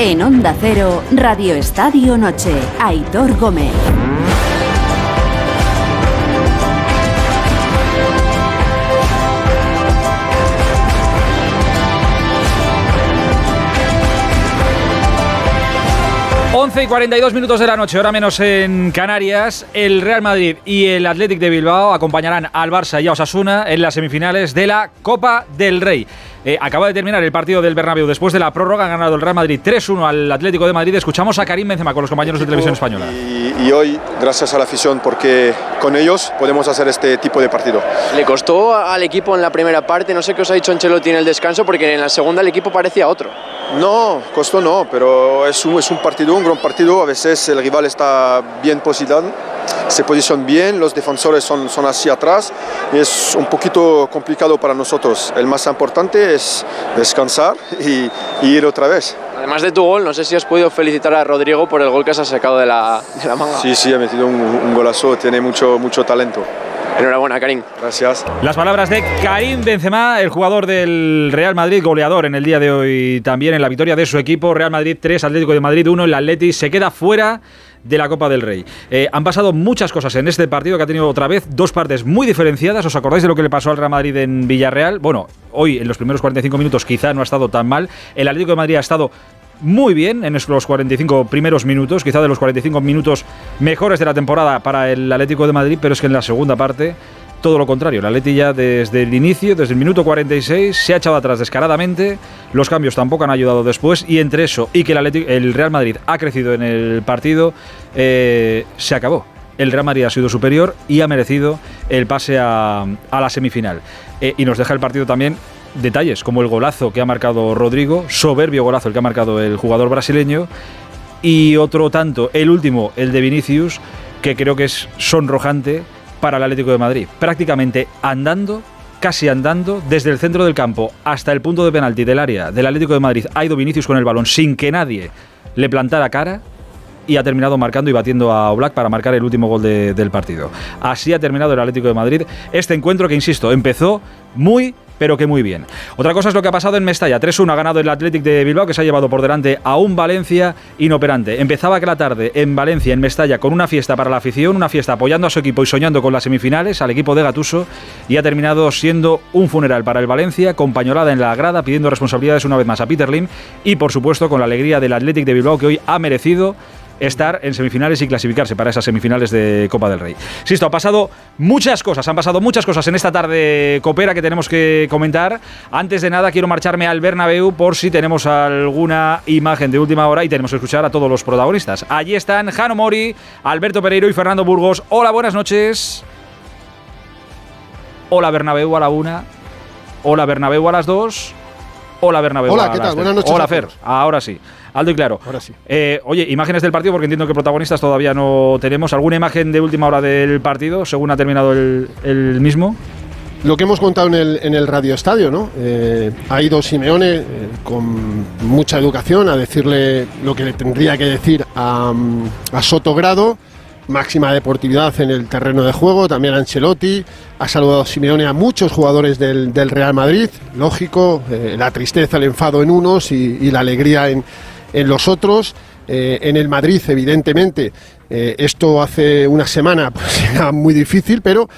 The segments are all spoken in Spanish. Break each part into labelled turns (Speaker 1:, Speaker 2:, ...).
Speaker 1: En Onda Cero, Radio Estadio Noche, Aitor Gómez.
Speaker 2: 11 y 42 minutos de la noche, hora menos en Canarias. El Real Madrid y el Athletic de Bilbao acompañarán al Barça y a Osasuna en las semifinales de la Copa del Rey. Eh, acaba de terminar el partido del Bernabéu después de la prórroga. Ha ganado el Real Madrid 3-1 al Atlético de Madrid. Escuchamos a Karim Benzema con los compañeros de televisión española.
Speaker 3: Y, hoy, gracias a la afición, porque con ellos podemos hacer este tipo de partido.
Speaker 4: Le costó al equipo en la primera parte. No sé qué os ha dicho Ancelotti en el descanso, porque en la segunda el equipo parecía otro.
Speaker 3: No, costó no, pero es un, es un partido, un gran partido. A veces el rival está bien posicionado se posicionan bien, los defensores son, son hacia atrás y es un poquito complicado para nosotros. El más importante es descansar y, ir otra vez.
Speaker 4: Además de tu gol, no sé si has podido felicitar a Rodrigo por el gol que se ha sacado de la, de la manga.
Speaker 3: Sí, sí, ha metido un, un golazo, tiene mucho, mucho talento.
Speaker 4: Enhorabuena, Karim.
Speaker 3: Gracias.
Speaker 2: Las palabras de Karim Benzema, el jugador del Real Madrid, goleador en el día de hoy también en la victoria de su equipo. Real Madrid 3, Atlético de Madrid 1. El Atleti se queda fuera de la Copa del Rey. Eh, han pasado muchas cosas en este partido que ha tenido otra vez dos partes muy diferenciadas. ¿Os acordáis de lo que le pasó al Real Madrid en Villarreal? Bueno, hoy en los primeros 45 minutos quizá no ha estado tan mal. El Atlético de Madrid ha estado muy bien en los 45 primeros minutos, quizá de los 45 minutos mejores de la temporada para el Atlético de Madrid, pero es que en la segunda parte todo lo contrario. La Leti ya desde el inicio, desde el minuto 46, se ha echado atrás descaradamente. Los cambios tampoco han ayudado después. Y entre eso y que el, Real Madrid ha crecido en el partido, eh, se acabó. El Real Madrid ha sido superior y ha merecido el pase a, la semifinal. Eh, y nos deja el partido también detalles como el golazo que ha marcado Rodrigo, soberbio golazo el que ha marcado el jugador brasileño, y otro tanto, el último, el de Vinicius, que creo que es sonrojante para el Atlético de Madrid. Prácticamente andando, casi andando, desde el centro del campo hasta el punto de penalti del área del Atlético de Madrid, ha ido Vinicius con el balón sin que nadie le plantara cara y ha terminado marcando y batiendo a Oblak para marcar el último gol del partido. Así ha terminado el Atlético de Madrid este encuentro que, insisto, empezó muy pero que muy bien. Otra cosa es lo que ha pasado en Mestalla. 3-1 ha ganado el Athletic de Bilbao, que se ha llevado por delante a un Valencia inoperante. Empezaba que la tarde en Valencia, en Mestalla, con una fiesta para la afición, una fiesta apoyando a su equipo y soñando con las semifinales, al equipo de Gatuso, y ha terminado siendo un funeral para el Valencia, con pañolada en la grada, pidiendo responsabilidades una vez más a Peter Lim, y por supuesto con la alegría del Athletic de Bilbao, que hoy ha merecido estar en semifinales y clasificarse para esas semifinales de Copa del Rey. Sisto, ha pasado muchas cosas, han pasado muchas cosas en esta tarde copera que tenemos que comentar. Antes de nada, quiero marcharme al Bernabéu por si tenemos alguna imagen de última hora y tenemos que escuchar a todos los protagonistas. Allí están Jano Mori, Alberto Pereiro y Fernando Burgos. Hola, buenas noches. Hola Bernabéu a la una. Hola Bernabéu a las dos. Hola Bernabéu.
Speaker 5: Hola, ¿qué tal? Buenas noches.
Speaker 2: Hola Fer, ahora sí. Aldo y claro.
Speaker 5: Ahora sí.
Speaker 2: Eh, oye, imágenes del partido, porque entiendo que protagonistas todavía no tenemos. ¿Alguna imagen de última hora del partido, según ha terminado el, mismo?
Speaker 5: Lo que hemos contado en el, en el Radio Estadio, ¿no? Eh, ha ido Simeone eh, con mucha educación a decirle lo que le tendría que decir a, a Sotogrado máxima deportividad en el terreno de juego, también Ancelotti, ha saludado Simeone a muchos jugadores del, Real Madrid, lógico, eh, la tristeza, el enfado en unos y, la alegría en, los otros. Eh, en el Madrid, evidentemente, eh, esto hace una semana pues, era muy difícil, pero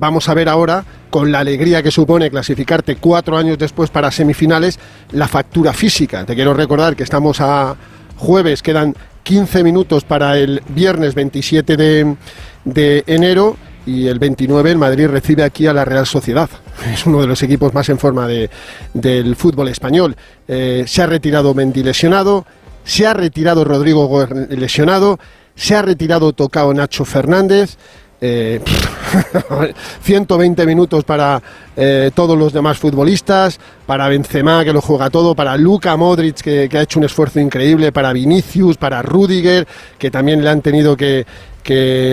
Speaker 5: vamos a ver ahora, con la alegría que supone clasificarte cuatro años después para semifinales, la factura física. Te quiero recordar que estamos a jueves, quedan 15 minutos para el viernes 27 de, enero y el 29 el Madrid recibe aquí a la Real Sociedad. Es uno de los equipos más en forma del fútbol español. Eh, se ha retirado Mendy lesionado, se ha retirado Rodrigo lesionado, se ha retirado Tocao Nacho Fernández. 120 eh, minutos para eh, todos los demás futbolistas, para Benzema que lo juega todo, para Luka Modric que, ha hecho un esfuerzo increíble, para Vinicius, para Rudiger que también le han tenido que,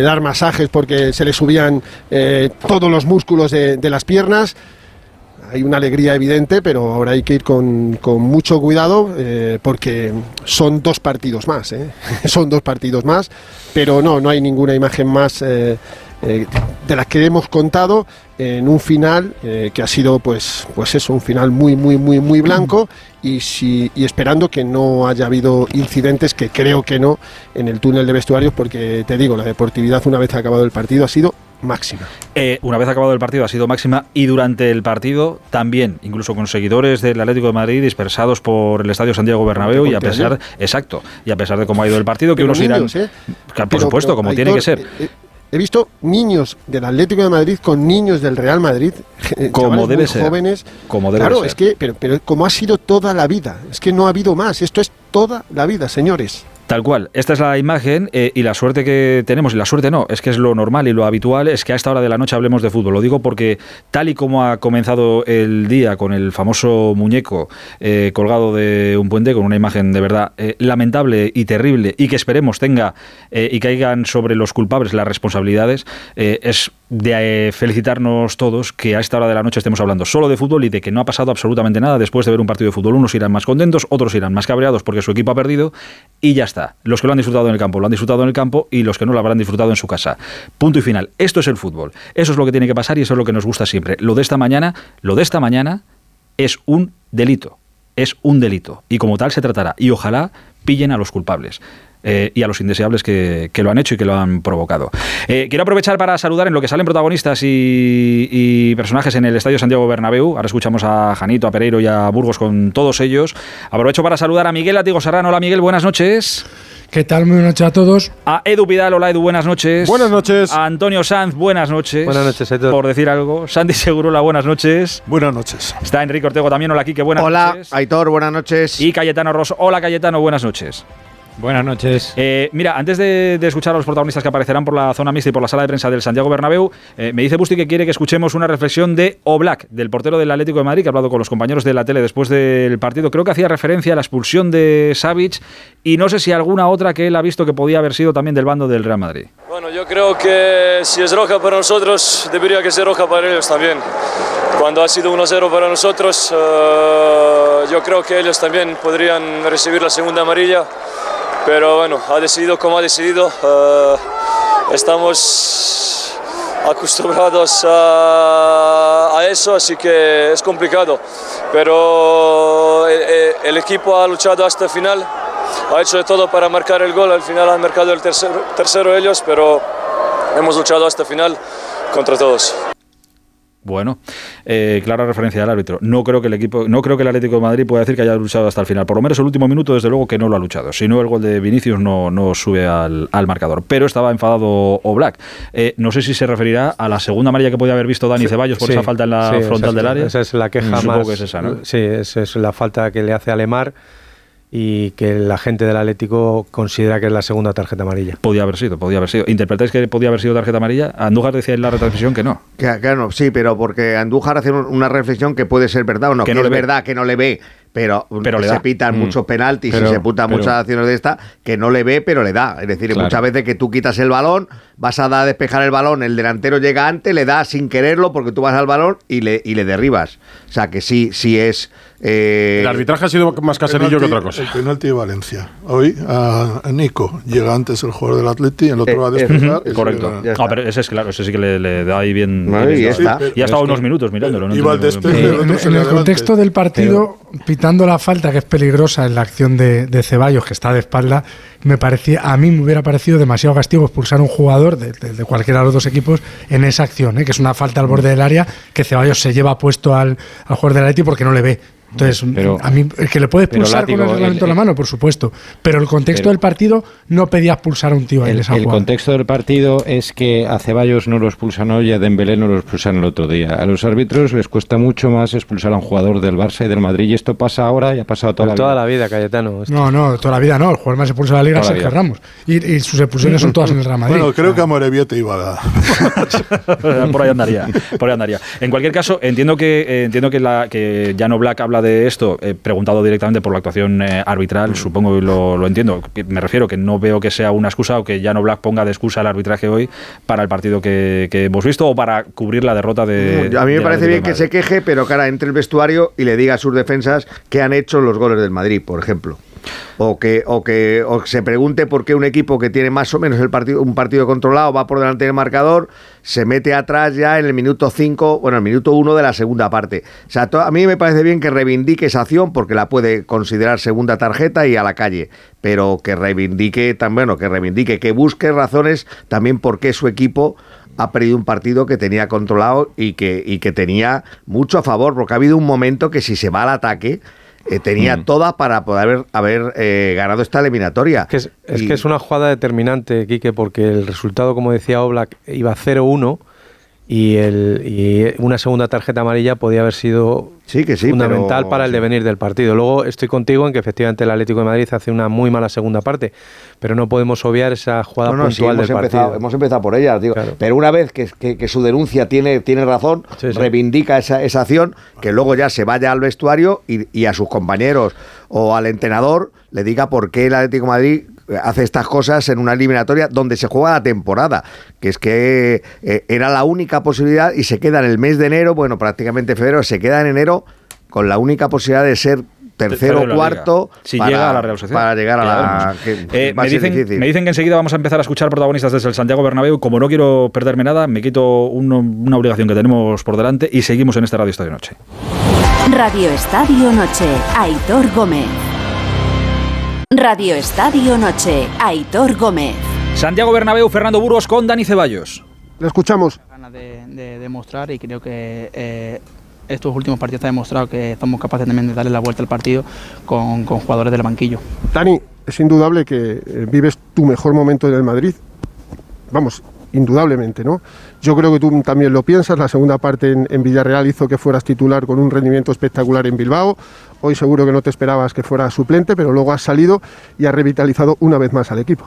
Speaker 5: dar masajes porque se le subían eh, todos los músculos de, las piernas hay una alegría evidente, pero ahora hay que ir con, mucho cuidado porque son dos partidos más, son dos partidos más, pero no, no hay ninguna imagen más eh, de las que hemos contado en un final eh, que ha sido pues pues eso un final muy muy muy muy blanco y si y esperando que no haya habido incidentes que creo que no en el túnel de vestuarios porque te digo la deportividad una vez acabado el partido ha sido máxima.
Speaker 2: Eh, una vez acabado el partido ha sido máxima y durante el partido también, incluso con seguidores del Atlético de Madrid dispersados por el Estadio Santiago Bernabéu y a pesar, exacto, y a pesar de cómo ha ido el partido, que
Speaker 5: Pero
Speaker 2: unos irán,
Speaker 5: ¿eh?
Speaker 2: por
Speaker 5: Pero-
Speaker 2: supuesto,
Speaker 5: pero,
Speaker 2: como tiene que ser.
Speaker 5: eh, eh, He visto niños del Atlético de Madrid con niños del Real Madrid, eh,
Speaker 2: Como debe
Speaker 5: muy
Speaker 2: ser,
Speaker 5: jóvenes.
Speaker 2: como debe
Speaker 5: claro,
Speaker 2: ser.
Speaker 5: es que, pero, pero como ha sido toda la vida, es que no ha habido más. Esto es toda la vida, señores.
Speaker 2: Tal cual. Esta es la imagen eh, y la suerte que tenemos, y la suerte no, es que es lo normal y lo habitual, es que a esta hora de la noche hablemos de fútbol. Lo digo porque tal y como ha comenzado el día con el famoso muñeco eh, colgado de un puente, con una imagen de verdad eh, lamentable y terrible, y que esperemos tenga y caigan sobre los culpables las responsabilidades, es de eh, felicitarnos todos que a esta hora de la noche estemos hablando solo de fútbol y de que no ha pasado absolutamente nada después de ver un partido de fútbol. Unos irán más contentos, otros irán más cabreados porque su equipo ha perdido y ya está. Los que lo han disfrutado en el campo lo han disfrutado en el campo y los que no lo habrán disfrutado en su casa. Punto y final. Esto es el fútbol. Eso es lo que tiene que pasar y eso es lo que nos gusta siempre. Lo de esta mañana, lo de esta mañana es un delito. Es un delito. Y como tal se tratará. Y ojalá pillen a los culpables. Eh, y a los indeseables que, que lo han hecho y que lo han provocado. Eh, quiero aprovechar para saludar en lo que salen protagonistas y, y personajes en el Estadio Santiago Bernabéu. Ahora escuchamos a Janito, a Pereiro y a Burgos con todos ellos. Aprovecho para saludar a Miguel Latigo Serrano. Hola Miguel, buenas noches.
Speaker 6: ¿Qué tal? Muy buenas noches a todos.
Speaker 2: A Edu Vidal, hola Edu, buenas noches.
Speaker 7: Buenas noches.
Speaker 2: A Antonio Sanz, buenas noches.
Speaker 7: Buenas noches, Aitor.
Speaker 2: Por decir algo. Santi Segurola, buenas noches.
Speaker 7: Buenas noches.
Speaker 2: Está Enrique Ortego también, hola Quique, buenas
Speaker 8: Hola,
Speaker 2: noches.
Speaker 8: Aitor, buenas noches.
Speaker 2: Y Cayetano Rosso, hola Cayetano, buenas noches.
Speaker 9: Buenas noches.
Speaker 2: Eh, mira, antes de, de escuchar a los protagonistas que aparecerán por la zona mixta y por la sala de prensa del Santiago Bernabéu, eh, me dice Busti que quiere que escuchemos una reflexión de Oblak, del portero del Atlético de Madrid, que ha hablado con los compañeros de la tele después del partido. Creo que hacía referencia a la expulsión de Savic y no sé si alguna otra que él ha visto que podía haber sido también del bando del Real Madrid.
Speaker 10: Bueno, yo creo que si es roja para nosotros, debería que ser roja para ellos también. Cuando ha sido 1-0 para nosotros, eh, yo creo que ellos también podrían recibir la segunda amarilla. Pero bueno, ha decidido como ha decidido. eh, estamos acostumbrados a, a eso, así que es complicado. Pero el, el- el equipo ha luchado hasta el final, ha hecho de todo para marcar el gol. Al final han marcado el tercero, tercero ellos, pero hemos luchado hasta el final contra todos.
Speaker 2: Bueno, eh, clara referencia al árbitro. No creo que el equipo, no creo que el Atlético de Madrid pueda decir que haya luchado hasta el final. Por lo menos el último minuto, desde luego que no lo ha luchado. Si no, el gol de Vinicius no, no sube al, al marcador. Pero estaba enfadado Oblak. Eh, no sé si se referirá a la segunda amarilla que podía haber visto Dani Ceballos por
Speaker 7: Sí,
Speaker 2: esa falta en la
Speaker 7: sí,
Speaker 2: frontal
Speaker 7: esa,
Speaker 2: del área.
Speaker 7: Esa es la queja
Speaker 2: Supongo
Speaker 7: más.
Speaker 2: que es esa, ¿no?
Speaker 7: Sí, esa es la falta que le hace a Lemar y que la gente del Atlético considera que es la segunda tarjeta amarilla.
Speaker 2: Podía haber sido, podía haber sido. ¿Interpretáis que podía haber sido tarjeta amarilla? Andújar decía en la retransmisión que no.
Speaker 8: Que- Claro, sí, pero porque Andújar hace un- una reflexión que puede ser verdad o no,
Speaker 2: Que
Speaker 8: que,
Speaker 2: no
Speaker 8: es
Speaker 2: le ve.
Speaker 8: verdad que no le ve, pero,
Speaker 2: Pero le
Speaker 8: se
Speaker 2: da.
Speaker 8: pitan
Speaker 9: Mm.
Speaker 8: muchos penaltis
Speaker 9: Pero-
Speaker 8: y se putan
Speaker 9: pero-
Speaker 8: muchas acciones de esta que no le ve, pero le da. Es decir,
Speaker 9: Claro.
Speaker 8: muchas veces que tú quitas el balón, vas a dar a despejar el balón, el delantero llega antes, le da sin quererlo porque tú vas al balón y le, y le derribas. O sea que sí, sí es... eh,
Speaker 11: El arbitraje ha sido más caserillo que otra cosa.
Speaker 12: El penalti de Valencia. Hoy a Nico llega antes el jugador del Atleti, el otro
Speaker 8: Eh,
Speaker 12: va a
Speaker 8: eh,
Speaker 12: despejar.
Speaker 2: Correcto.
Speaker 12: le.
Speaker 2: Ah, pero ese es claro, ese sí que le, le da ahí bien.
Speaker 8: Y ya
Speaker 2: dado.
Speaker 8: está.
Speaker 2: Y ha estado unos minutos mirándolo. ¿no?
Speaker 12: Iba al
Speaker 2: Entiendo-
Speaker 12: despeje, el otro
Speaker 6: en,
Speaker 12: se
Speaker 6: en
Speaker 12: le
Speaker 6: el
Speaker 12: adelante.
Speaker 6: contexto del partido, pitando la falta que es peligrosa en la acción de, de Ceballos, que está de espalda, me parecía, a mí me hubiera parecido demasiado castigo expulsar a un jugador de, de- de cualquiera de los dos equipos en esa acción, ¿eh? que es una falta al borde del área que Ceballos se lleva puesto al, al jugador del Atleti porque no le ve. Entonces,
Speaker 9: Pero-
Speaker 6: a mí, el que le puede
Speaker 9: pero,
Speaker 6: expulsar con el reglamento en la mano, por supuesto. Pero el contexto
Speaker 9: Pero-
Speaker 6: del partido no pedía expulsar a un tío ahí en
Speaker 9: El,
Speaker 6: esa
Speaker 9: el contexto del partido es que a Ceballos no lo expulsan hoy y a Dembélé no lo expulsan el otro día. A los árbitros les cuesta mucho más expulsar a un jugador del Barça y del Madrid y esto pasa ahora y ha pasado toda
Speaker 7: Toda,
Speaker 9: la
Speaker 7: toda
Speaker 9: vida.
Speaker 7: la vida, Cayetano.
Speaker 6: No, no, toda la vida no. El jugador más expulsado de la liga es Sergio. Ramos. Y, y sus expulsiones son todas en el Real Madrid.
Speaker 12: Bueno, creo que a Moreviete iba a...
Speaker 2: por ahí andaría, por ahí andaría. En cualquier caso, entiendo que eh, entiendo que, la, que Jano Black habla de esto, eh, preguntado directamente por la actuación eh, arbitral, supongo que lo, lo entiendo. Me refiero que no veo que sea una excusa o que Jano Black ponga de excusa el arbitraje hoy para el partido que, que hemos visto o para cubrir la derrota de.
Speaker 8: a mí me parece bien que se queje, pero ahora entre el vestuario y le diga a sus defensas que han hecho los goles del Madrid, por ejemplo. O que, o que o se pregunte por qué un equipo que tiene más o menos el partido, un partido controlado va por delante del marcador, se mete atrás ya en el minuto 5, bueno, el minuto 1 de la segunda parte. O sea, a mí me parece bien que reivindique esa acción porque la puede considerar segunda tarjeta y a la calle, pero que reivindique también, bueno, que reivindique, que busque razones también por qué su equipo ha perdido un partido que tenía controlado y que, y que tenía mucho a favor, porque ha habido un momento que si se va al ataque, eh, tenía
Speaker 7: Mm.
Speaker 8: toda para poder haber, haber, eh, ganado esta eliminatoria.
Speaker 7: Es, es
Speaker 8: Y-
Speaker 7: que es una jugada determinante, Quique, porque el resultado, como decía Oblak, iba 0-1 y, el, y una segunda tarjeta amarilla podía haber sido
Speaker 8: sí, que sí,
Speaker 7: fundamental
Speaker 8: pero-
Speaker 7: para el
Speaker 8: sí.
Speaker 7: devenir del partido. Luego estoy contigo en que efectivamente el Atlético de Madrid hace una muy mala segunda parte, pero no podemos obviar esa jugada
Speaker 8: No,
Speaker 7: puntual
Speaker 8: hemos,
Speaker 7: del
Speaker 8: empezado,
Speaker 7: partido.
Speaker 8: hemos empezado por ella, digo. pero una vez que, que- que su denuncia tiene, tiene razón, reivindica esa, esa acción, que luego ya se vaya al vestuario y, y a sus compañeros o al entrenador le diga por qué el Atlético de Madrid hace estas cosas en una eliminatoria donde se juega la temporada, que es que eh, era la única posibilidad y se queda en el mes de enero, bueno, prácticamente febrero, se queda en enero con la única posibilidad de ser tercero o cuarto.
Speaker 2: Si
Speaker 8: para,
Speaker 2: llega a la Real Sociedad.
Speaker 8: para llegar a la que
Speaker 2: Eh,
Speaker 8: va a
Speaker 2: me,
Speaker 8: ser
Speaker 2: dicen,
Speaker 8: difícil.
Speaker 2: me dicen que enseguida vamos a empezar a escuchar protagonistas desde el Santiago Bernabéu. Como no quiero perderme nada, me quito uno- una obligación que tenemos por delante y seguimos en este Radio Estadio Noche.
Speaker 1: Radio Estadio Noche, Aitor Gómez. Radio Estadio Noche, Aitor Gómez.
Speaker 2: Santiago Bernabéu, Fernando Burgos con Dani Ceballos.
Speaker 5: Le escuchamos.
Speaker 13: ganas de, de demostrar y creo que eh, estos últimos partidos han demostrado que somos capaces también de darle la vuelta al partido con, con jugadores del banquillo.
Speaker 5: Dani, es indudable que eh, vives tu mejor momento en el Madrid. Vamos, indudablemente, ¿no? Yo creo que tú también lo piensas. La segunda parte en, en Villarreal hizo que fueras titular con un rendimiento espectacular en Bilbao. Hoy seguro que no te esperabas que fuera suplente, pero luego has salido y has revitalizado una vez más al equipo.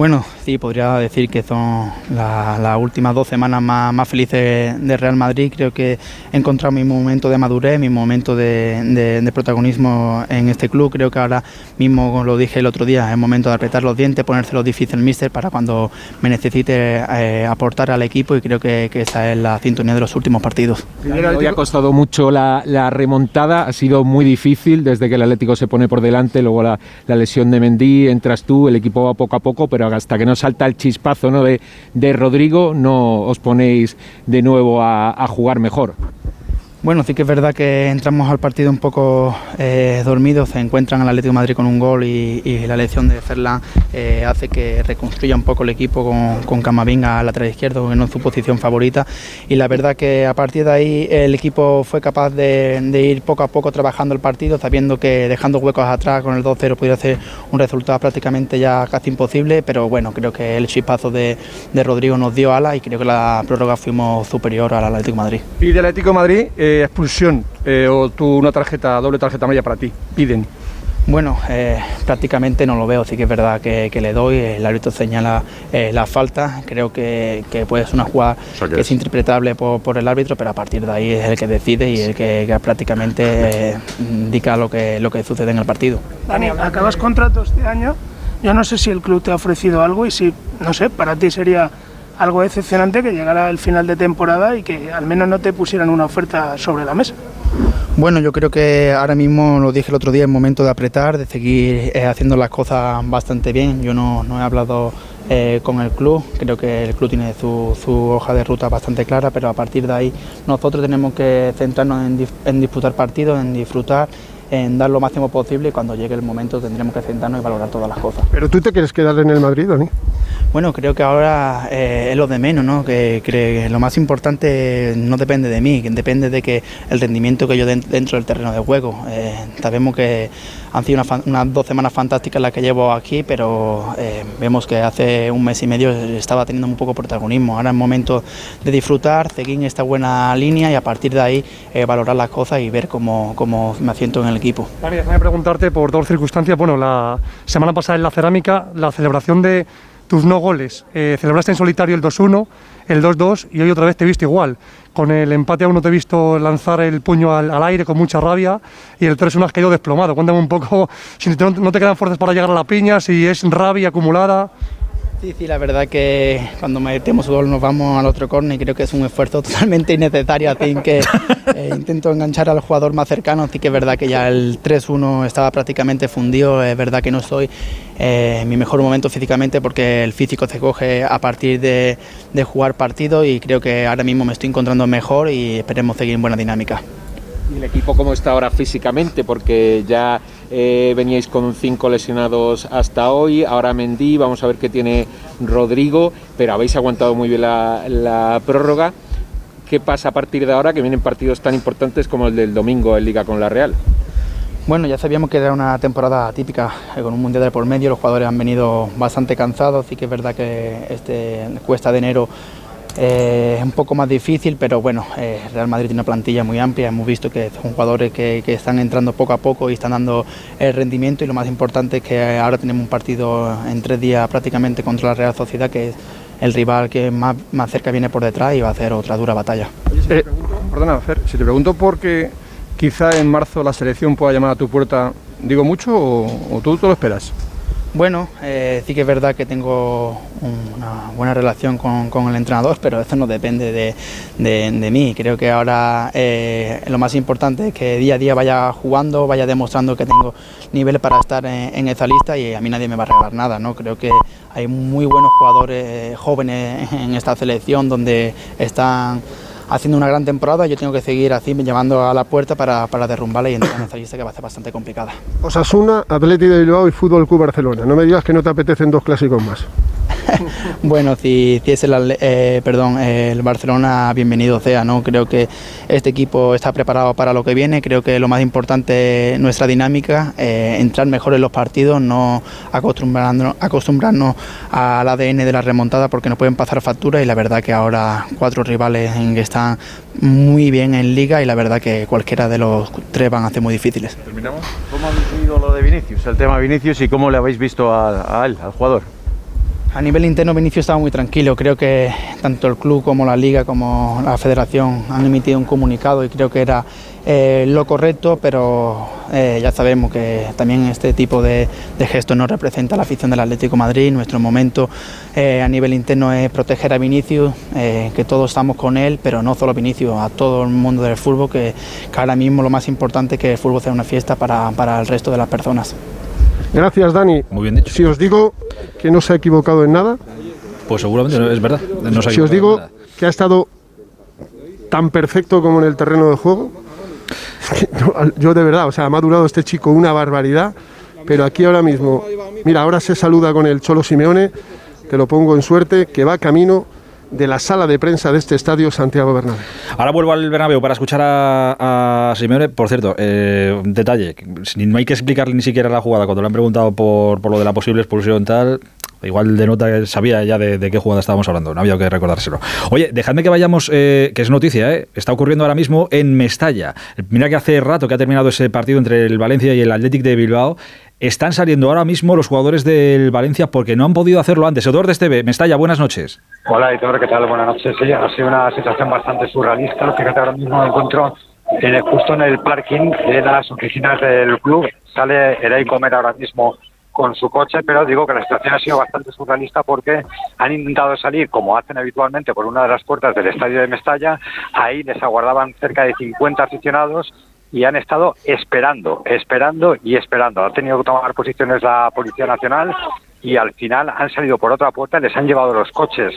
Speaker 13: Bueno, sí, podría decir que son la- las últimas dos semanas más, más felices de Real Madrid. Creo que he encontrado mi momento de madurez, mi momento de, de- de protagonismo en este club. Creo que ahora mismo, como lo dije el otro día, es momento de apretar los dientes, ponérselo difícil al míster para cuando me necesite eh, aportar al equipo y creo que, que esa es la sintonía de los últimos partidos.
Speaker 14: Hoy ha costado mucho la, la remontada, ha sido muy difícil desde que el Atlético se pone por delante, luego la, la lesión de Mendy, entras tú, el equipo va poco a poco, pero hasta que no salta el chispazo ¿no? de, de Rodrigo no os ponéis de nuevo a, a jugar mejor.
Speaker 13: Bueno, sí que es verdad que entramos al partido un poco eh, dormidos, se encuentran al Atlético Madrid con un gol y, y la elección de Ferland eh, hace que reconstruya un poco el equipo con, con Camavinga al lateral izquierdo, que no es su posición favorita. Y la verdad que a partir de ahí el equipo fue capaz de, de ir poco a poco trabajando el partido, sabiendo que dejando huecos atrás con el 2-0 podría ser un resultado prácticamente ya casi imposible, pero bueno, creo que el chispazo de, de Rodrigo nos dio ala y creo que la prórroga fuimos superior al Atlético Madrid.
Speaker 15: Pide el Atlético Madrid eh, expulsión eh, o tú una tarjeta, doble tarjeta amarilla para ti. Piden.
Speaker 13: Bueno, eh, prácticamente no lo veo, sí que es verdad que, que le doy, el árbitro señala eh, la falta, creo que, que puede ser una jugada
Speaker 11: sea que
Speaker 13: que
Speaker 11: es-
Speaker 13: es interpretable por, por el árbitro, pero a partir de ahí es el que decide y el que, que prácticamente eh, indica lo que, lo que sucede en el partido.
Speaker 16: Dani, acabas contrato este año. Yo no sé si el club te ha ofrecido algo y si, no sé, para ti sería algo decepcionante que llegara el final de temporada y que al menos no te pusieran una oferta sobre la mesa.
Speaker 13: Bueno, yo creo que ahora mismo, lo dije el otro día, es momento de apretar, de seguir eh, haciendo las cosas bastante bien. Yo no, no he hablado eh, con el club, creo que el club tiene su, su hoja de ruta bastante clara, pero a partir de ahí nosotros tenemos que centrarnos en, disputar partidos, en disfrutar, en dar lo máximo posible y cuando llegue el momento tendremos que centrarnos y valorar todas las cosas.
Speaker 5: ¿Pero tú te quieres quedar en el Madrid, Dani?
Speaker 13: Bueno, creo que ahora eh, es lo de menos, ¿no? Que, que lo más importante no depende de mí, depende de que el rendimiento que yo den dentro del terreno de juego. Eh, sabemos que han sido unas dos semanas fantásticas las que llevo aquí, pero eh, vemos que hace un mes y medio estaba teniendo un poco protagonismo. Ahora es momento de disfrutar, seguir en esta buena línea y a partir de ahí eh, valorar las cosas y ver cómo, cómo me asiento en el equipo.
Speaker 15: Dani, déjame preguntarte por dos circunstancias. Bueno, la semana pasada en la cerámica, la celebración de tus no goles. Eh, celebraste en solitario el 2-1, el 2-2 y hoy otra vez te he visto igual. Con el empate a uno te he visto lanzar el puño al, aire con mucha rabia y el 3-1 has caído desplomado. Cuéntame un poco si no te quedan fuerzas para llegar a la piña, si es rabia acumulada.
Speaker 13: Sí, sí, la verdad que cuando metemos gol nos vamos al otro córner y creo que es un esfuerzo totalmente innecesario, así que eh, intento enganchar al jugador más cercano, así que es verdad que ya el 3-1 estaba prácticamente fundido, es verdad que no estoy eh, en mi mejor momento físicamente porque el físico se coge a partir de, de jugar partido y creo que ahora mismo me estoy encontrando mejor y esperemos seguir en buena dinámica.
Speaker 14: ¿Y el equipo cómo está ahora físicamente? Porque ya eh, veníais con cinco lesionados hasta hoy, ahora Mendy, vamos a ver qué tiene Rodrigo, pero habéis aguantado muy bien la, prórroga. ¿Qué pasa a partir de ahora que vienen partidos tan importantes como el del domingo en Liga con la Real?
Speaker 13: Bueno, ya sabíamos que era una temporada típica eh, con un mundial de por medio, los jugadores han venido bastante cansados, sí que es verdad que este cuesta de enero eh, es un poco más difícil, pero bueno, eh, Real Madrid tiene una plantilla muy amplia, hemos visto que son jugadores que, que, están entrando poco a poco y están dando el rendimiento y lo más importante es que ahora tenemos un partido en tres días prácticamente contra la Real Sociedad, que es el rival que más, más cerca viene por detrás y va a hacer otra dura batalla.
Speaker 17: Eh, perdona, Fer, si te pregunto por qué quizá en marzo la selección pueda llamar a tu puerta, ¿digo mucho o, o tú te lo esperas?
Speaker 13: Bueno, eh, sí que es verdad que tengo una buena relación con, el entrenador, pero eso no depende de, mí. Creo que ahora eh, lo más importante es que día a día vaya jugando, vaya demostrando que tengo nivel para estar en, en, esa lista y a mí nadie me va a regalar nada. ¿no? Creo que hay muy buenos jugadores jóvenes en esta selección donde están haciendo una gran temporada, yo tengo que seguir así llevando a la puerta para, para derrumbarla y entrar en esa lista que va a ser bastante complicada.
Speaker 5: Osasuna, Atleti de Bilbao y Fútbol Club Barcelona. No me digas que no te apetecen dos clásicos más.
Speaker 13: bueno, si, si es el, eh, perdón, el Barcelona, bienvenido sea. ¿no? Creo que este equipo está preparado para lo que viene. Creo que lo más importante es nuestra dinámica, eh, entrar mejor en los partidos, no acostumbrarnos, acostumbrarnos al ADN de la remontada porque nos pueden pasar facturas y la verdad que ahora cuatro rivales en que están muy bien en liga y la verdad que cualquiera de los tres van a ser muy difíciles.
Speaker 18: ¿Terminamos? ¿Cómo habéis vivido lo de Vinicius, el tema Vinicius y cómo le habéis visto a, a él, al jugador?
Speaker 13: A nivel interno, Vinicius estaba muy tranquilo. Creo que tanto el club como la liga como la federación han emitido un comunicado y creo que era eh, lo correcto, pero eh, ya sabemos que también este tipo de, de gestos no representa la afición del Atlético de Madrid. Nuestro momento eh, a nivel interno es proteger a Vinicius, eh, que todos estamos con él, pero no solo Vinicius, a todo el mundo del fútbol, que, que ahora mismo lo más importante es que el fútbol sea una fiesta para, para el resto de las personas.
Speaker 5: Gracias, Dani.
Speaker 2: Muy bien dicho.
Speaker 5: Si os digo que no se ha equivocado en nada,
Speaker 2: pues seguramente no, es verdad. No
Speaker 5: si os digo que ha estado tan perfecto como en el terreno de juego, yo de verdad, o sea, me ha durado este chico una barbaridad, pero aquí ahora mismo, mira, ahora se saluda con el Cholo Simeone, te lo pongo en suerte, que va camino de la sala de prensa de este estadio Santiago Bernabéu.
Speaker 2: Ahora vuelvo al Bernabéu para escuchar a, Simeone. Por cierto, eh, detalle, no hay que explicarle ni siquiera la jugada. Cuando le han preguntado por, por lo de la posible expulsión tal, igual denota que sabía ya de, qué jugada estábamos hablando, no había que recordárselo. Oye, dejadme que vayamos, eh, que es noticia, eh, está ocurriendo ahora mismo en Mestalla. Mira que hace rato que ha terminado ese partido entre el Valencia y el Athletic de Bilbao. Están saliendo ahora mismo los jugadores del Valencia porque no han podido hacerlo antes. Eduardo Esteve, Mestalla, buenas noches.
Speaker 19: Hola, Editor, ¿qué tal? Buenas noches. Sí, ha sido una situación bastante surrealista. Fíjate, ahora mismo me encuentro en el, justo en el parking de las oficinas del club. Sale Erei Comer ahora mismo con su coche, pero digo que la situación ha sido bastante surrealista porque han intentado salir, como hacen habitualmente, por una de las puertas del estadio de Mestalla. Ahí les aguardaban cerca de 50 aficionados y han estado esperando, esperando y esperando. Ha tenido que tomar posiciones la Policía Nacional y al final han salido por otra puerta, les han llevado los coches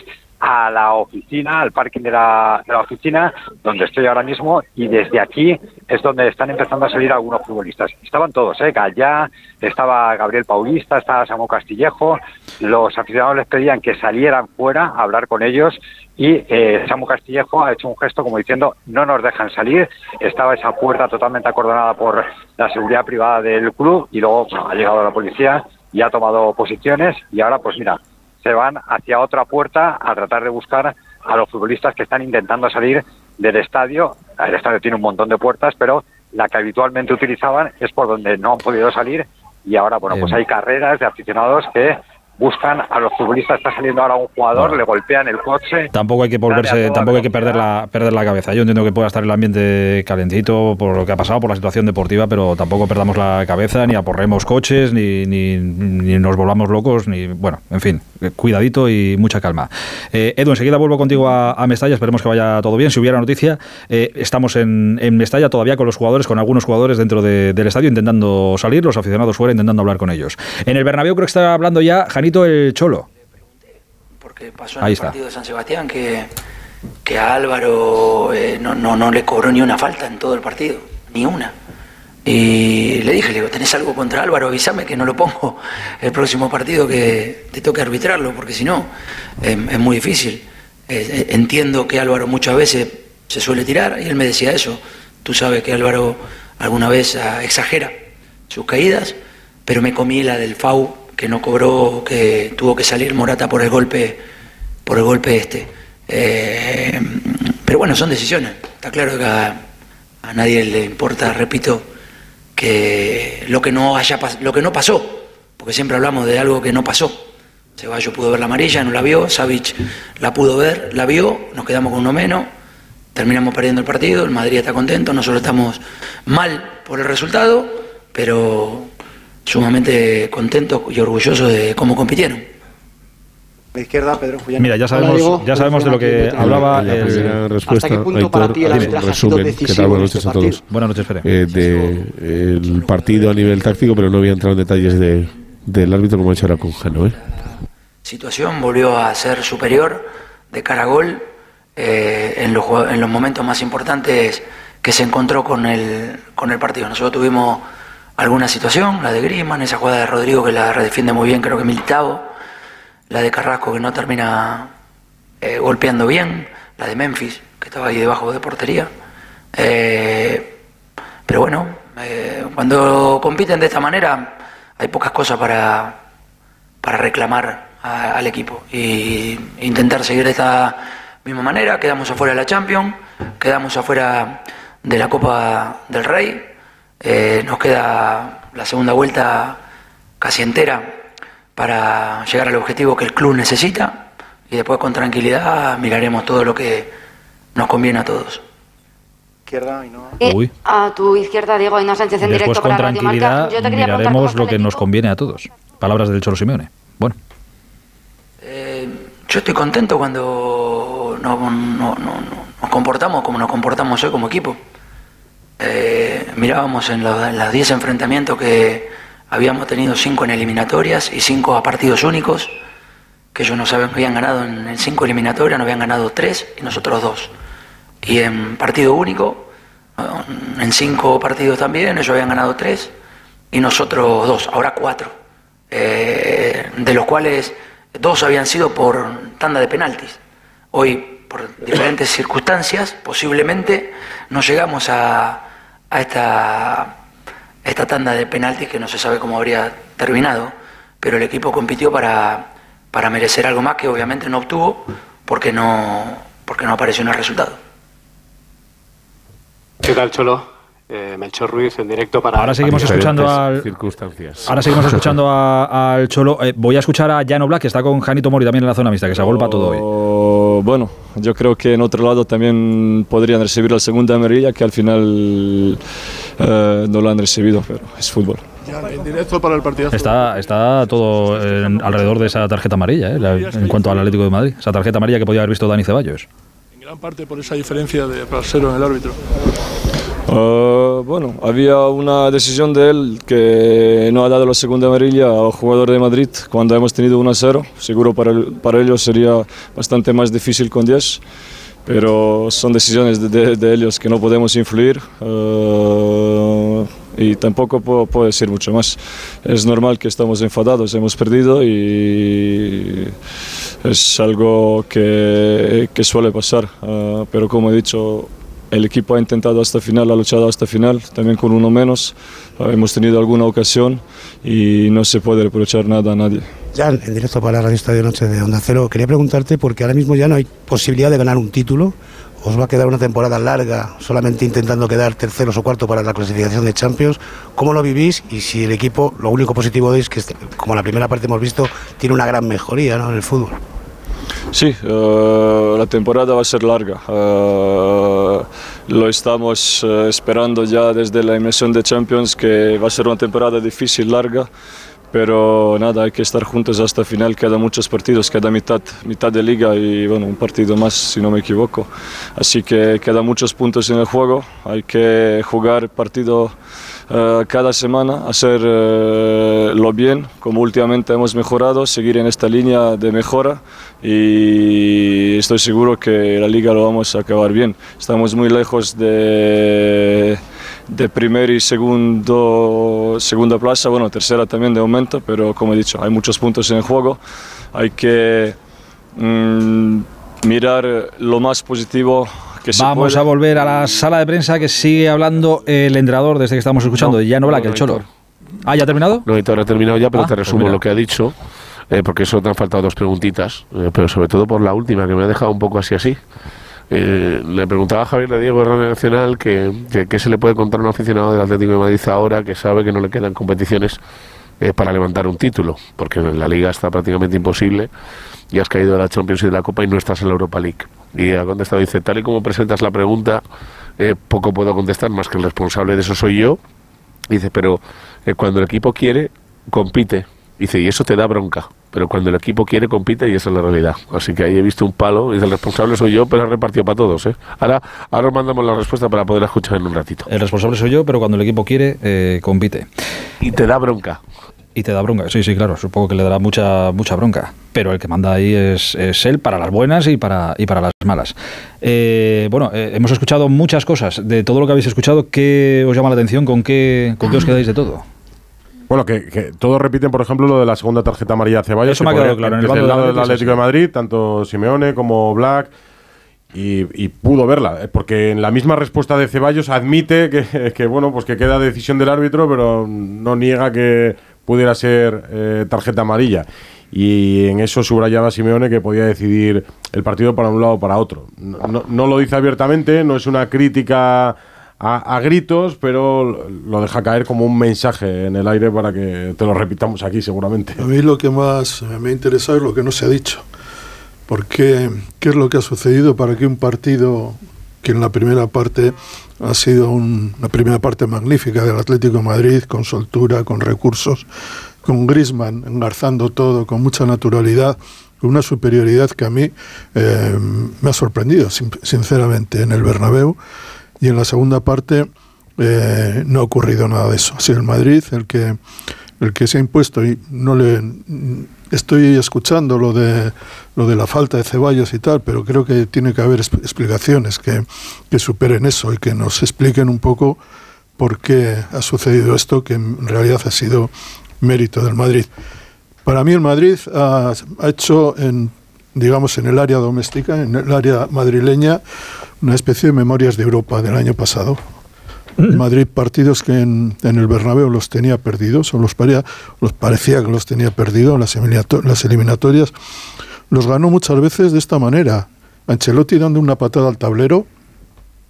Speaker 19: a la oficina, al parking de la, de la, oficina, donde estoy ahora mismo, y desde aquí es donde están empezando a salir algunos futbolistas. Estaban todos, ¿eh? Gallá, estaba Gabriel Paulista, estaba Samu Castillejo, los aficionados les pedían que salieran fuera a hablar con ellos, y eh, Samu Castillejo ha hecho un gesto como diciendo no nos dejan salir, estaba esa puerta totalmente acordonada por la seguridad privada del club, y luego ha llegado la policía y ha tomado posiciones, y ahora pues mira, se van hacia otra puerta a tratar de buscar a los futbolistas que están intentando salir del estadio. El estadio tiene un montón de puertas, pero la que habitualmente utilizaban es por donde no han podido salir y ahora, bueno, pues hay carreras de aficionados que buscan a los futbolistas. Está saliendo ahora un jugador, le golpean el coche.
Speaker 2: Tampoco hay que volverse, tampoco hay que perder la, perder la cabeza. Yo entiendo que pueda estar el ambiente calentito por lo que ha pasado, por la situación deportiva, pero tampoco perdamos la cabeza, ni aporremos coches, ni, ni, ni nos volvamos locos, ni bueno, en fin, eh, cuidadito y mucha calma. Eh, Edu, enseguida vuelvo contigo a, a, Mestalla, esperemos que vaya todo bien. Si hubiera noticia, eh, estamos en, en, Mestalla todavía con los jugadores, con algunos jugadores dentro de, del estadio intentando salir, los aficionados fuera intentando hablar con ellos. En el Bernabéu creo que está hablando ya Janito el Cholo.
Speaker 20: Porque pasó en Ahí el está. partido de San Sebastián que, que a Álvaro eh, no, no, no le cobró ni una falta en todo el partido, ni una. Y le dije, le digo, ¿tenés algo contra Álvaro? Avísame que no lo pongo el próximo partido que te toque arbitrarlo, porque si no, eh, es muy difícil. Eh, entiendo que Álvaro muchas veces se suele tirar, y él me decía eso. Tú sabes que Álvaro alguna vez ah, exagera sus caídas, pero me comí la del FAU, que no cobró, que tuvo que salir Morata por el golpe, por el golpe este. Eh, pero bueno, son decisiones. Está claro que a, nadie le importa, repito, que lo que no haya lo que no pasó, porque siempre hablamos de algo que no pasó. Ceballos pudo ver la amarilla, no la vio, Savic la pudo ver, la vio, nos quedamos con uno menos, terminamos perdiendo el partido, el Madrid está contento, nosotros estamos mal por el resultado, pero sumamente contentos y orgullosos de cómo compitieron.
Speaker 21: La izquierda, Pedro Julián.
Speaker 2: Mira, ya sabemos,
Speaker 21: Hola, Diego.
Speaker 2: ya sabemos de lo que hablaba
Speaker 21: la
Speaker 2: el-
Speaker 21: primera respuesta, ¿Hasta qué punto para ti el arbitraje ha sido
Speaker 22: resumen, ¿qué tal? Buenas
Speaker 21: en
Speaker 22: noches
Speaker 21: este
Speaker 22: a todos.
Speaker 2: Buenas noches, Fere.
Speaker 22: Eh, de el partido a nivel táctico, pero no voy a entrar en detalles de, del árbitro como ha hecho ahora con Jano. ¿eh?
Speaker 20: situación volvió a ser superior de cara a gol eh, en, los, en los momentos más importantes que se encontró con el, con el partido. Nosotros tuvimos alguna situación, la de Griezmann, esa jugada de Rodrigo que la redefiende muy bien, creo que Militao, la de Carrasco que no termina eh, golpeando bien, la de Memphis que estaba ahí debajo de portería. Eh, pero bueno, eh, cuando compiten de esta manera hay pocas cosas para, para reclamar al equipo y intentar seguir de esta misma manera. Quedamos afuera de la Champions, quedamos afuera de la Copa del Rey, eh, nos queda la segunda vuelta casi entera para llegar al objetivo que el club necesita y después con tranquilidad miraremos todo lo que nos conviene a todos.
Speaker 21: Izquierda y no.
Speaker 2: Uy.
Speaker 23: A tu izquierda, Diego Aina Sánchez en
Speaker 2: Después
Speaker 23: directo
Speaker 2: con
Speaker 23: para Radio Marca.
Speaker 2: tranquilidad
Speaker 23: Yo te quería preguntar cómo
Speaker 2: miraremos lo que nos conviene a todos. Palabras del Cholo Simeone. Bueno,
Speaker 20: Yo estoy contento cuando no- no- no- no- nos comportamos como nos comportamos hoy como equipo. Eh, mirábamos en los en los 10 enfrentamientos que habíamos tenido 5 en eliminatorias y 5 a partidos únicos, que ellos no saben, habían ganado en 5 eliminatorias, no habían ganado 3 y nosotros 2. Y en partido único, en 5 partidos también, ellos habían ganado 3 y nosotros 2, ahora 4 eh, de los cuales dos habían sido por tanda de penaltis. Por diferentes circunstancias, posiblemente no llegamos a, a esta, esta tanda de penaltis que no se sabe cómo habría terminado, pero el equipo compitió para, para merecer algo más que obviamente no obtuvo porque no, porque no apareció en el resultado.
Speaker 24: ¿Qué tal, Cholo? Eh, Melchor Ruiz en directo para.
Speaker 2: ahora seguimos escuchando al.
Speaker 22: circunstancias.
Speaker 2: Ahora seguimos escuchando al Cholo. Eh, voy a escuchar a Llano Black, que está con Janito Mori también en la zona mixta, que se agolpa todo hoy.
Speaker 10: Bueno, yo creo que en otro lado también podrían recibir la segunda amarilla, que al final eh, no la han recibido, pero es fútbol.
Speaker 12: En directo para el partido.
Speaker 2: Está, está todo en- alrededor de esa tarjeta amarilla, eh, la- en cuanto al Atlético de Madrid. Esa tarjeta amarilla que podía haber visto Dani Ceballos.
Speaker 12: En gran parte por esa diferencia de rasero en el árbitro.
Speaker 10: Eh, bueno, había una decisión de él que no ha dado la segunda amarilla al jugador de Madrid cuando hemos tenido 1 0. Seguro para, el- para ellos sería bastante más difícil con 10, pero son decisiones de, ellos que no podemos influir eh, y tampoco puedo, puedo decir mucho más. Es normal que estamos enfadados, hemos perdido y es algo que, suele pasar, eh, pero como he dicho, el equipo ha intentado hasta final, ha luchado hasta final, también con uno menos. Hemos tenido alguna ocasión y no se puede reprochar nada a nadie.
Speaker 25: Ya en directo para la Radio Estadio Noche de Onda Cero, quería preguntarte porque ahora mismo ya no hay posibilidad de ganar un título
Speaker 26: ¿Os va a quedar una temporada larga solamente intentando quedar terceros o cuarto para la clasificación de Champions? ¿Cómo lo vivís? Y si el equipo, lo único positivo es que, como la primera parte hemos visto, tiene una gran mejoría en el fútbol.
Speaker 10: Sí, eh, la temporada va a ser larga. Eh, lo estamos eh, esperando ya desde la inmersión de Champions, que va a ser una temporada difícil, larga. Pero nada, hay que estar juntos hasta el final. Quedan muchos partidos, queda mitad, mitad de liga y bueno, un partido más, si no me equivoco. Así que quedan muchos puntos en el juego. Hay que jugar partido eh, cada semana, hacerlo bien, como últimamente hemos mejorado, seguir en esta línea de mejora y estoy seguro que la liga lo vamos a acabar bien. Estamos muy lejos de, de primer y segundo, segunda plaza, bueno, tercera también de momento, pero como he dicho, hay muchos puntos en juego. Hay que mm, mirar lo más positivo
Speaker 2: Vamos a volver a la sala de prensa que sigue hablando el entrenador desde que estamos escuchando,
Speaker 22: No,
Speaker 2: ya no Black,
Speaker 22: no,
Speaker 2: el Cholo. Ah, ¿ya ha terminado?
Speaker 22: No, Aitor ha terminado ya, pero
Speaker 2: Ah,
Speaker 22: te resumo lo que ha dicho, eh, porque eso te han faltado dos preguntitas, eh, pero sobre todo por la última, que me ha dejado un poco así así. Eh, le preguntaba a Javier de Diego de Radio Nacional que, que- qué se le puede contar a un aficionado del Atlético de Madrid ahora que sabe que no le quedan competiciones eh, para levantar un título, porque en la Liga está prácticamente imposible y has caído de la Champions y de la Copa y no estás en la Europa League. Y ha contestado, dice, tal y como presentas la pregunta, eh, poco puedo contestar, más que el responsable de eso soy yo. Dice, pero eh, cuando el equipo quiere, compite. Dice, y eso te da bronca. Pero cuando el equipo quiere, compite y esa es la realidad. Así que ahí he visto un palo. Dice, el responsable soy yo, pero ha repartido para todos. ¿eh? Ahora, ahora os mandamos la respuesta para poder escuchar en un ratito.
Speaker 2: El responsable soy yo, pero cuando el equipo quiere, eh, compite.
Speaker 22: Y te da bronca.
Speaker 2: Y te da bronca, sí, sí, claro, supongo que le dará mucha, mucha bronca. Pero el que manda ahí es, es él para las buenas y para, y para las malas. Eh, bueno, eh, hemos escuchado muchas cosas. De todo lo que habéis escuchado, ¿qué os llama la atención? ¿Con qué, con qué os quedáis de todo?
Speaker 11: Bueno, que, que todos repiten, por ejemplo, lo de la segunda tarjeta amarilla a Ceballos.
Speaker 2: Eso me ha quedado claro, en el
Speaker 11: Desde el lado del
Speaker 2: Atlético,
Speaker 11: Atlético de Madrid, tanto Simeone como Black. Y, y pudo verla, eh, porque en la misma respuesta de Ceballos admite que, que, bueno, pues que queda decisión del árbitro, pero no niega que pudiera ser eh, tarjeta amarilla. Y en eso subrayaba Simeone que podía decidir el partido para un lado o para otro. No, no- lo dice abiertamente, no es una crítica a, a gritos, pero lo deja caer como un mensaje en el aire para que te lo repitamos aquí seguramente.
Speaker 12: A mí lo que más me ha interesado es lo que no se ha dicho. Porque, ¿qué es lo que ha sucedido para que un partido que en la primera parte ha sido un- una primera parte magnífica del Atlético de Madrid, con soltura, con recursos, con Grisman engarzando todo, con mucha naturalidad, con una superioridad que a mí eh, me ha sorprendido, sin- sinceramente, en el Bernabéu. Y en la segunda parte eh, no ha ocurrido nada de eso. Ha sido el Madrid el que, el que se ha impuesto y no le estoy escuchando lo de lo de la falta de Ceballos y tal, pero creo que tiene que haber exp- explicaciones que, que superen eso y que nos expliquen un poco por qué ha sucedido esto, que en realidad ha sido mérito del Madrid. Para mí el Madrid ha, ha hecho en digamos en el área doméstica, en el área madrileña, una especie de memorias de Europa del año pasado. Madrid partidos que en, el Bernabéu los tenía perdidos, o los, parecía, que los tenía perdidos las, las eliminatorias, los ganó muchas veces de esta manera. Ancelotti dando una patada al tablero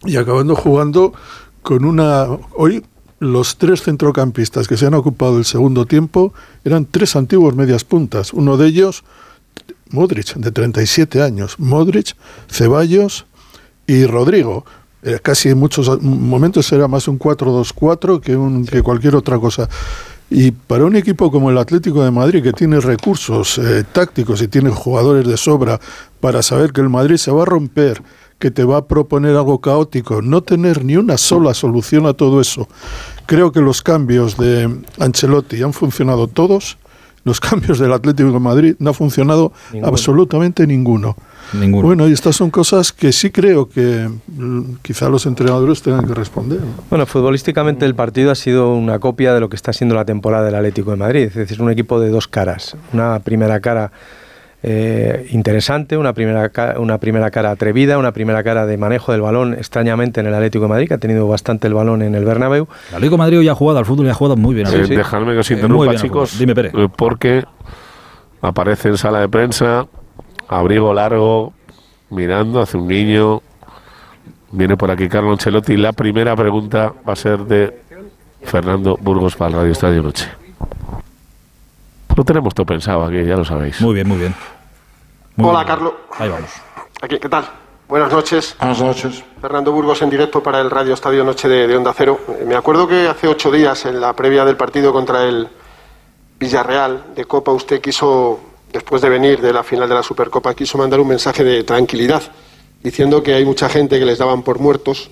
Speaker 12: y acabando jugando con una... Hoy los tres centrocampistas que se han ocupado del segundo tiempo eran tres antiguos medias puntas. Uno de ellos, Modric, de 37 años. Modric, Ceballos y Rodrigo. Eh, casi en muchos momentos era más un 4-2-4 que, un, que cualquier otra cosa. Y para un equipo como el Atlético de Madrid, que tiene recursos eh, tácticos y tiene jugadores de sobra para saber que el Madrid se va a romper, que te va a proponer algo caótico, no tener ni una sola solución a todo eso. Creo que los cambios de Ancelotti han funcionado todos, los cambios del Atlético de Madrid no ha funcionado
Speaker 2: Ninguno.
Speaker 12: absolutamente ninguno.
Speaker 2: Ninguno.
Speaker 12: Bueno, y estas son cosas que sí creo que mm, quizá los entrenadores tengan que responder. ¿no?
Speaker 7: Bueno, futbolísticamente el partido ha sido una copia de lo que está siendo la temporada del Atlético de Madrid. Es decir, un equipo de dos caras. Una primera cara eh, interesante, una primera, una primera cara atrevida, una primera cara de manejo del balón extrañamente en el Atlético de Madrid, que ha tenido bastante el balón en el Bernabéu.
Speaker 2: El Atlético de Madrid hoy ha jugado al fútbol y ha jugado muy bien.
Speaker 22: Eh,
Speaker 2: Alberto.
Speaker 22: Dejadme que os
Speaker 2: Eh,
Speaker 22: interrumpa, chicos.
Speaker 2: Dime,
Speaker 22: eh, Porque aparece en sala de prensa, abrigo largo, mirando hacia un niño, Viene por aquí Carlo Ancelotti. La primera pregunta va a ser de Fernando Burgos para el Radio Estadio Noche. Lo tenemos todo pensado aquí, ya lo sabéis.
Speaker 2: Muy bien, muy bien.
Speaker 5: Hola, Carlos.
Speaker 2: Ahí vamos.
Speaker 5: Aquí, ¿qué tal? Buenas noches.
Speaker 27: Buenas noches.
Speaker 5: Fernando Burgos en directo para el Radio Estadio Noche de, de Onda Cero. Me acuerdo que hace ocho días, en la previa del partido contra el Villarreal de Copa, usted quiso, después de venir de la final de la Supercopa, quiso mandar un mensaje de tranquilidad, diciendo que hay mucha gente que les daban por muertos,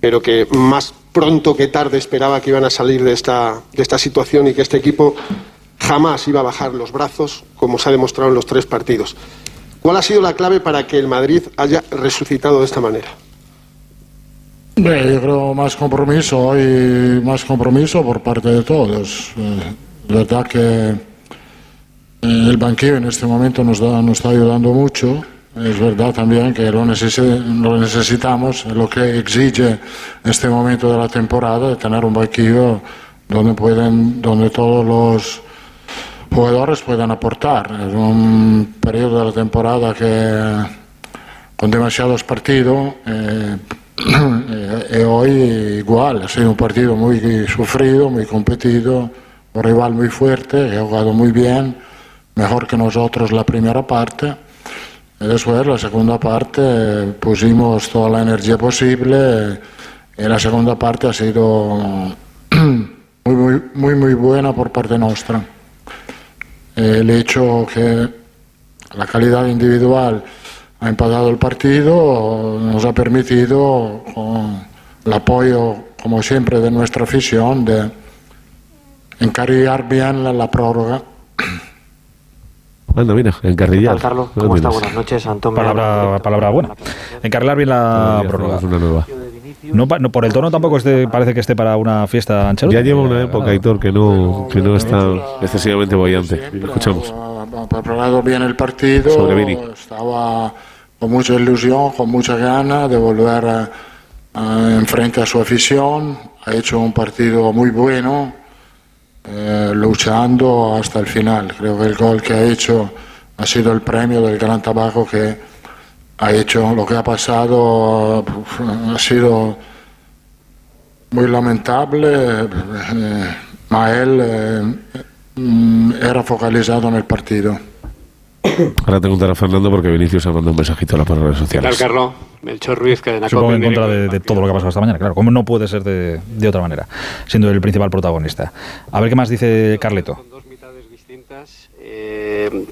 Speaker 5: pero que más pronto que tarde esperaba que iban a salir de esta, de esta situación y que este equipo jamás iba a bajar los brazos, como se ha demostrado en los tres partidos. ¿Cuál ha sido la clave para que el Madrid haya resucitado de esta manera?
Speaker 27: Beh, yo creo más compromiso, hay más compromiso por parte de todos. Eh, verdad que eh, el banquillo en este momento nos, da- nos está ayudando mucho. Es verdad también que lo, necesi- lo necesitamos, es lo que exige este momento de la temporada, de tener un banquillo donde, pueden, donde todos los jugadores puedan aportar. Es un periodo de la temporada que con demasiados partidos eh, eh, hoy igual, ha sido un partido muy sufrido, muy competido, un rival muy fuerte, ha jugado muy bien, mejor que nosotros la primera parte. Después la segunda parte pusimos toda la energía posible y la segunda parte ha sido muy, muy, muy, muy buena por parte nuestra. El hecho que la calidad individual ha empatado el partido nos ha permitido, con el apoyo, como siempre, de nuestra afición, de encarrilar bien la, la prórroga.
Speaker 22: Anda, mira, encarrillar.
Speaker 21: ¿Qué tal, Carlos?
Speaker 22: Lo
Speaker 21: ¿Cómo está? Buenas noches, Antonio.
Speaker 2: Palabra, palabra buena. Encarrilar bien la prórroga.
Speaker 22: una nueva.
Speaker 2: No, no, por el tono tampoco este, parece que esté para una fiesta Ancelotti.
Speaker 22: Ya lleva una época, Aitor, que no, que no está excesivamente bollante. Lo escuchamos.
Speaker 27: Ha preparado bien el partido,
Speaker 22: Sobre Vini.
Speaker 27: estaba con mucha ilusión, con mucha gana de volver a, a- enfrente a su afición, ha hecho un partido muy bueno, eh, luchando hasta el final. Creo que el gol que ha hecho ha sido el premio del gran trabajo que ha hecho. Lo que ha pasado ha sido muy lamentable, eh, ma él eh, era focalizado en el partido.
Speaker 22: Ahora te preguntará Fernando porque Vinicius ha mandado un mensajito a las redes
Speaker 24: ¿Qué tal,
Speaker 22: sociales.
Speaker 24: Carlos? Melchor Ruiz, que de la
Speaker 2: Supongo en contra de, de todo lo que ha pasado esta mañana, claro. Como no puede ser de, de otra manera, siendo el principal protagonista. A ver qué más dice Carleto.
Speaker 24: Eh,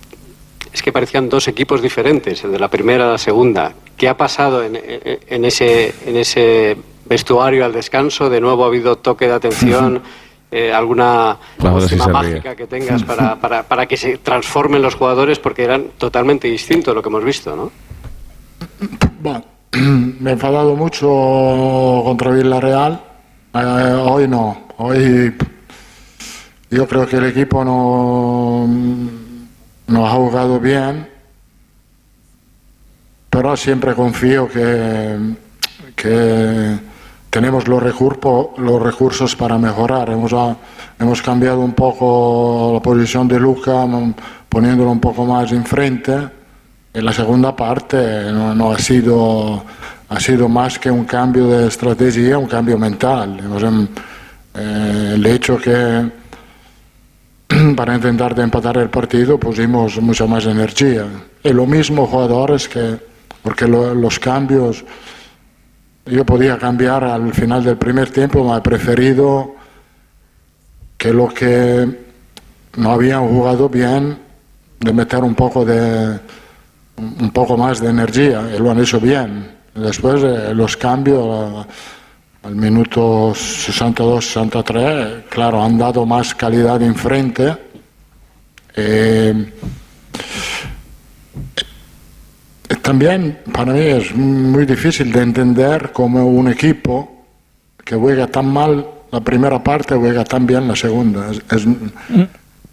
Speaker 24: es que parecían dos equipos diferentes, el de la primera a la segunda. ¿Qué ha pasado en, en- ese, en ese vestuario al descanso? ¿De nuevo ha habido toque de atención? Eh, ¿Alguna
Speaker 22: ríe.
Speaker 24: mágica que tengas para, para, para que se transformen los jugadores? Porque eran totalmente distintos lo que hemos visto, ¿no?
Speaker 27: Bueno, me he enfadado mucho contra Villarreal. Eh, hoy no. Hoy yo creo que el equipo no, no ha jugado bien. Pero siempre confío que, que tenemos los, recursos los recursos para mejorar. Hemos, ah, hemos cambiado un poco la posición de Luca, poniéndolo un poco más enfrente. En la segunda parte no, ha, sido, ha sido más que un cambio de estrategia, un cambio mental. Sea, eh, el hecho que para intentar de empatar el partido pusimos mucha más energía. Y lo mismo jugadores que, porque lo- los cambios, yo podía cambiar al final del primer tiempo, me he preferido que lo que no habían jugado bien, de meter un poco de un poco más de energía y lo han hecho bien. Después eh, los cambios al minuto 62-63, claro, han dado más calidad enfrente. Eh, eh, también para mí es muy difícil de entender cómo un equipo que juega tan mal la primera parte juega tan bien la segunda. Es, es,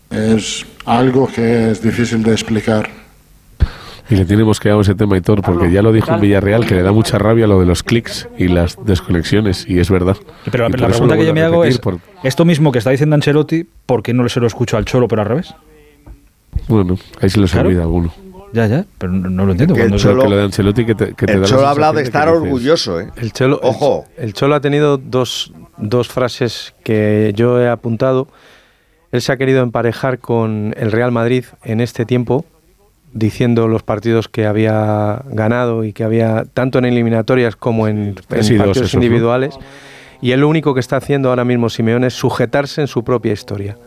Speaker 27: es algo que es difícil de explicar.
Speaker 22: Y le tiene mosqueado ese tema, Aitor, porque ya lo dijo en Villarreal, que le da mucha rabia lo de los clics y las desconexiones, y es verdad.
Speaker 2: Pero la, pregunta que yo me hago es,
Speaker 22: por-
Speaker 2: esto mismo que está diciendo Ancelotti, ¿por qué no se lo escucho al Cholo pero al revés?
Speaker 22: Bueno, ahí se les
Speaker 2: Claro.
Speaker 22: olvida a alguno.
Speaker 2: Ya, ya, pero no, no lo entiendo.
Speaker 8: Que el Cholo-
Speaker 22: Que lo de Ancelotti que te, que te
Speaker 8: el
Speaker 22: da la
Speaker 8: Cholo ha hablado de estar orgulloso, ¿eh?
Speaker 7: El Cholo,
Speaker 8: Ojo.
Speaker 7: El, el Cholo ha tenido dos, dos frases que yo he apuntado. Él se ha querido emparejar con el Real Madrid en este tiempo, diciendo los partidos que había ganado y que había, tanto en eliminatorias como en, en
Speaker 22: Sí, dos
Speaker 7: partidos
Speaker 22: esos, ¿no?
Speaker 7: individuales. Y él lo único que está haciendo ahora mismo Simeone es sujetarse en su propia historia.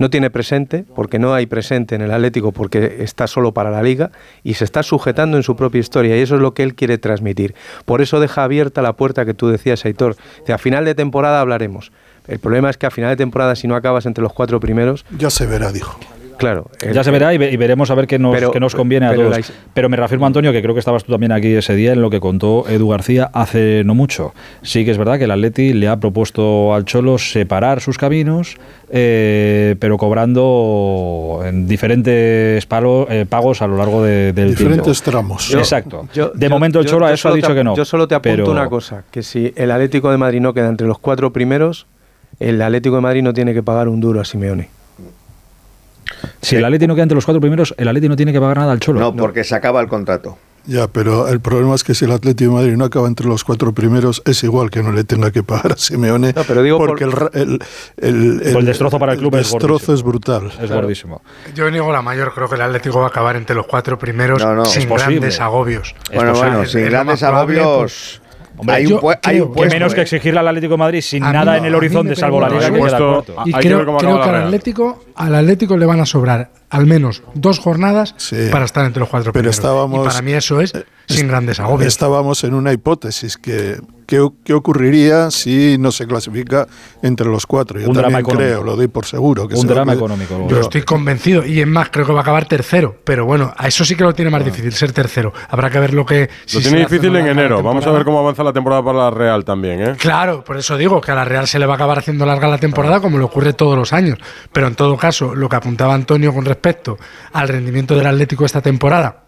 Speaker 7: No tiene presente, porque no hay presente en el Atlético, porque está solo para la liga, y se está sujetando en su propia historia, y eso es lo que él quiere transmitir. Por eso deja abierta la puerta que tú decías, Aitor. De a final de temporada hablaremos. El problema es que a final de temporada, si no acabas entre los cuatro primeros,
Speaker 12: Ya se verá, dijo.
Speaker 7: Claro. el-
Speaker 2: Ya se verá y, ve- y veremos a ver qué nos,
Speaker 7: Pero-
Speaker 2: qué nos conviene a
Speaker 7: pero
Speaker 2: todos.
Speaker 7: la-
Speaker 2: Pero me reafirmo, Antonio, que creo que estabas tú también aquí ese día en lo que contó Edu García hace no mucho. Sí que es verdad que el Atleti le ha propuesto al Cholo separar sus caminos, eh, pero cobrando en diferentes palo- eh, pagos a lo largo de- del
Speaker 12: Diferentes
Speaker 2: tiempo.
Speaker 12: tramos.
Speaker 7: Yo-
Speaker 2: Exacto.
Speaker 7: yo-
Speaker 2: de
Speaker 7: yo-
Speaker 2: momento el
Speaker 7: yo-
Speaker 2: Cholo a eso ha dicho
Speaker 7: te-
Speaker 2: que no.
Speaker 7: Yo solo te apunto
Speaker 2: pero-
Speaker 7: una cosa, que si el Atlético de Madrid no queda entre los cuatro primeros, el Atlético de Madrid no tiene que pagar un duro a Simeone.
Speaker 2: Si el Atleti no queda entre los cuatro primeros, el Atleti no tiene que pagar nada al Cholo.
Speaker 8: No, porque se acaba el contrato.
Speaker 12: Ya, pero el problema es que si el Atlético de Madrid no acaba entre los cuatro primeros, es igual que no le tenga que pagar a Simeone.
Speaker 7: No, pero digo
Speaker 12: porque el, ra- el, el,
Speaker 2: el destrozo para el club es
Speaker 12: destrozo es brutal.
Speaker 2: Es gordísimo.
Speaker 6: Yo niego la mayor, creo que el Atlético va a acabar entre los cuatro primeros
Speaker 8: No, no.
Speaker 6: sin grandes agobios.
Speaker 8: Bueno, bueno, sin grandes agobios.
Speaker 2: Hombre,
Speaker 8: hay, un, hay
Speaker 2: que menos que exigirle al Atlético de Madrid sin nada
Speaker 6: no,
Speaker 2: en el horizonte salvo la liga que queda
Speaker 11: puesto-
Speaker 2: cuarto.
Speaker 11: Hay
Speaker 6: Y creo, creo que al. Atlético, al Atlético le van a sobrar al menos dos jornadas
Speaker 12: Sí.
Speaker 6: para estar entre los cuatro
Speaker 12: Pero
Speaker 6: primeros.
Speaker 12: estábamos-
Speaker 6: y para mí eso es sin grandes agobios.
Speaker 12: Estábamos en una hipótesis que ¿qué, ocurriría si no se clasifica entre los cuatro. Yo
Speaker 2: Un drama
Speaker 12: también
Speaker 2: económico.
Speaker 12: creo, lo doy por seguro. Que
Speaker 2: Un
Speaker 12: se
Speaker 2: drama económico.
Speaker 6: Yo estoy convencido y es más, creo que va a acabar tercero. Pero bueno, a eso sí que lo tiene más difícil, ser tercero. Habrá que ver lo que. si
Speaker 11: Lo tiene difícil en enero. Vamos a ver cómo avanza la temporada para la Real también, ¿eh?
Speaker 6: Claro, por eso digo que a la Real se le va a acabar haciendo larga la temporada como le ocurre todos los años. Pero en todo caso, lo que apuntaba Antonio con respecto al rendimiento del Atlético esta temporada,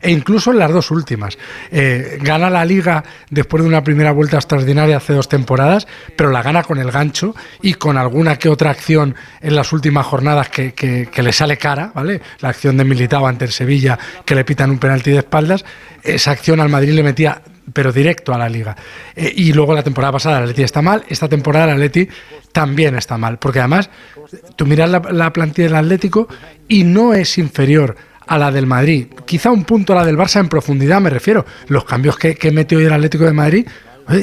Speaker 6: e incluso en las dos últimas. Eh, gana la liga después de una primera vuelta extraordinaria hace dos temporadas, pero la gana con el gancho y con alguna que otra acción en las últimas jornadas que, que- que le sale cara, ¿vale? La acción de Militao ante el Sevilla, que le pitan un penalti de espaldas, esa acción al Madrid le metía pero directo a la liga. Eh, y luego la temporada pasada el Atleti está mal, esta temporada el Atleti también está mal, porque además tú miras la, la plantilla del Atlético y no es inferior a la del Madrid. Quizá un punto a la del Barça en profundidad, me refiero. Los cambios que, que mete hoy el Atlético de Madrid,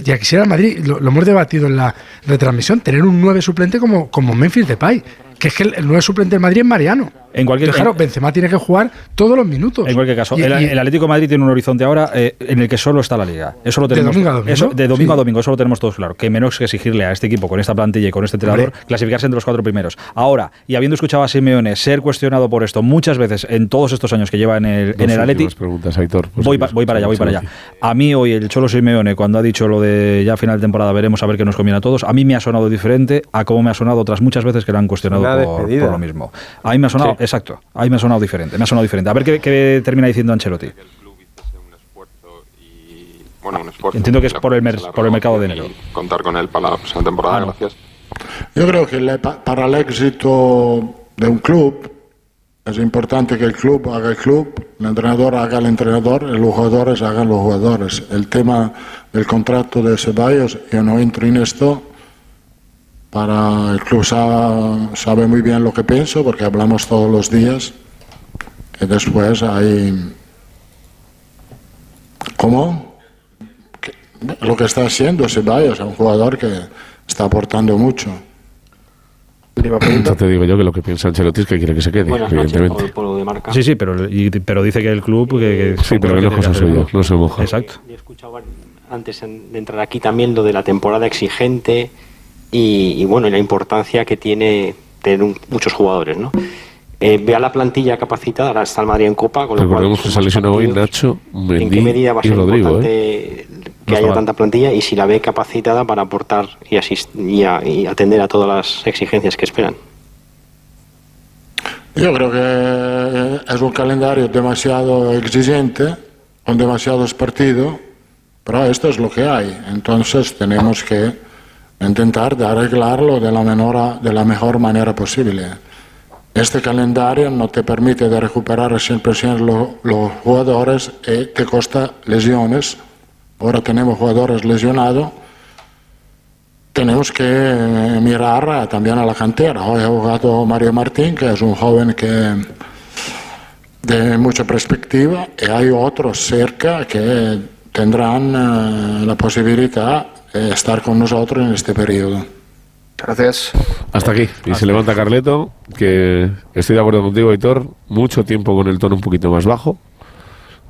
Speaker 6: ya quisiera el Madrid, lo, lo hemos debatido en la retransmisión, tener un 9 suplente como, como Memphis Depay, que es que el, el 9 suplente del Madrid es Mariano.
Speaker 2: En cualquier
Speaker 6: Entonces, claro, Benzema tiene que jugar todos los minutos.
Speaker 2: En cualquier caso,
Speaker 6: Y-
Speaker 2: el,
Speaker 6: y-
Speaker 2: el Atlético de Madrid tiene un horizonte ahora eh, en el que solo está la liga. Eso lo
Speaker 6: ¿De
Speaker 2: tenemos.
Speaker 6: domingo a domingo?
Speaker 2: eso- de domingo
Speaker 6: Sí.
Speaker 2: a domingo, eso lo tenemos todos claro. Que menos que exigirle a este equipo con esta plantilla y con este entrenador
Speaker 6: Hombre.
Speaker 2: clasificarse entre los cuatro primeros. Ahora, y habiendo escuchado a Simeone ser cuestionado por esto muchas veces en todos estos años que lleva en el, en el
Speaker 22: últimas preguntas, Aitor. Pues
Speaker 2: voy, pa- voy para allá, voy para allá. A mí hoy el Cholo Simeone, cuando ha dicho lo de ya final de temporada, veremos a ver qué nos conviene a todos, a mí me ha sonado diferente a cómo me ha sonado otras muchas veces que lo han cuestionado por, lo mismo. A mí me ha sonado,
Speaker 7: Sí.
Speaker 2: Exacto, a mí me ha sonado diferente, me ha sonado diferente. A ver qué, qué termina diciendo Ancelotti.
Speaker 28: Bueno, un esfuerzo.
Speaker 2: Entiendo que es por el, mer-
Speaker 28: la
Speaker 2: por el mercado de enero.
Speaker 28: Contar con él para la próxima temporada,
Speaker 2: Ah, no.
Speaker 28: gracias.
Speaker 27: Yo creo que le- pa- para el éxito de un club es importante que el club haga el club, el entrenador haga el entrenador, los jugadores hagan los jugadores. El tema del contrato de Ceballos, yo no entro en esto. Para el club sa- sabe muy bien lo que pienso porque hablamos todos los días. Y después hay. ¿Cómo? Lo que está haciendo Ceballos es un jugador que está aportando mucho.
Speaker 22: Te digo yo que lo que piensa Ancelotti es que quiere que se quede,
Speaker 24: Buenas noches, de Marca.
Speaker 2: Sí, sí, pero, y- pero dice que el club. Que, que
Speaker 22: Sí, pero que no es cosa suya, no se moja.
Speaker 2: Exacto.
Speaker 24: He escuchado antes de entrar aquí también lo de la temporada exigente y, y, bueno, y la importancia que tiene tener un- muchos jugadores, ¿no? Eh, vea la plantilla capacitada, ahora está el Madrid en Copa, con lo cual
Speaker 22: Recordemos que se lesionado hoy. Nacho,
Speaker 24: ¿En qué
Speaker 22: Mendy
Speaker 24: medida va a
Speaker 22: y
Speaker 24: ser
Speaker 22: Rodrigo.
Speaker 24: importante
Speaker 22: ¿eh?
Speaker 24: que
Speaker 22: No
Speaker 24: haya
Speaker 22: mal.
Speaker 24: tanta plantilla y si la ve capacitada para aportar y, asist- y, a- y atender a todas las exigencias que esperan?
Speaker 27: Yo creo que es un calendario demasiado exigente, con demasiados partidos, pero esto es lo que hay. Entonces tenemos que intentar de arreglarlo de la, menor, de la mejor manera posible. este calendario no te permite de recuperar al 100% lo- los jugadores y te costa lesiones. Ahora tenemos jugadores lesionados. Tenemos que eh, mirar también a la cantera. Hoy ha jugado Mario Martín, que es un joven que de mucha perspectiva, y hay otros cerca que tendrán eh, la posibilidad estar con nosotros en este periodo.
Speaker 21: Gracias.
Speaker 22: Hasta aquí. Y se levanta Carleto, que estoy de acuerdo contigo, Aitor. Mucho tiempo con el tono un poquito más bajo.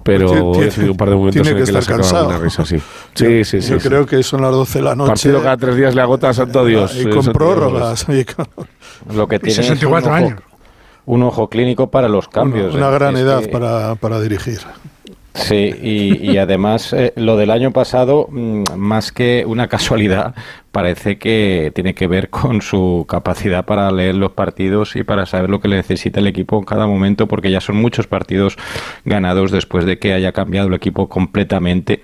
Speaker 22: Pero
Speaker 12: Tiene-
Speaker 22: he tenido un par de momentos
Speaker 12: tiene
Speaker 22: en que
Speaker 12: que
Speaker 22: le
Speaker 12: estar
Speaker 22: sacaba
Speaker 12: cansado.
Speaker 22: una risa, sí. Sí, sí, sí.
Speaker 12: Yo
Speaker 22: sí.
Speaker 12: creo que son las 12 de la noche.
Speaker 22: Partido cada tres días le agota a Santo Dios.
Speaker 12: Y
Speaker 22: eh,
Speaker 12: con prórrogas. y con-
Speaker 9: Lo que tiene es
Speaker 6: 64
Speaker 9: un ojo,
Speaker 6: años.
Speaker 9: un ojo clínico para los cambios.
Speaker 12: Una
Speaker 9: ¿eh?
Speaker 12: gran
Speaker 9: Es
Speaker 12: edad
Speaker 9: que-
Speaker 12: para, para dirigir.
Speaker 9: Sí, y, y además eh, lo del año pasado, mm, más que una casualidad, parece que tiene que ver con su capacidad para leer los partidos y para saber lo que le necesita el equipo en cada momento, porque ya son muchos partidos ganados después de que haya cambiado el equipo completamente.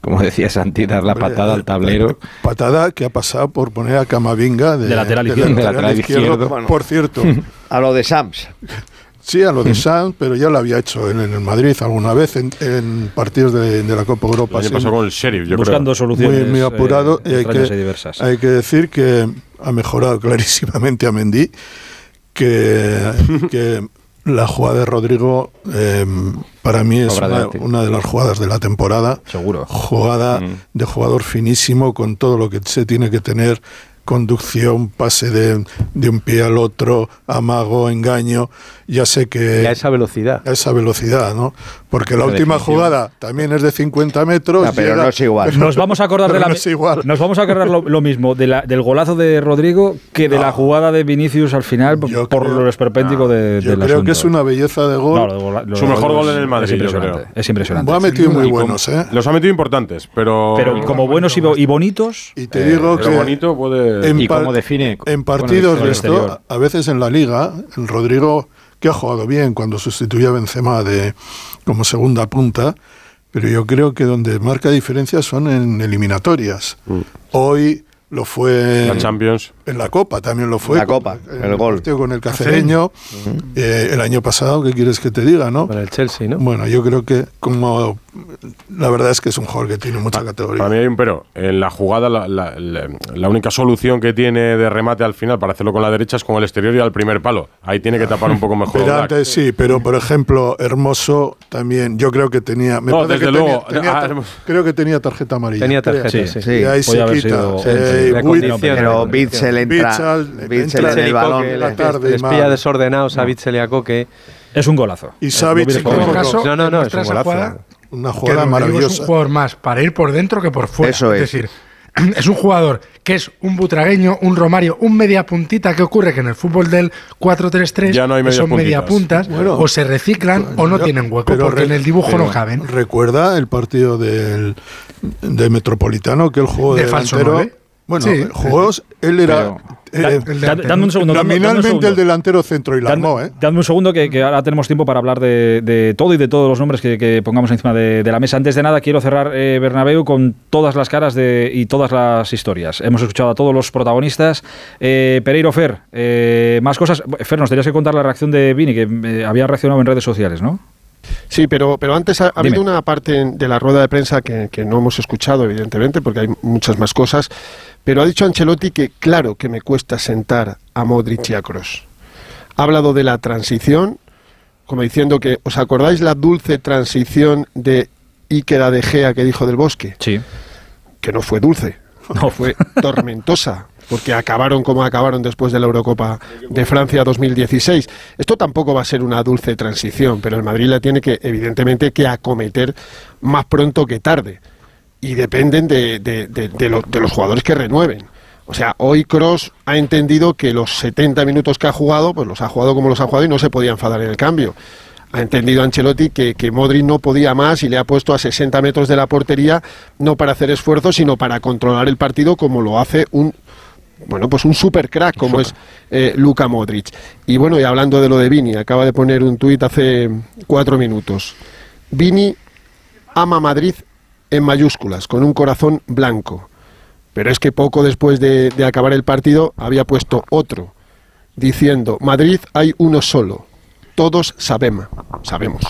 Speaker 9: Como decía Santi, dar la patada al tablero.
Speaker 12: Patada que ha pasado por poner a Camavinga de,
Speaker 9: De lateral
Speaker 12: de
Speaker 9: izquierdo. De
Speaker 12: lateral izquierdo. Por cierto,
Speaker 8: A lo de Sams.
Speaker 12: sí, a lo de Sanz, pero ya lo había hecho en, en el Madrid alguna vez en, en partidos de, de la Copa Europa. Sí.
Speaker 11: pasado con el Sheriff, yo
Speaker 2: Buscando
Speaker 11: creo.
Speaker 2: soluciones.
Speaker 12: muy, muy apurado
Speaker 2: eh,
Speaker 12: y hay que,
Speaker 2: y diversas.
Speaker 12: hay que decir que ha mejorado clarísimamente a Mendy que, que la jugada de Rodrigo eh, para mí es una de las jugadas de la temporada
Speaker 2: Seguro.
Speaker 12: jugada
Speaker 9: Mm.
Speaker 12: de jugador finísimo con todo lo que se tiene que tener conducción, pase de, de un pie al otro, amago, engaño, ya sé que
Speaker 7: Y a esa velocidad.
Speaker 12: a esa velocidad, ¿no? Porque la última
Speaker 7: definición.
Speaker 12: jugada también es de 50 metros.
Speaker 8: Ah, pero
Speaker 12: llega-
Speaker 8: no es igual.
Speaker 12: pero-
Speaker 2: Nos vamos a acordar de la
Speaker 12: no es igual.
Speaker 2: nos vamos a acordar lo, lo mismo de la- del golazo de Rodrigo que de la jugada de Vinicius al final por
Speaker 12: creo-
Speaker 2: lo esperpéntico de,
Speaker 12: Yo
Speaker 2: del
Speaker 12: creo que es una belleza de gol.
Speaker 2: No, lo lo
Speaker 11: Su mejor gol en el Madrid,
Speaker 2: es
Speaker 11: yo
Speaker 2: impresionante.
Speaker 11: creo.
Speaker 2: Es impresionante.
Speaker 12: Ha metido muy buenos, ¿eh?
Speaker 11: Los ha metido importantes, pero.
Speaker 2: Pero como buenos y, bo- y bonitos,
Speaker 12: Y te digo
Speaker 11: pero
Speaker 12: que
Speaker 11: bonito puede.
Speaker 12: En,
Speaker 9: ¿Y
Speaker 12: par-
Speaker 9: cómo define
Speaker 12: en partidos de esto,
Speaker 9: exterior?
Speaker 12: a veces en la liga, el Rodrigo, que ha jugado bien cuando sustituye a Benzema de, como segunda punta, pero yo creo que donde marca diferencia son en eliminatorias. Hoy lo fue
Speaker 11: La Champions.
Speaker 12: en la Copa, también lo fue.
Speaker 8: La Copa,
Speaker 12: en
Speaker 8: el gol.
Speaker 12: con el cacereño. Eh, el año pasado, ¿qué quieres que te diga, no?
Speaker 7: Para el Chelsea, ¿no?
Speaker 12: Bueno, yo creo que como la verdad es que es un jugador que tiene mucha categoría.
Speaker 11: Para mí hay un pero. En la jugada, la, la- la- la única solución que tiene de remate al final para hacerlo con la derecha es con el exterior y al primer palo. Ahí tiene que tapar un poco mejor.
Speaker 12: Pero antes sí, pero por ejemplo, Hermoso también, yo creo que tenía. Me
Speaker 11: No, desde
Speaker 12: que
Speaker 11: luego.
Speaker 12: tenía
Speaker 11: Ah,
Speaker 12: creo que tenía tarjeta amarilla.
Speaker 7: Tenía tarjeta,
Speaker 8: Sí,
Speaker 7: sí.
Speaker 8: sí.
Speaker 12: Y ahí se quita
Speaker 2: sí,
Speaker 8: pero Bitzel entra,
Speaker 12: Bitzel,
Speaker 8: Bitzel
Speaker 12: entra en
Speaker 8: el balón.
Speaker 12: En la tarde,
Speaker 7: les,
Speaker 12: les
Speaker 7: pilla desordenados no. a Bitzel y a Coque.
Speaker 2: Es un golazo.
Speaker 12: Y Savic, en todo caso,
Speaker 7: no, no, no, es un golazo.
Speaker 6: Jugada,
Speaker 12: una jugada
Speaker 6: que maravillosa. Es un jugador más para ir por dentro que por fuera.
Speaker 8: Eso es.
Speaker 6: es decir, es un jugador que es un butragueño, un romario, un media puntita. ¿Qué ocurre? Que en el fútbol del 4-3-3
Speaker 11: ya no hay
Speaker 6: son media puntas
Speaker 12: bueno,
Speaker 6: o se reciclan bueno, o no tienen hueco porque en el dibujo no caben.
Speaker 12: ¿Recuerda el partido del, de Metropolitano que el juego de
Speaker 6: delantero? Falso 9?
Speaker 12: Bueno,
Speaker 6: Sí.
Speaker 12: jugó, él era eh,
Speaker 2: da- Dame un segundo. dame- dame un
Speaker 12: nominalmente
Speaker 2: segundo.
Speaker 12: el delantero centro y la armó, ¿eh?
Speaker 2: dadme un segundo que, que ahora tenemos tiempo para hablar de, de todo y de todos los nombres que, que pongamos encima de, de la mesa. Antes de nada, quiero cerrar eh, Bernabéu con todas las caras de, y todas las historias. Hemos escuchado a todos los protagonistas. Eh, Pereiro Fer, eh, más cosas. Fer, nos tenías que contar la reacción de Vini, que eh, había reaccionado en redes sociales, ¿no?
Speaker 5: Sí, pero, pero antes ha, habido una parte de la rueda de prensa que, que no hemos escuchado, evidentemente, porque hay muchas más cosas. Pero ha dicho Ancelotti que, claro, que me cuesta sentar a Modric y a Kroos. Ha hablado de la transición, como diciendo que, ¿os acordáis la dulce transición de Iker de Gea que dijo del bosque?
Speaker 2: Sí.
Speaker 5: Que no fue dulce,
Speaker 2: No.
Speaker 5: fue tormentosa, porque acabaron como acabaron después de la Eurocopa de Francia 2016. Esto tampoco va a ser una dulce transición, pero el Madrid la tiene que, evidentemente, que acometer más pronto que tarde. Y dependen de, de- de- de lo- de los jugadores que renueven. O sea, hoy Cross ha entendido que los 70 minutos que ha jugado, pues los ha jugado como los ha jugado y no se podía enfadar en el cambio. Ha entendido Ancelotti que, que Modric no podía más y le ha puesto a 60 metros de la portería, no para hacer esfuerzos, sino para controlar el partido como lo hace un bueno, pues un super crack como es eh, Luka Modric. Y bueno, y hablando de lo de Vini, acaba de poner un tuit hace cuatro minutos. Vini ama Madrid en mayúsculas, con un corazón blanco. Pero es que poco después de, de acabar el partido había puesto otro. diciendo, Madrid hay uno solo, todos sabemos, sabemos,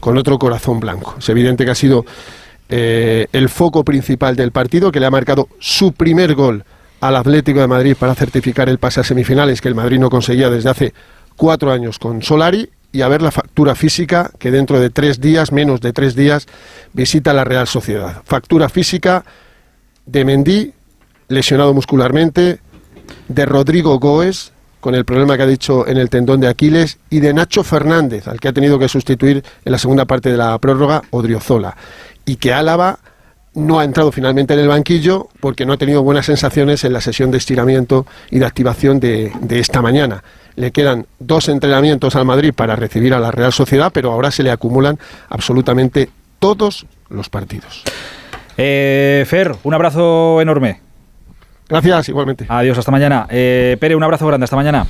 Speaker 5: con otro corazón blanco. Es evidente que ha sido eh, el foco principal del partido, que le ha marcado su primer gol al Atlético de Madrid para certificar el pase a semifinales que el Madrid no conseguía desde hace cuatro años con Solari y a ver la factura física que dentro de tres días, menos de tres días, visita la Real Sociedad. Factura física de Mendy, lesionado muscularmente, de Rodrigo Goes, con el problema que ha dicho en el tendón de Aquiles, y de Nacho Fernández, al que ha tenido que sustituir en la segunda parte de la prórroga Odriozola. Y que Álava no ha entrado finalmente en el banquillo porque no ha tenido buenas sensaciones en la sesión de estiramiento y de activación de, de esta mañana. Le quedan dos entrenamientos al Madrid para recibir a la Real Sociedad, pero ahora se le acumulan absolutamente todos los partidos.
Speaker 2: Eh, Fer, un abrazo enorme.
Speaker 5: Gracias, igualmente.
Speaker 2: Adiós, hasta mañana. Eh, Pere, un abrazo grande, hasta mañana.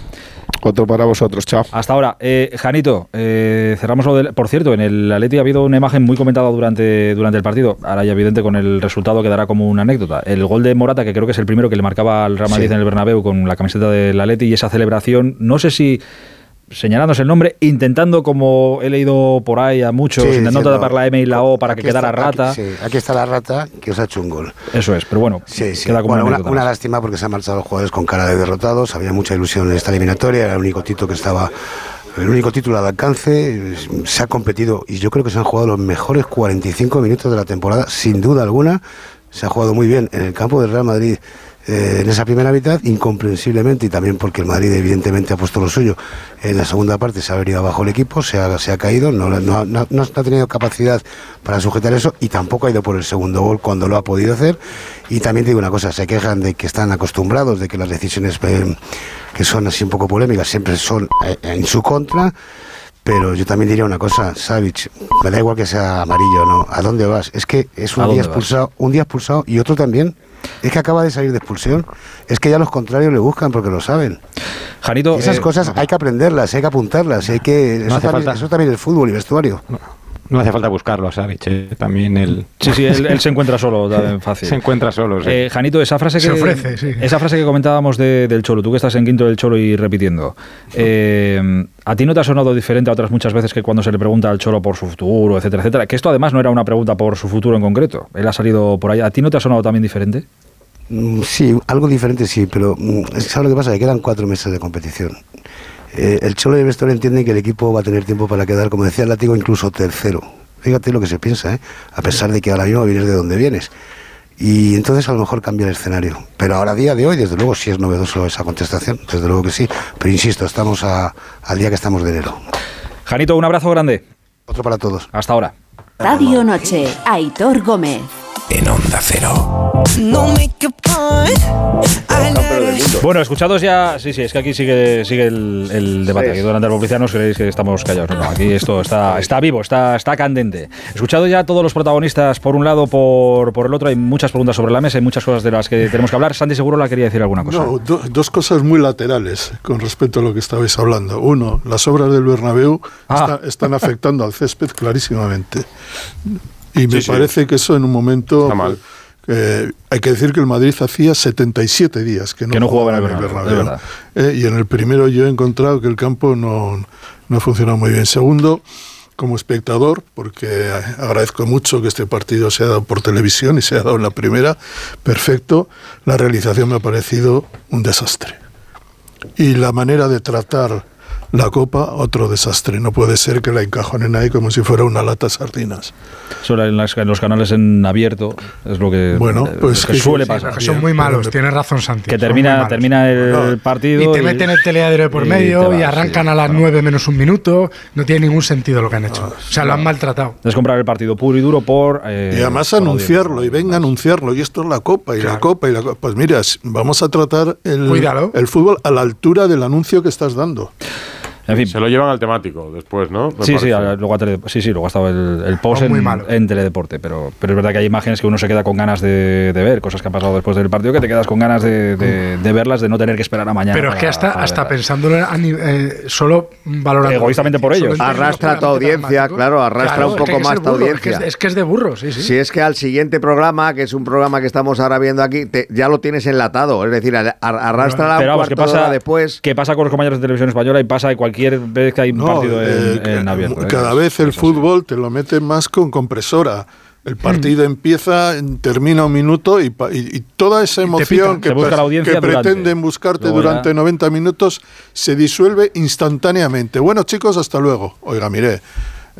Speaker 29: Otro para vosotros, chao.
Speaker 2: Hasta ahora. Eh, Janito, eh, cerramos lo del... Por cierto, en el Atleti ha habido una imagen muy comentada durante, durante el partido. Ahora ya evidente con el resultado quedará como una anécdota. El gol de Morata, que creo que es el primero que le marcaba al Real Madrid
Speaker 26: Sí.
Speaker 2: en el Bernabéu con la camiseta del Atleti y esa celebración, no sé si señalándose el nombre, intentando, como he leído por ahí a muchos,
Speaker 26: Sí,
Speaker 2: intentando tapar la M y la O para que quedara
Speaker 26: está-
Speaker 2: rata.
Speaker 26: Aquí, sí, aquí está la rata que os ha hecho un gol.
Speaker 2: Eso es, pero bueno,
Speaker 26: Sí, sí.
Speaker 2: queda como
Speaker 26: Bueno,
Speaker 2: una
Speaker 26: una, lástima porque se han marchado los jugadores con cara de derrotados. Había mucha ilusión en esta eliminatoria. Era el único título que estaba. El único título de alcance. Se ha competido y yo creo que se han jugado los mejores 45 minutos de la temporada, sin duda alguna. Se ha jugado muy bien en el campo del Real Madrid eh, en esa primera mitad, incomprensiblemente, y también porque el Madrid evidentemente ha puesto lo suyo. En la segunda parte se ha venido abajo el equipo, se ha, se ha caído, no, no, no- ha tenido capacidad para sujetar eso y tampoco ha ido por el segundo gol cuando lo ha podido hacer. Y también te digo una cosa, se quejan de que están acostumbrados, de que las decisiones eh, que son así un poco polémicas siempre son eh, en su contra. Pero yo también diría una cosa, Savic, me da igual que sea amarillo o no, ¿a dónde vas? Es que es
Speaker 2: ¿A
Speaker 26: un día
Speaker 2: vas?
Speaker 26: expulsado, un día expulsado y otro también. Es que acaba de salir de expulsión. Es que ya los contrarios le buscan porque lo saben.
Speaker 2: Janito,
Speaker 26: Y esas
Speaker 2: eh,
Speaker 26: cosas hay que aprenderlas, hay que apuntarlas, hay que eso, también,
Speaker 9: falta.
Speaker 26: eso también es fútbol y vestuario.
Speaker 9: No hace falta buscarlo, ¿sabes? También él...
Speaker 2: Sí, sí, él, él se encuentra solo, también fácil.
Speaker 9: Se encuentra solo, sí.
Speaker 2: Eh, Janito, esa frase que
Speaker 6: Se ofrece, sí.
Speaker 2: esa frase que comentábamos de- del Cholo, tú que estás en quinto del Cholo y repitiendo, eh, ¿a ti no te ha sonado diferente a otras muchas veces que cuando se le pregunta al Cholo por su futuro, etcétera, etcétera? Que esto además no era una pregunta por su futuro en concreto. Él ha salido por ahí. ¿A ti no te ha sonado también diferente?
Speaker 26: Mm, Sí, algo diferente sí, pero mm, ¿sabes lo que pasa? Que quedan cuatro meses de competición. Eh, el Cholo y el vestuario entienden que el equipo va a tener tiempo para quedar, como decía el látigo, incluso tercero. Fíjate lo que se piensa, ¿eh? a pesar de que ahora mismo vienes de donde vienes. Y entonces a lo mejor cambia el escenario. Pero ahora, a día de hoy, desde luego, sí es novedoso esa contestación, desde luego que sí. Pero insisto, estamos a- al día que estamos de enero.
Speaker 2: Janito, un abrazo grande.
Speaker 26: Otro para todos.
Speaker 2: Hasta ahora.
Speaker 30: Radio Noche, Aitor Gómez.
Speaker 31: En Onda Cero.
Speaker 2: Bueno, escuchados ya. Sí, sí, es que aquí sigue, sigue el, el debate. Aquí durante la publicidad no os creéis que estamos callados. No, no, aquí esto está, está vivo, está, está candente. Escuchado ya todos los protagonistas por un lado, por, por el otro. Hay muchas preguntas sobre la mesa, hay muchas cosas de las que tenemos que hablar. Santi seguro la quería decir alguna cosa.
Speaker 12: No, do- dos cosas muy laterales con respecto a lo que estabais hablando. Uno, las obras del Bernabéu
Speaker 2: Ah.
Speaker 12: está- están afectando al césped clarísimamente. Y me
Speaker 11: Sí, sí.
Speaker 12: parece que eso en un momento...
Speaker 11: Está mal.
Speaker 12: eh, hay que decir que el Madrid hacía 77 días que no,
Speaker 2: Que no jugaba en el Bernabéu.
Speaker 12: Eh, y en el primero yo he encontrado que el campo no, no ha funcionado muy bien. Segundo, como espectador, porque agradezco mucho que este partido se ha dado por televisión y se ha dado en la primera, perfecto, la realización me ha parecido un desastre. Y la manera de tratar la copa, otro desastre. No puede ser que la encajonen ahí como si fuera una lata de sardinas.
Speaker 2: Solo en, las- en los canales en abierto es lo que,
Speaker 12: Bueno, pues
Speaker 2: que
Speaker 12: que-
Speaker 2: suele
Speaker 12: sí,
Speaker 2: pasar.
Speaker 6: Que son muy malos, tienes razón, Santi.
Speaker 2: Que termina, termina el
Speaker 12: Bueno,
Speaker 2: partido.
Speaker 6: Y te meten el teleadero por
Speaker 2: y
Speaker 6: medio y
Speaker 2: vas,
Speaker 6: arrancan
Speaker 2: sí.
Speaker 6: a las 9 menos un minuto. No tiene ningún sentido lo que han hecho. o sea, lo han maltratado.
Speaker 2: Es comprar el partido puro y duro por. eh,
Speaker 12: Y además
Speaker 2: por
Speaker 12: anunciarlo, y venga a anunciarlo, y esto es la copa, y la copa, y la copa. Pues mira, vamos a tratar el,
Speaker 6: Cuídalo.
Speaker 12: el fútbol a la altura del anuncio que estás dando.
Speaker 2: En fin.
Speaker 11: Se lo llevan al temático después, ¿no? Me
Speaker 2: Sí, sí, a- luego, a tele- sí, sí, luego ha estado el, el post en, Teledeporte, pero, pero es verdad que hay imágenes que uno se queda con ganas de, de ver, cosas que han pasado después del partido, que te quedas con ganas de, de- de verlas, de no tener que esperar a mañana.
Speaker 6: Pero es que hasta, hasta pensándolo eh, solo valorando.
Speaker 2: Egoístamente por ellos.
Speaker 8: Arrastra a tu audiencia, claro, arrastra
Speaker 6: Claro,
Speaker 8: un poco
Speaker 6: que
Speaker 8: más tu audiencia.
Speaker 6: Es que es, es que es de burro, sí, sí.
Speaker 8: Si es que al siguiente programa, que es un programa que estamos ahora viendo aquí, te- ya lo tienes enlatado. Es decir, ar- arrastra la
Speaker 2: Pero vamos, ¿qué
Speaker 8: cuarto de
Speaker 2: pasa,
Speaker 8: después.
Speaker 2: ¿qué pasa con los compañeros de televisión española y pasa cualquier vez que hay un
Speaker 12: No,
Speaker 2: partido en,
Speaker 12: eh,
Speaker 2: en abierto? ¿eh?
Speaker 12: Cada vez el fútbol te lo mete más con compresora. El partido empieza, termina un minuto y, y- y toda esa emoción que,
Speaker 2: busca la
Speaker 12: que
Speaker 2: durante.
Speaker 12: pretenden buscarte
Speaker 2: Luego ya-
Speaker 12: durante 90 minutos se disuelve instantáneamente. Bueno, chicos, hasta luego. Oiga, mire.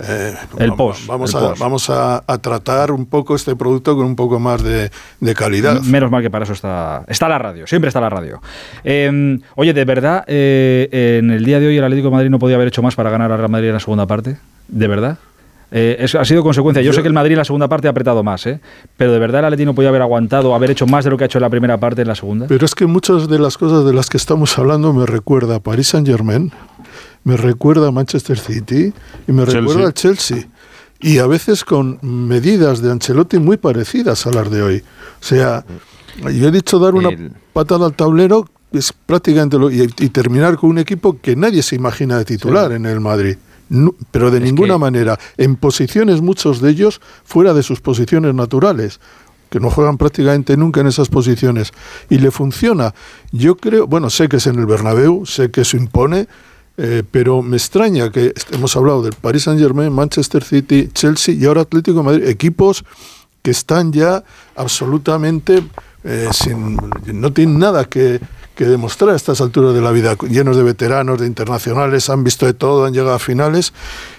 Speaker 12: Eh,
Speaker 2: El post,
Speaker 12: Vamos,
Speaker 2: el
Speaker 12: a,
Speaker 2: post.
Speaker 12: vamos a, a tratar un poco este producto con un poco más de, de calidad.
Speaker 2: Menos mal que para eso está, está la radio, siempre está la radio. Eh, oye, ¿de verdad eh, en el día de hoy el Atlético de Madrid no podía haber hecho más para ganar al Real Madrid en la segunda parte? ¿De verdad? Eh, eso ha sido consecuencia. Yo, sé que el Madrid en la segunda parte ha apretado más, ¿eh? pero ¿de verdad el Atlético no podía haber aguantado, haber hecho más de lo que ha hecho en la primera parte en la segunda?
Speaker 12: Pero es que muchas de las cosas de las que estamos hablando me recuerda a Paris Saint Germain, me recuerda a Manchester City y me
Speaker 11: Chelsea.
Speaker 12: recuerda al Chelsea. Y a veces con medidas de Ancelotti muy parecidas a las de hoy. O sea, yo he dicho dar una
Speaker 9: El-
Speaker 12: patada al tablero es prácticamente lo, y, y terminar con un equipo que nadie se imagina de titular en el Madrid. No, pero de
Speaker 9: Es
Speaker 12: ninguna
Speaker 9: que-
Speaker 12: manera. En posiciones, muchos de ellos fuera de sus posiciones naturales que no juegan prácticamente nunca en esas posiciones y le funciona. Yo creo, bueno, sé que es en el Bernabéu, sé que eso impone, eh, pero me extraña que hemos hablado del Paris Saint Germain, Manchester City, Chelsea y ahora Atlético de Madrid, equipos que están ya absolutamente eh, sin, no tienen nada que, que demostrar a estas alturas de la vida, llenos de veteranos, de internacionales, han visto de todo, han llegado a finales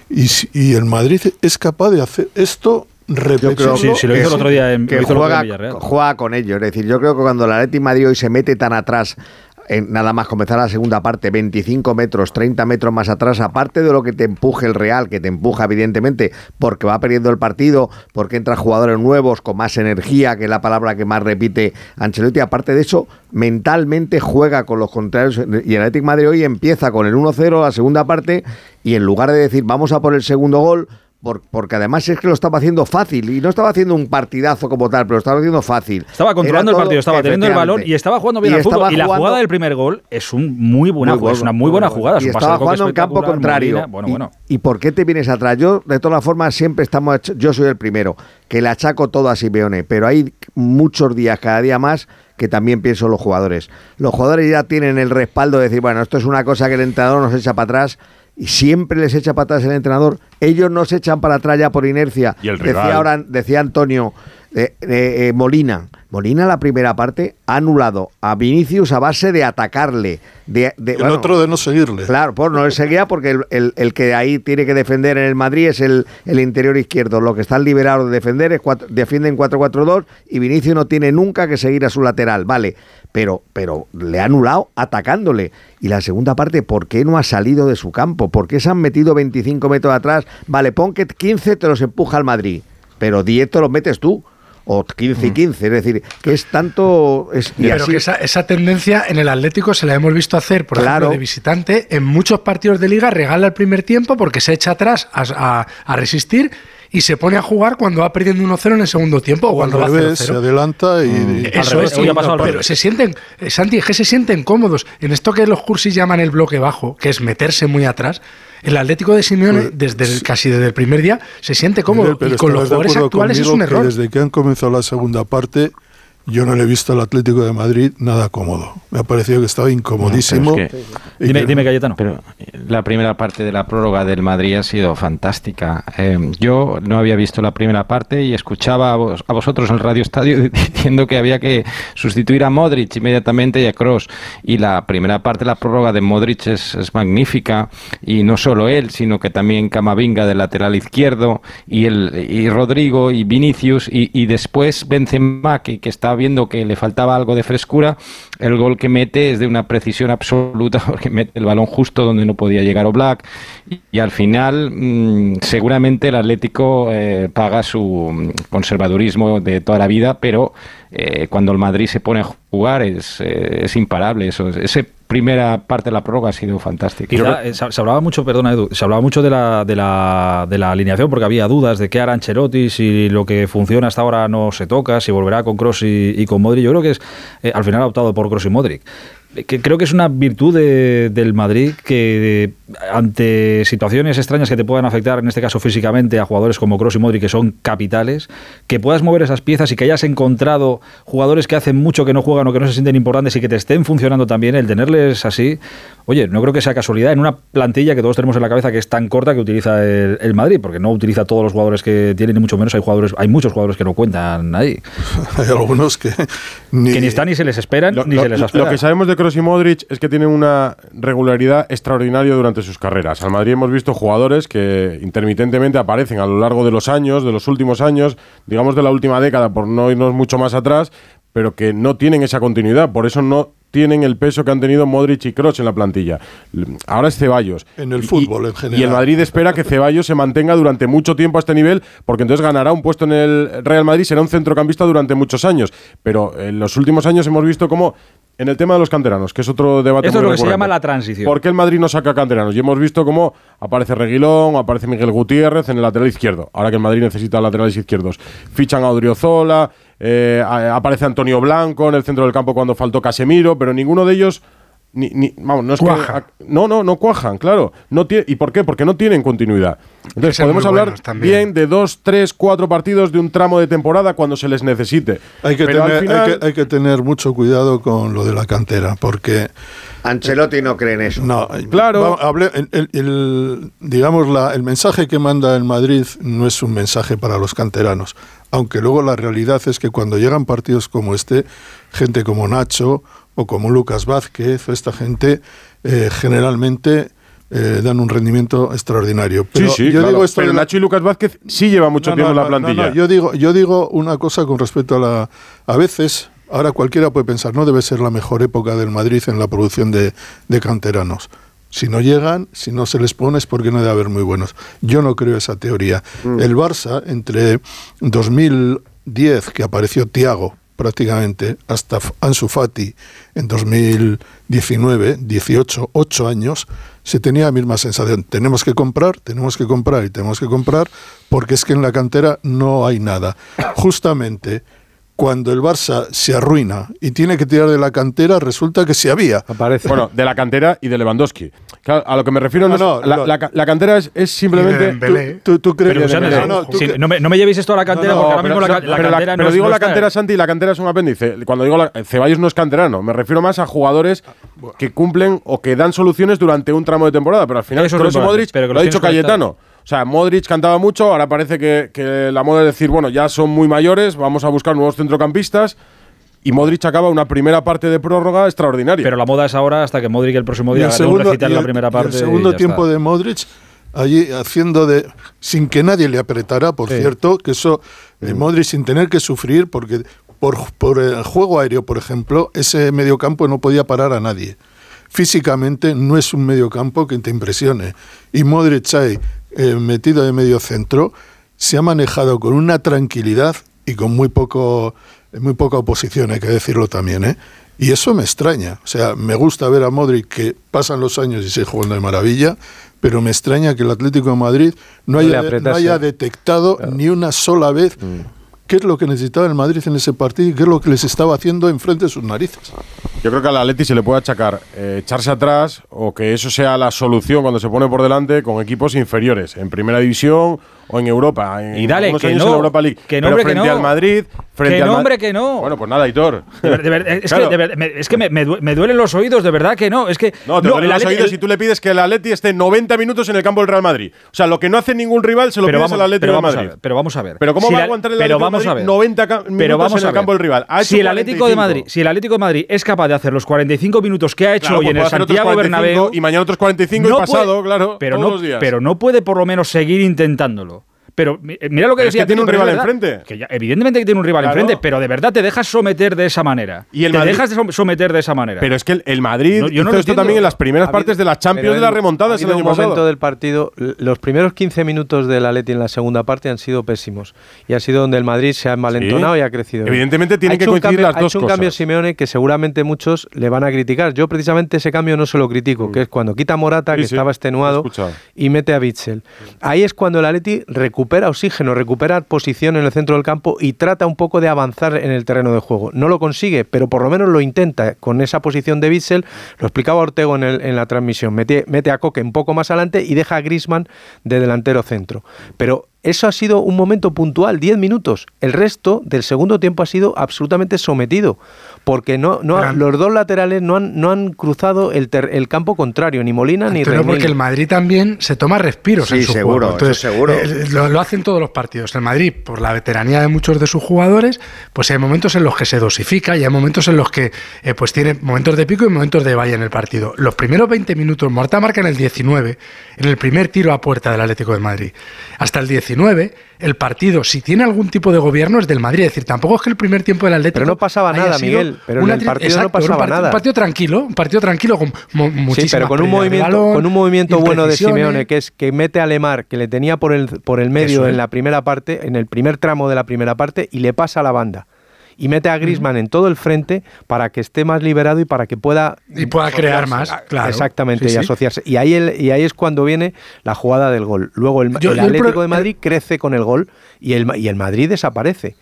Speaker 12: y, el Madrid es capaz de hacer esto.
Speaker 2: Sí, sí, lo hizo el otro día en,
Speaker 8: que juega, juega con ellos. Es decir, yo creo que cuando el Atleti Madrid hoy se mete tan atrás, en nada más comenzar la segunda parte, 25 metros, 30 metros más atrás, aparte de lo que te empuje el Real, que te empuja evidentemente porque va perdiendo el partido, porque entran jugadores nuevos con más energía, que es la palabra que más repite Ancelotti, aparte de eso, mentalmente juega con los contrarios y el Atlético Madrid hoy empieza con el 1-0 la segunda parte y en lugar de decir vamos a por el segundo gol, por- porque además es que lo estaba haciendo fácil y no estaba haciendo un partidazo como tal, pero lo estaba haciendo fácil.
Speaker 2: Estaba controlando
Speaker 8: Era
Speaker 2: el partido, estaba teniendo el balón y estaba jugando bien
Speaker 8: Y
Speaker 2: al fútbol. Y la jugada del primer gol es un muy buena,
Speaker 8: Muy
Speaker 2: jugada, es una muy buena jugada.
Speaker 8: bueno.
Speaker 2: es
Speaker 8: Y
Speaker 2: un
Speaker 8: estaba jugando en campo contrario.
Speaker 2: Molina, bueno,
Speaker 8: y,
Speaker 2: bueno.
Speaker 8: ¿Y por qué te vienes atrás? Yo, de todas formas, siempre estamos. Yo soy el primero que le achaco todo a Simeone, pero hay muchos días, cada día más, que también pienso en los jugadores. Los jugadores ya tienen el respaldo de decir, bueno, esto es una cosa que el entrenador nos echa para atrás. Y siempre les echa para atrás el entrenador. Ellos no se echan para atrás ya por inercia.
Speaker 11: Y el
Speaker 8: decía ahora, decía Antonio eh, eh, eh, Molina. Molina la primera parte ha anulado a Vinicius a base de atacarle. De, de-
Speaker 12: el
Speaker 8: bueno,
Speaker 12: otro de no seguirle.
Speaker 8: Claro, pues no le seguía porque el, el- el que ahí tiene que defender en el Madrid es el, el interior izquierdo. Lo que están liberados de defender es cuatro- defienden 4-4-2 y Vinicius no tiene nunca que seguir a su lateral, vale. Pero, pero le ha anulado atacándole. Y la segunda parte, ¿por qué no ha salido de su campo? ¿Por qué se han metido 25 metros atrás? Vale, pon que 15 te los empuja al Madrid, pero 10 te los metes tú. O 15 y 15, es decir, que es tanto... Es, y
Speaker 6: Pero
Speaker 8: así-
Speaker 6: que esa, esa tendencia en el Atlético se la hemos visto hacer, por
Speaker 8: Claro.
Speaker 6: ejemplo, de visitante, en muchos partidos de liga regala el primer tiempo porque se echa atrás a, a- a resistir y se pone a jugar cuando va perdiendo 1-0 en el segundo tiempo o cuando va
Speaker 12: revés, se
Speaker 6: 0-0.
Speaker 12: adelanta y, y-
Speaker 6: Eso
Speaker 2: revés,
Speaker 6: es,
Speaker 2: pasado
Speaker 6: pero se sienten, eh, Santi, es que se sienten cómodos. En esto que los cursis llaman el bloque bajo, que es meterse muy atrás, el Atlético de Simeone, desde el- casi desde el primer día, se siente cómodo.
Speaker 12: Miguel, pero
Speaker 6: y con los jugadores actuales es un
Speaker 12: conmigo que
Speaker 6: error.
Speaker 12: desde que han comenzado la segunda parte, yo no le he visto al Atlético de Madrid nada cómodo. Me ha parecido que estaba incomodísimo.
Speaker 9: No, es que-
Speaker 2: Dime,
Speaker 12: que-
Speaker 2: dime, Cayetano.
Speaker 9: Pero la primera parte de la prórroga del Madrid ha sido fantástica. Eh, yo no había visto la primera parte y escuchaba a, vos- a vosotros en el Radio Estadio diciendo que había que sustituir a Modric inmediatamente y a Cross. Y la primera parte de la prórroga de Modric es, es magnífica. Y no solo él, sino que también Camavinga del lateral izquierdo y, el, y Rodrigo y Vinicius. Y, y después Benzema, que, que está viendo que le faltaba algo de frescura. El gol que mete es de una precisión absoluta porque mete el balón justo donde no podía llegar Oblak y, y al final mm, seguramente el Atlético eh, paga su mm, conservadurismo de toda la vida, pero eh, cuando el Madrid se pone a jugar es, eh, es imparable. Eso, ese primera parte de la prórroga ha sido fantástica.
Speaker 2: Quizá, eh, se, se hablaba mucho, perdona Edu, se hablaba mucho de la, de, la, de la alineación porque había dudas de qué hará Ancelotti, si lo que funciona hasta ahora no se toca, si volverá con Cross y, y con Modric. Yo creo que es, eh, al final ha optado por Cross y Modric que creo que es una virtud de- del Madrid que ante situaciones extrañas que te puedan afectar, en este caso físicamente, a jugadores como Kroos y Modric, que son capitales, que puedas mover esas piezas y que hayas encontrado jugadores que hacen mucho que no juegan o que no se sienten importantes y que te estén funcionando también, el tenerles así, oye, no creo que sea casualidad en una plantilla que todos tenemos en la cabeza que es tan corta que utiliza el, el Madrid, porque no utiliza todos los jugadores que tienen, ni mucho menos hay jugadores, hay muchos jugadores que no cuentan ahí.
Speaker 12: Hay algunos que ni,
Speaker 2: que ni están ni se les esperan,
Speaker 11: Lo,
Speaker 2: ni
Speaker 11: lo-
Speaker 2: se les
Speaker 11: lo
Speaker 2: espera.
Speaker 11: que sabemos de Kroos y Modric es que tienen una regularidad extraordinaria durante sus carreras. Al Madrid hemos visto jugadores que intermitentemente aparecen a lo largo de los años, de los últimos años, digamos de la última década, por no irnos mucho más atrás, pero que no tienen esa continuidad. Por eso no tienen el peso que han tenido Modric y Kroos en la plantilla. Ahora es Ceballos.
Speaker 12: En el
Speaker 11: Y-
Speaker 12: fútbol, en
Speaker 11: Y
Speaker 12: general.
Speaker 11: el Madrid espera que Ceballos se mantenga durante mucho tiempo a este nivel, porque entonces ganará un puesto en el Real Madrid, será un centrocampista durante muchos años. Pero en los últimos años hemos visto cómo, en el tema de los canteranos, que es otro debate
Speaker 2: Esto es lo que se llama la transición.
Speaker 11: ¿Por qué el Madrid no saca canteranos? Y hemos visto cómo aparece Reguilón, aparece Miguel Gutiérrez en el lateral izquierdo. Ahora que el Madrid necesita laterales izquierdos. Fichan a Odriozola, eh, aparece Antonio Blanco en el centro del campo cuando faltó Casemiro, pero ninguno de ellos. Ni, ni- vamos, no es que-
Speaker 6: Cuaja.
Speaker 11: no, no, no cuajan, claro. No ¿Y por qué? Porque no tienen continuidad. Entonces podemos hablar bien de dos, tres, cuatro partidos de un tramo de temporada cuando se les necesite.
Speaker 12: hay que,
Speaker 11: Pero al
Speaker 12: tener,
Speaker 11: final-
Speaker 12: hay, que, hay que tener mucho cuidado con lo de la cantera, porque
Speaker 8: Ancelotti no cree en eso.
Speaker 12: No,
Speaker 11: Claro.
Speaker 12: el- el- digamos, la- el mensaje que manda el Madrid no es un mensaje para los canteranos. Aunque luego la realidad es que cuando llegan partidos como este, gente como Nacho o como Lucas Vázquez, o esta gente eh, generalmente eh, dan un rendimiento extraordinario. Pero
Speaker 11: sí, sí,
Speaker 12: yo
Speaker 11: claro.
Speaker 12: digo esto
Speaker 11: pero
Speaker 12: la-
Speaker 11: Nacho y Lucas Vázquez sí lleva mucho
Speaker 12: no,
Speaker 11: tiempo
Speaker 12: no,
Speaker 11: en la plantilla.
Speaker 12: no, yo digo, yo digo una cosa con respecto a la. A veces, ahora cualquiera puede pensar, no debe ser la mejor época del Madrid en la producción de, de canteranos. Si no llegan, si no se les pone, es porque no debe haber muy buenos. Yo no creo esa teoría. El Barça, entre 2010, que apareció Tiago prácticamente, hasta Ansu Fati en 2019, 18, 8 años, se tenía la misma sensación. Tenemos que comprar, tenemos que comprar y tenemos que comprar, porque es que en la cantera no hay nada. Justamente cuando el Barça se arruina y tiene que tirar de la cantera, resulta que sí había.
Speaker 7: Aparece.
Speaker 11: Bueno, de la cantera y de Lewandowski. Claro, a lo que me refiero no,
Speaker 12: No,
Speaker 11: la, la la cantera es, es simplemente.
Speaker 6: Dembélé.
Speaker 12: ¿Tú, tú crees
Speaker 2: Pero,
Speaker 12: que no, no, tú
Speaker 2: si-
Speaker 12: que-
Speaker 2: no, me, no me llevéis esto a la cantera,
Speaker 12: No,
Speaker 2: porque ahora
Speaker 11: pero,
Speaker 2: mismo
Speaker 11: pero
Speaker 2: la
Speaker 11: la-
Speaker 2: cantera no
Speaker 11: pero
Speaker 2: es-
Speaker 11: digo
Speaker 2: no
Speaker 11: la
Speaker 2: está-
Speaker 11: cantera, Santi, la cantera es un apéndice. Cuando digo la, Ceballos no es canterano, me refiero más a jugadores que cumplen o que dan soluciones durante un tramo de temporada, pero al final
Speaker 2: Eso es
Speaker 11: Kroos y
Speaker 2: importante,
Speaker 11: Modric
Speaker 2: pero
Speaker 11: lo ha dicho Cayetano. O sea, Modric cantaba mucho, ahora parece que, que la moda es decir, bueno, ya son muy mayores, vamos a buscar nuevos centrocampistas. Y Modric acaba una primera parte de prórroga extraordinaria.
Speaker 2: Pero la moda es ahora hasta que Modric el próximo
Speaker 12: y
Speaker 2: día
Speaker 12: el
Speaker 2: haga un recital
Speaker 12: y
Speaker 2: la primera
Speaker 12: y
Speaker 2: parte.
Speaker 12: el segundo
Speaker 2: y
Speaker 12: tiempo
Speaker 2: está.
Speaker 12: de Modric allí haciendo de sin que nadie le apretara, por
Speaker 2: Sí.
Speaker 12: cierto, que eso de Modric sin tener que sufrir porque por, por el juego aéreo, por ejemplo, ese mediocampo no podía parar a nadie. Físicamente no es un mediocampo que te impresione. Y Modric ahí, eh, metido de medio centro, se ha manejado con una tranquilidad y con muy poco muy poca oposición, hay que decirlo también, ¿eh? Y eso me extraña. O sea, me gusta ver a Modric que pasan los años y sigue jugando de maravilla, pero me extraña que el Atlético de Madrid no haya, no haya detectado ni una sola vez qué es lo que necesitaba el Madrid en ese partido y qué es lo que les estaba haciendo enfrente de sus narices.
Speaker 11: Yo creo que al Atleti se le puede achacar eh, echarse atrás o que eso sea la solución cuando se pone por delante con equipos inferiores, en Primera División o en Europa. En
Speaker 2: Y dale, que no,
Speaker 11: en Europa League.
Speaker 2: que no,
Speaker 11: Pero
Speaker 2: hombre, que
Speaker 11: frente
Speaker 2: no.
Speaker 11: al Madrid, frente
Speaker 2: Que
Speaker 11: al
Speaker 2: no,
Speaker 11: Ma-
Speaker 2: hombre, que no.
Speaker 11: Bueno, pues nada, Hitor.
Speaker 2: Es,
Speaker 11: Claro.
Speaker 2: que, me, es que me, me due- me duelen los oídos, de verdad que no. Es que
Speaker 11: No, te duelen
Speaker 2: el
Speaker 11: los
Speaker 2: Atleti-
Speaker 11: oídos
Speaker 2: el-
Speaker 11: si tú le pides que el Atleti esté 90 minutos en el campo del Real Madrid. O sea, lo que no hace ningún rival se lo pides
Speaker 2: vamos,
Speaker 11: al Atlético
Speaker 2: pero
Speaker 11: de
Speaker 2: vamos a
Speaker 11: Madrid.
Speaker 2: ver, pero vamos a ver.
Speaker 11: Pero ¿cómo
Speaker 2: Si
Speaker 11: va a aguantar el
Speaker 2: pero
Speaker 11: Atlético de
Speaker 2: vamos a
Speaker 11: Madrid
Speaker 2: ver.
Speaker 11: 90 ca- minutos en el campo del rival?
Speaker 2: Si el Atlético de
Speaker 11: 45.
Speaker 2: Madrid, si el Atlético de Madrid es capaz de hacer los 45 minutos que ha hecho hoy
Speaker 11: pues
Speaker 2: en el
Speaker 11: hacer otros
Speaker 2: Santiago
Speaker 11: 45
Speaker 2: Bernabéu
Speaker 11: y mañana otros 45 y pasado, claro,
Speaker 2: pero no. Pero no puede por lo menos seguir intentándolo. Pero eh, mira lo que
Speaker 11: Pero es
Speaker 2: decía
Speaker 11: que tiene un rival
Speaker 2: verdad
Speaker 11: enfrente.
Speaker 2: Que ya- evidentemente que tiene un rival
Speaker 11: Claro.
Speaker 2: enfrente, pero de verdad te dejas someter de esa manera.
Speaker 11: Y el
Speaker 2: te
Speaker 11: Madrid-
Speaker 2: dejas de som- someter de esa manera.
Speaker 11: Pero es que el, el Madrid
Speaker 2: No, yo no
Speaker 11: hizo
Speaker 2: lo
Speaker 11: esto también en las primeras
Speaker 7: Ha habido-
Speaker 11: partes de las Champions de las
Speaker 7: ha
Speaker 11: remontadas
Speaker 7: habido
Speaker 11: el año
Speaker 7: momento del partido, los primeros 15 minutos del Atleti en la segunda parte han sido pésimos y ha sido donde el Madrid se ha envalentonado
Speaker 11: Sí.
Speaker 7: y ha crecido.
Speaker 11: Evidentemente tienen
Speaker 7: Ha
Speaker 11: que coincidir
Speaker 7: cambio-
Speaker 11: las
Speaker 7: ha
Speaker 11: dos
Speaker 7: hecho un cambio
Speaker 11: cosas.
Speaker 7: Simeone que seguramente muchos le van a criticar. Yo precisamente ese cambio no se lo critico, que es cuando quita a Morata,
Speaker 11: Mm. Sí,
Speaker 7: que
Speaker 11: sí,
Speaker 7: estaba extenuado, y mete a Bitzel. Ahí es cuando el Atleti recupera oxígeno, recupera posición en el centro del campo y trata un poco de avanzar en el terreno de juego. No lo consigue, pero por lo menos lo intenta con esa posición de Bitzel. Lo explicaba Ortego en, el- en la transmisión. Mete, mete a Coque un poco más adelante y deja a Grisman de delantero centro. Pero eso ha sido un momento puntual, 10 minutos. El resto del segundo tiempo ha sido absolutamente sometido, porque no, no los dos laterales no han, no han cruzado el, ter- el campo contrario, ni Molina ni
Speaker 6: Antonio, porque el Madrid también se toma respiros
Speaker 7: Sí,
Speaker 6: en su
Speaker 7: seguro,
Speaker 6: juego. Entonces,
Speaker 7: seguro.
Speaker 6: eh, lo, lo hacen todos los partidos. El Madrid, por la veteranía de muchos de sus jugadores, pues hay momentos en los que se dosifica y hay momentos en los que eh, pues tiene momentos de pico y momentos de valle en el partido. Los primeros 20 minutos, Morata marca en el 19, en el primer tiro a puerta del Atlético de Madrid. Hasta el 19, el partido, si tiene algún tipo de gobierno, es del Madrid. Es decir, tampoco es que el primer tiempo del Atlético.
Speaker 7: Pero no pasaba nada, Miguel, pero en el no
Speaker 6: un
Speaker 7: pasaba
Speaker 6: partido-
Speaker 7: nada.
Speaker 6: Un partido tranquilo, un partido tranquilo con
Speaker 7: Sí, pero con un movimiento,
Speaker 6: balón,
Speaker 7: con un movimiento bueno de. Simeone, que es que mete a Lemar, que le tenía por el, por el medio
Speaker 6: Eso
Speaker 7: en la primera parte, en el primer tramo de la primera parte, y le pasa a la banda. Y mete a Grisman en todo el frente para que esté más liberado y para que pueda.
Speaker 6: Y pueda crear más, claro.
Speaker 7: Exactamente,
Speaker 6: Sí,
Speaker 7: y
Speaker 6: sí.
Speaker 7: asociarse. Y ahí, el- y ahí es cuando viene la jugada del gol. Luego el,
Speaker 6: Yo-
Speaker 7: el
Speaker 6: el pro-
Speaker 7: Atlético de Madrid crece con el gol y el, y el Madrid desaparece.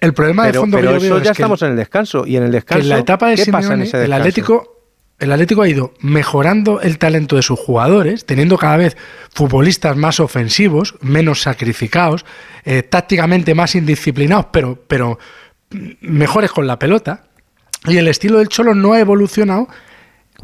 Speaker 6: El problema
Speaker 7: pero
Speaker 6: de fondo
Speaker 7: pero
Speaker 6: que yo
Speaker 7: eso
Speaker 6: veo
Speaker 7: ya
Speaker 6: es que
Speaker 7: estamos en el descanso. Y en el descanso.
Speaker 6: en la etapa de
Speaker 7: ¿Qué pasa en ese
Speaker 6: el
Speaker 7: descanso?
Speaker 6: Atlético, el Atlético ha ido mejorando el talento de sus jugadores, teniendo cada vez futbolistas más ofensivos, menos sacrificados, eh, tácticamente más indisciplinados, pero, pero mejores con la pelota. Y el estilo del Cholo no ha evolucionado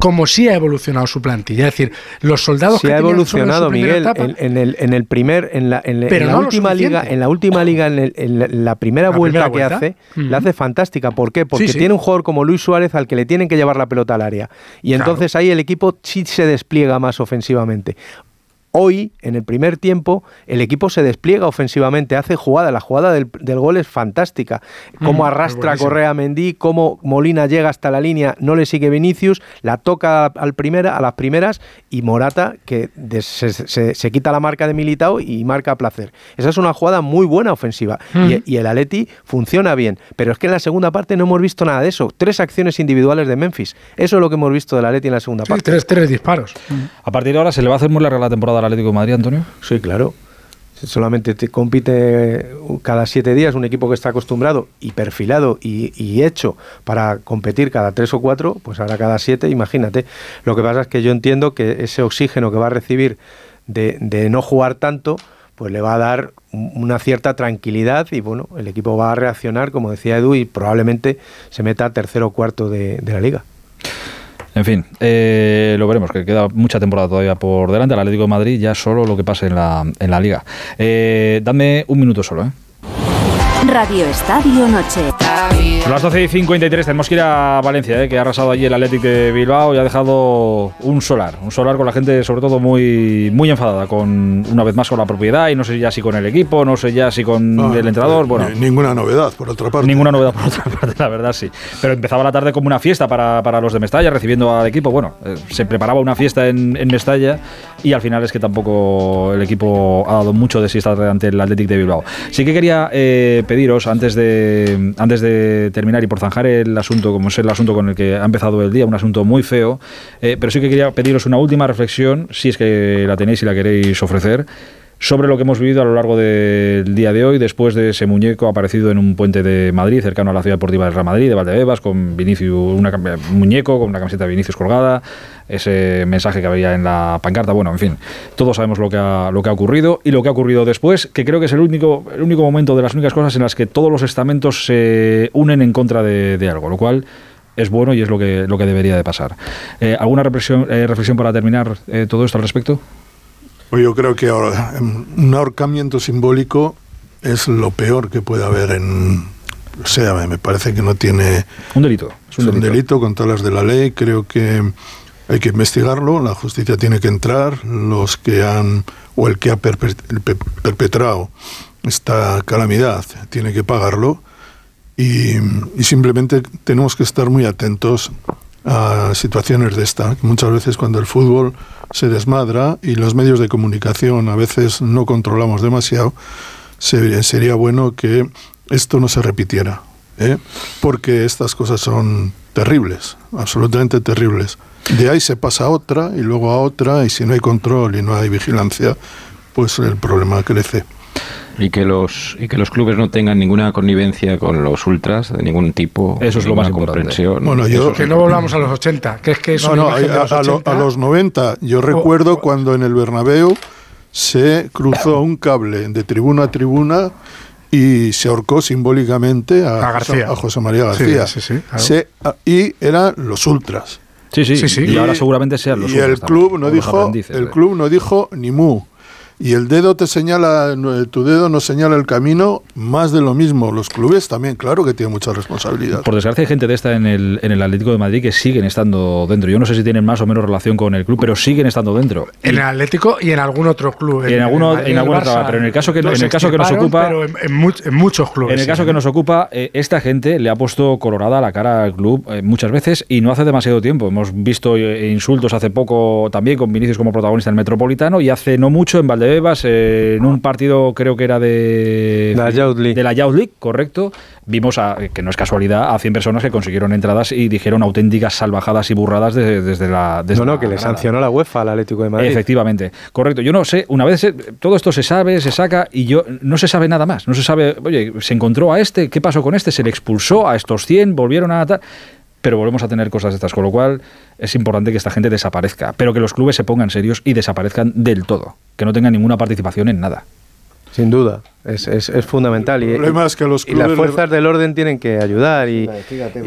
Speaker 6: como sí ha evolucionado su plantilla. Es decir, los soldados
Speaker 7: Sí
Speaker 6: que
Speaker 7: ha evolucionado, Miguel,
Speaker 6: etapa-
Speaker 7: en, en el, en el primer, en la, en, la-
Speaker 6: Pero
Speaker 7: en la
Speaker 6: no lo
Speaker 7: última liga, en la última liga, en, el- la, primera
Speaker 6: La
Speaker 7: vuelta
Speaker 6: primera
Speaker 7: que
Speaker 6: vuelta.
Speaker 7: hace,
Speaker 6: Ujú.
Speaker 7: la hace fantástica. ¿Por qué? Porque
Speaker 6: Sí, sí.
Speaker 7: tiene un jugador como Luis Suárez al que le tienen que llevar la pelota al área. Y entonces ahí el equipo sí se despliega más ofensivamente. Hoy, en el primer tiempo, el equipo se despliega ofensivamente, hace jugada. La jugada del, del gol es fantástica. Cómo
Speaker 6: Mm,
Speaker 7: arrastra. Correa Mendy, cómo Molina llega hasta la línea, no le sigue Vinicius, la toca al primera, a las primeras y Morata que des- se, se- se quita la marca de Militao y marca a placer. Esa es una jugada muy buena ofensiva
Speaker 6: Mm.
Speaker 7: y, y el Atleti funciona bien, pero es que en la segunda parte no hemos visto nada de eso. Tres acciones individuales de Memphis. Eso es lo que hemos visto del Atleti en la segunda
Speaker 6: Sí,
Speaker 7: parte.
Speaker 6: tres, tres disparos.
Speaker 2: A partir de ahora, ¿se le va a hacer muy larga la temporada al Atlético Madrid, Antonio?
Speaker 7: Sí, claro. Solamente te compite cada siete días un equipo que está acostumbrado y perfilado y, hecho para competir cada tres o cuatro, pues ahora cada siete, imagínate. Lo que pasa es que yo entiendo que ese oxígeno que va a recibir de, no jugar tanto, pues le va a dar un- una cierta tranquilidad y bueno, el equipo va a reaccionar, como decía Edu, y probablemente se meta tercero o cuarto de la liga.
Speaker 2: En fin, eh, lo veremos, que queda mucha temporada todavía por delante. Al Atlético de Madrid ya solo lo que pase en la, en la liga. Eh, dame un minuto solo, ¿eh?
Speaker 30: Radio Estadio Noche.
Speaker 2: A las 12 y 53 tenemos que ir a Valencia, ¿eh? que ha arrasado allí el Athletic de Bilbao y ha dejado un solar. Un solar con la gente, sobre todo, muy, muy enfadada, con una vez más con la propiedad y no sé ya si con el equipo, no sé ya si con
Speaker 12: Ah,
Speaker 2: el entrenador.
Speaker 12: eh,
Speaker 2: Bueno,
Speaker 12: ni- ninguna novedad, por otra parte.
Speaker 2: Ninguna novedad por otra parte, la verdad sí. Pero empezaba la tarde como una fiesta para, para los de Mestalla, recibiendo al equipo. Bueno, eh, se preparaba una fiesta en, en Mestalla y al final es que tampoco el equipo ha dado mucho de sí estar ante el Athletic de Bilbao. Sí que quería eh, antes de, antes de terminar y por zanjar el asunto, como es el asunto con el que ha empezado el día, un asunto muy feo, eh, pero sí que quería pediros una última reflexión, si es que la tenéis y la queréis ofrecer sobre lo que hemos vivido a lo largo del día de hoy, después de ese muñeco aparecido en un puente de Madrid, cercano a la ciudad deportiva del Real Madrid, de Valdebebas, con Vinicius, una, un muñeco con una camiseta de Vinicius colgada, ese mensaje que había en la pancarta, bueno, en fin, todos sabemos lo que ha, lo que ha ocurrido y lo que ha ocurrido después, que creo que es el único, el único momento de las únicas cosas en las que todos los estamentos se unen en contra de, de algo, lo cual es bueno y es lo que, lo que debería de pasar. Eh, ¿Alguna reflexión, eh, reflexión para terminar eh, todo esto al respecto?
Speaker 12: Pues yo creo que ahora, em, un ahorcamiento simbólico es lo peor que puede haber en... O sea, me- parece que no tiene...
Speaker 2: Un delito.
Speaker 12: Es un delito. con todas las de la ley. Creo que hay que investigarlo, la justicia tiene que entrar, los que han, o el que ha perpe- pe- perpetrado esta calamidad tiene que pagarlo y, y simplemente tenemos que estar muy atentos a situaciones de esta. Muchas veces cuando el fútbol se desmadra y los medios de comunicación a veces no controlamos demasiado, se- sería bueno que esto no se repitiera, ¿eh? porque estas cosas son terribles, absolutamente terribles. De ahí se pasa a otra y luego a otra y si no hay control y no hay vigilancia, pues el problema crece.
Speaker 9: Y que los y que los clubes no tengan ninguna connivencia con los ultras de ningún tipo.
Speaker 2: Eso es lo más
Speaker 9: comprensión.
Speaker 12: Bueno, yo-
Speaker 6: Que no volvamos a los 80, que es que es
Speaker 12: No, a,
Speaker 6: los
Speaker 12: a lo-
Speaker 6: 80.
Speaker 12: a los 90. Yo recuerdo cuando en el Bernabéu se cruzó un cable de tribuna a tribuna y se ahorcó simbólicamente a,
Speaker 6: A García.
Speaker 12: a José María García.
Speaker 6: sí, sí, claro.
Speaker 12: Se- a- y eran los ultras.
Speaker 2: Sí, sí,
Speaker 6: Sí, sí.
Speaker 2: y ahora seguramente sean los
Speaker 12: y el
Speaker 2: ultras también,
Speaker 12: club no dijo el club no dijo ni mu y el dedo te señala no, tu dedo no señala el camino más de lo mismo los clubes también claro que tienen mucha responsabilidad
Speaker 2: Por desgracia hay gente de esta en el, en el Atlético de Madrid que siguen estando dentro. Yo no sé si tienen más o menos relación con el club, pero siguen estando dentro.
Speaker 6: En el Atlético y en algún otro club.
Speaker 2: Y en alguno-
Speaker 6: Madrid,
Speaker 2: en alguna
Speaker 6: Barça,
Speaker 2: otra, pero en el caso que- en el caso que nos ocupa-
Speaker 6: Pero en, en much- en muchos clubes.
Speaker 2: En el
Speaker 6: sí.
Speaker 2: caso que nos ocupa, eh, esta gente le ha puesto colorada la cara al club eh, muchas veces y no hace demasiado tiempo. Hemos visto eh, insultos hace poco también con Vinicius como protagonista en el Metropolitano y hace no mucho en Eh, en un partido creo que era de
Speaker 7: La Youth League.
Speaker 2: de la Youth League, correcto. Vimos, a, que no es casualidad, a 100 personas que consiguieron entradas y dijeron auténticas salvajadas y burradas de- desde la... desde
Speaker 7: No, no, que le sancionó la UEFA al Atlético de Madrid.
Speaker 2: Efectivamente, correcto. Yo no sé, una vez se- todo esto se sabe, se saca y yo no se sabe nada más. No se sabe, oye, se encontró a este, ¿qué pasó con este? Se le expulsó a estos 100, volvieron a. Pero volvemos a tener cosas de estas, con lo cual es importante que esta gente desaparezca, pero que los clubes se pongan serios y desaparezcan del todo, que no tengan ninguna participación en nada.
Speaker 7: Sin duda, es, es- es fundamental. Y,
Speaker 12: El problema es que los
Speaker 7: y las
Speaker 12: clubes-
Speaker 7: fuerzas del orden tienen que ayudar y,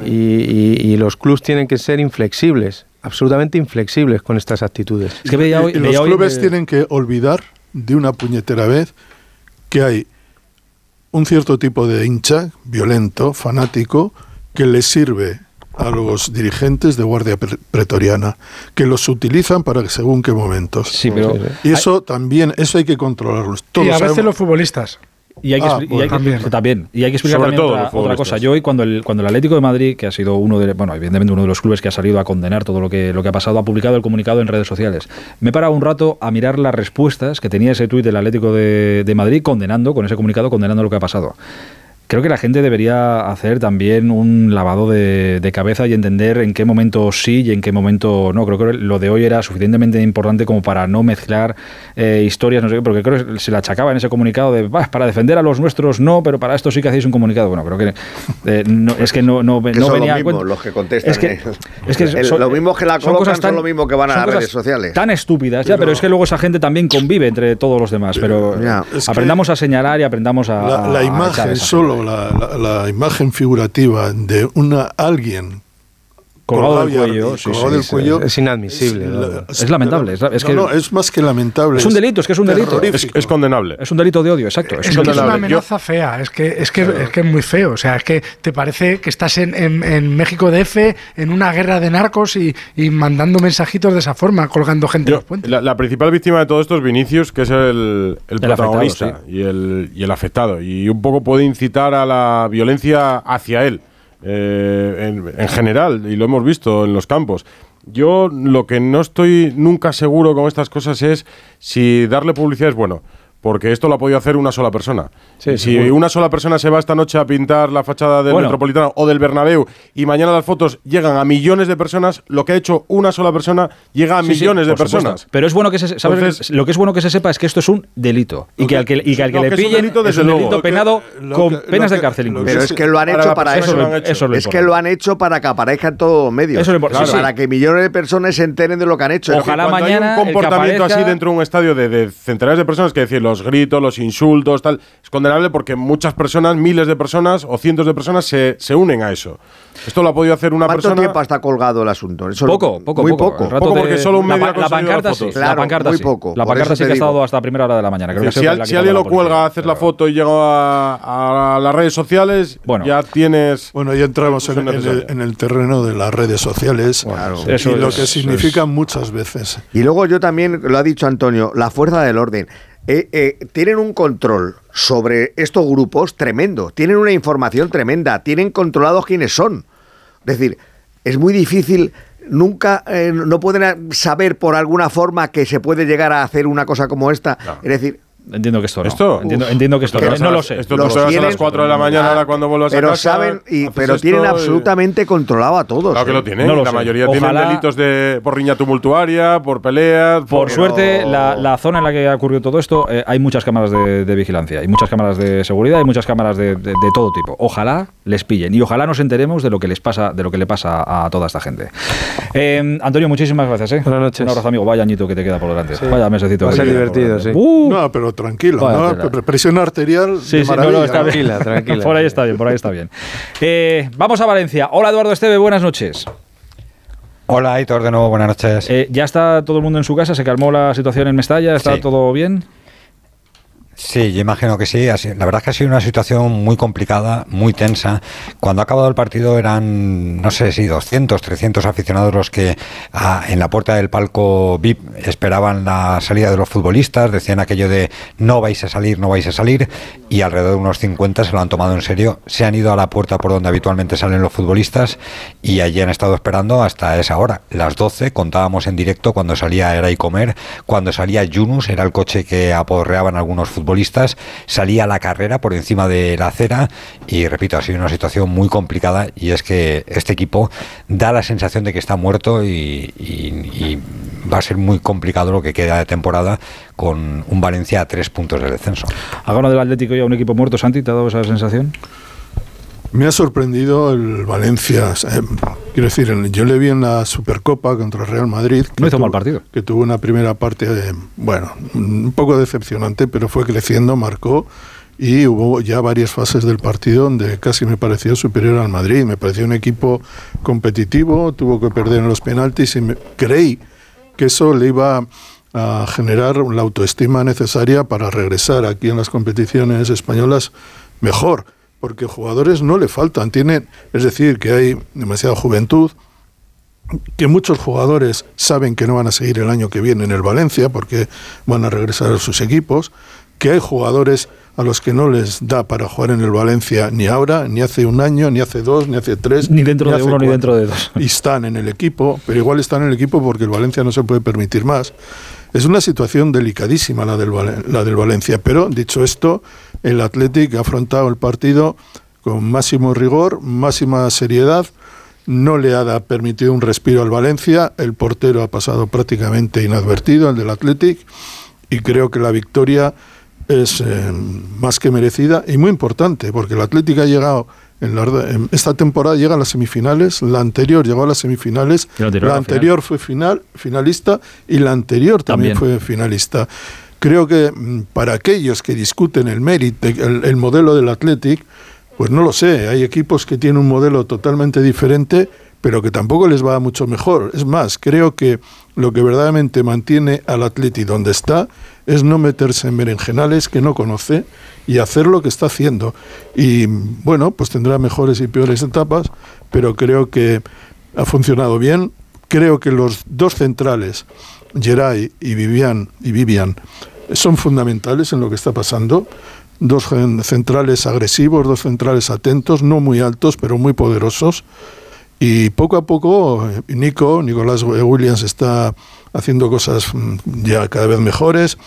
Speaker 7: y- y- y los clubes tienen que ser inflexibles, absolutamente inflexibles con estas actitudes.
Speaker 2: Es que veía hoy-
Speaker 12: y
Speaker 2: veía
Speaker 12: los
Speaker 2: hoy
Speaker 12: clubes tienen que olvidar de una puñetera vez que hay un cierto tipo de hincha violento, fanático, que les sirve a los dirigentes de Guardia Pre- Pretoriana, que los utilizan para según qué momentos.
Speaker 2: Sí, pero
Speaker 12: y eso también, eso hay que controlarlo. Todos
Speaker 6: y a veces
Speaker 12: sabemos-
Speaker 6: los futbolistas.
Speaker 2: Y hay que,
Speaker 12: Ah,
Speaker 2: y
Speaker 12: bueno,
Speaker 2: hay que-
Speaker 6: también.
Speaker 2: también. Y hay que explicar
Speaker 11: Sobre
Speaker 2: también
Speaker 11: todo
Speaker 2: otra, cosa. Yo hoy cuando el, cuando el Atlético de Madrid, que ha sido uno de, bueno, evidentemente uno de los clubes que ha salido a condenar todo lo que, lo que ha pasado, ha publicado el comunicado en redes sociales. Me he parado un rato a mirar las respuestas que tenía ese tuit del Atlético de, de Madrid condenando, con ese comunicado, condenando lo que ha pasado. Creo que la gente debería hacer también un lavado de, de cabeza y entender en qué momento sí y en qué momento no. Creo que lo de hoy era suficientemente importante como para no mezclar eh, historias, no sé qué, porque creo que se le achacaba en ese comunicado de "Bah, para defender a los nuestros no, pero para esto sí que hacéis un comunicado. Bueno, creo que eh, no, es que no, no,
Speaker 8: Que
Speaker 2: no
Speaker 8: son
Speaker 2: venía
Speaker 8: los
Speaker 2: a
Speaker 8: mismos los que contestan.
Speaker 2: Es que,
Speaker 8: ¿eh?
Speaker 2: es que
Speaker 8: El-
Speaker 2: son-
Speaker 8: lo mismo que la
Speaker 2: son
Speaker 8: colocan
Speaker 2: cosas
Speaker 8: son
Speaker 2: tan-
Speaker 8: lo mismo que van a las
Speaker 2: cosas
Speaker 8: redes sociales.
Speaker 2: Tan estúpidas, ya, pero es que luego esa gente también convive entre todos los demás. Pero
Speaker 8: Ya.
Speaker 2: Aprendamos a señalar y aprendamos a.
Speaker 12: la, la imagen solo la, la- imagen figurativa de una alguien
Speaker 2: Colgado del
Speaker 12: colgado
Speaker 2: cuello,
Speaker 12: ardi-
Speaker 2: sí,
Speaker 12: colgado
Speaker 2: sí,
Speaker 12: del
Speaker 2: sí,
Speaker 12: cuello
Speaker 7: es inadmisible,
Speaker 12: es,
Speaker 7: ¿no?
Speaker 12: la-
Speaker 2: Es lamentable, es
Speaker 12: no,
Speaker 2: que-
Speaker 12: no, es más que lamentable
Speaker 2: Es un delito, es que es un delito.
Speaker 11: Es, condenable.
Speaker 2: Es un delito de odio, exacto. Es
Speaker 6: Es,
Speaker 2: un
Speaker 6: que es
Speaker 2: delito.
Speaker 6: una.
Speaker 11: Yo-
Speaker 6: amenaza fea, es que es que, es que es muy feo. O sea, es que te parece que estás en, en, en México DF en una guerra de narcos y, y mandando mensajitos de esa forma, colgando gente en los puentes.
Speaker 11: la, la principal víctima de todo esto es Vinicius, que es el, el
Speaker 2: afectado,
Speaker 11: protagonista y, el, y el afectado. Y un poco puede incitar a la violencia hacia él, eh, en, en general, y lo hemos visto en los campos. Yo lo que no estoy nunca seguro con estas cosas es si darle publicidad es bueno. Porque esto lo ha podido hacer una sola persona.
Speaker 7: Sí,
Speaker 11: si
Speaker 7: seguro.
Speaker 11: una sola persona se va esta noche a pintar la fachada del
Speaker 2: Bueno.
Speaker 11: Metropolitano o del Bernabéu y mañana las fotos llegan a millones de personas, lo que ha hecho una sola persona llega a
Speaker 2: Sí, sí,
Speaker 11: millones de
Speaker 2: supuesto.
Speaker 11: personas.
Speaker 2: Pero es bueno que se, ¿sabes?
Speaker 11: Entonces-
Speaker 2: lo que es bueno que se sepa es que esto es un delito y que al que, y que, al que
Speaker 11: no,
Speaker 2: le
Speaker 11: que es un
Speaker 2: pillen
Speaker 11: delito,
Speaker 2: es
Speaker 11: desde
Speaker 2: un
Speaker 11: luego.
Speaker 2: delito penado
Speaker 12: lo
Speaker 2: con
Speaker 12: que-
Speaker 2: penas de cárcel incluso.
Speaker 8: Pero es que lo han
Speaker 11: Para
Speaker 8: hecho para eso.
Speaker 11: que lo han hecho.
Speaker 2: Eso es
Speaker 8: que lo han hecho para que aparezca en todos los medios.
Speaker 2: Eso sí.
Speaker 8: Para que millones de personas se enteren de lo que han hecho.
Speaker 2: Ojalá mañana
Speaker 11: hay un comportamiento así dentro de un estadio de, centenares de personas que decir, lo, los gritos, los insultos, tal. Es condenable porque muchas personas, miles de personas o cientos de personas se, se unen a eso. Esto lo ha podido hacer una
Speaker 8: ¿Cuánto
Speaker 11: persona.
Speaker 8: tiempo está colgado el asunto? Eso
Speaker 2: Poco, poco,
Speaker 8: muy
Speaker 2: poco.
Speaker 8: poco.
Speaker 11: Poco
Speaker 2: de-
Speaker 11: porque solo un
Speaker 2: la,
Speaker 11: medio
Speaker 2: la
Speaker 11: conseguido
Speaker 2: pancarta sí.
Speaker 11: fotos.
Speaker 2: la
Speaker 8: Claro,
Speaker 2: pancarta
Speaker 8: muy
Speaker 2: sí.
Speaker 8: poco,
Speaker 2: La pancarta sí que ha estado hasta primera hora de la mañana. Creo que
Speaker 11: si, al-
Speaker 2: la
Speaker 11: si alguien
Speaker 2: la
Speaker 11: lo cuelga, haces la foto y llega a, a las redes sociales,
Speaker 2: Bueno.
Speaker 11: ya tienes.
Speaker 12: Bueno, ya entramos en, en el, en el terreno de las redes sociales y
Speaker 2: Eso
Speaker 12: lo
Speaker 2: es-
Speaker 12: que significan muchas veces.
Speaker 8: Y luego yo también, lo ha dicho Antonio, la fuerza del orden. Eh, eh, tienen un control sobre estos grupos tremendo, tienen una información tremenda, tienen controlados quiénes son. Es decir, es muy difícil, nunca, eh, no pueden saber por alguna forma que se puede llegar a hacer una cosa como esta. Es decir,
Speaker 2: Entiendo que esto no.
Speaker 11: ¿Esto?
Speaker 2: Entiendo, entiendo que esto
Speaker 11: Esto
Speaker 2: no. No
Speaker 11: a-
Speaker 2: lo sé.
Speaker 11: Esto
Speaker 8: Los
Speaker 11: vas a
Speaker 8: tienen-
Speaker 11: las 4 de la mañana ahora cuando vuelvas a
Speaker 8: pero
Speaker 11: casa.
Speaker 8: saben, y, pero tienen
Speaker 11: y-
Speaker 8: absolutamente controlado a todos.
Speaker 11: Claro que
Speaker 8: ¿eh?
Speaker 11: lo tienen.
Speaker 2: No lo
Speaker 11: la
Speaker 2: sé.
Speaker 11: mayoría
Speaker 2: Ojalá-
Speaker 11: tienen delitos de por riña tumultuaria, por peleas.
Speaker 2: Por
Speaker 11: por-
Speaker 2: suerte, la, la zona en la que ha ocurrido todo esto, eh, hay muchas cámaras de, de vigilancia, hay muchas cámaras de seguridad, hay muchas cámaras de, de- de todo tipo. Ojalá les pillen y ojalá nos enteremos de lo que les pasa, de lo que le pasa a toda esta gente. Eh, Antonio, muchísimas gracias. ¿eh?
Speaker 7: Buenas noches.
Speaker 2: Un abrazo, amigo. Vaya añito que te queda por delante.
Speaker 7: Sí.
Speaker 2: Vaya mesecito.
Speaker 7: Va a ser divertido, sí.
Speaker 2: Uh,
Speaker 12: No, pero tranquilo, ¿no? Presión arterial
Speaker 2: Sí,
Speaker 12: de
Speaker 2: sí, no,
Speaker 12: maravilla.
Speaker 2: no, está
Speaker 12: ¿no?
Speaker 2: bien.
Speaker 7: Tranquila, tranquila.
Speaker 2: Por ahí está bien, por ahí está bien. Eh, vamos a Valencia. Hola, Eduardo Esteve, buenas noches.
Speaker 32: Hola, Aitor, de nuevo, buenas noches.
Speaker 2: Eh, ¿Ya está todo el mundo en su casa? ¿Se calmó la situación en Mestalla? ¿Está
Speaker 32: Sí.
Speaker 2: todo bien?
Speaker 32: Sí, yo imagino que sí. La verdad es que ha sido una situación muy complicada, muy tensa. Cuando ha acabado el partido eran, no sé si 200, 300 aficionados los que ah, en la puerta del palco VIP esperaban la salida de los futbolistas. Decían aquello de no vais a salir, no vais a salir. Y alrededor de unos 50 se lo han tomado en serio. Se han ido a la puerta por donde habitualmente salen los futbolistas y allí han estado esperando hasta esa hora. Las 12 contábamos en directo cuando salía Era y Comer, cuando salía Yunus, era el coche que aporreaban algunos futbolistas, salía la carrera por encima de la acera y repito, ha sido una situación muy complicada y es que este equipo da la sensación de que está muerto y, y- y va a ser muy complicado lo que queda de temporada con un Valencia a tres puntos del descenso.
Speaker 2: ¿Ha ganado el Atlético ya un equipo muerto, Santi? ¿Te ha dado esa sensación?
Speaker 12: Me ha sorprendido el Valencia. eh, quiero decir, yo le vi en la Supercopa contra Real Madrid. que
Speaker 2: No hizo
Speaker 12: tuvo-
Speaker 2: mal partido.
Speaker 12: Que tuvo una primera parte, eh, bueno, un poco decepcionante, pero fue creciendo, marcó. Y hubo ya varias fases del partido donde casi me pareció superior al Madrid. Me pareció un equipo competitivo, tuvo que perder en los penaltis y me- creí que eso le iba a generar la autoestima necesaria para regresar aquí en las competiciones españolas mejor, porque jugadores no le faltan, tienen, es decir, que hay demasiada juventud, que muchos jugadores saben que no van a seguir el año que viene en el Valencia porque van a regresar a sus equipos, que hay jugadores a los que no les da para jugar en el Valencia ni ahora, ni hace un año, ni hace dos, ni hace tres.
Speaker 2: Ni dentro de uno ni dentro de dos.
Speaker 12: Y están en el equipo, pero igual están en el equipo porque el Valencia no se puede permitir más. Es una situación delicadísima la del, la del Valencia, pero dicho esto, el Athletic ha afrontado el partido con máximo rigor, máxima seriedad, no le ha permitido un respiro al Valencia, el portero ha pasado prácticamente inadvertido, el del Athletic, y creo que la victoria es eh, más que merecida y muy importante, porque el Atlético ha llegado, en, la, en esta temporada llega a las semifinales, la anterior llegó a las semifinales,
Speaker 2: la anterior
Speaker 12: la
Speaker 2: final.
Speaker 12: fue final, finalista y la anterior también,
Speaker 2: También.
Speaker 12: fue finalista. Creo que mm, para aquellos que discuten el mérito, el, el modelo del Athletic, pues no lo sé, hay equipos que tienen un modelo totalmente diferente, pero que tampoco les va mucho mejor. Es más, creo que lo que verdaderamente mantiene al Atleti donde está es no meterse en berenjenales que no conoce y hacer lo que está haciendo. Y bueno, pues tendrá mejores y peores etapas, pero creo que ha funcionado bien. Creo que los dos centrales, Geray y Vivian, y Vivian, son fundamentales en lo que está pasando. Dos centrales agresivos, dos centrales atentos, no muy altos, pero muy poderosos. Y poco a poco, eh, Nico, Nicolás Williams está haciendo cosas mm, ya cada vez mejores.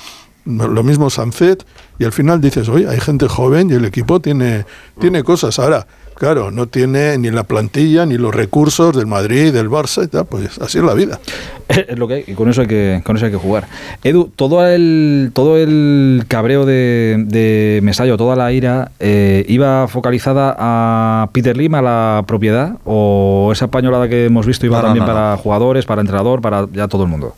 Speaker 12: Lo mismo Sancet. Y al final dices, oye, hay gente joven y el equipo tiene, tiene cosas. Ahora, claro, no tiene ni la plantilla ni los recursos del Madrid, del Barça y tal. Pues así es la vida.
Speaker 2: Es lo que hay, y con eso hay que, con eso hay que jugar. Edu, todo el, todo el cabreo de, de Mesallo, toda la ira, eh, ¿iba focalizada a Peter Lim, a la propiedad? ¿O esa pañolada que hemos visto iba
Speaker 32: No, no,
Speaker 2: también
Speaker 32: no,
Speaker 2: para jugadores, para entrenador, para ya todo el mundo?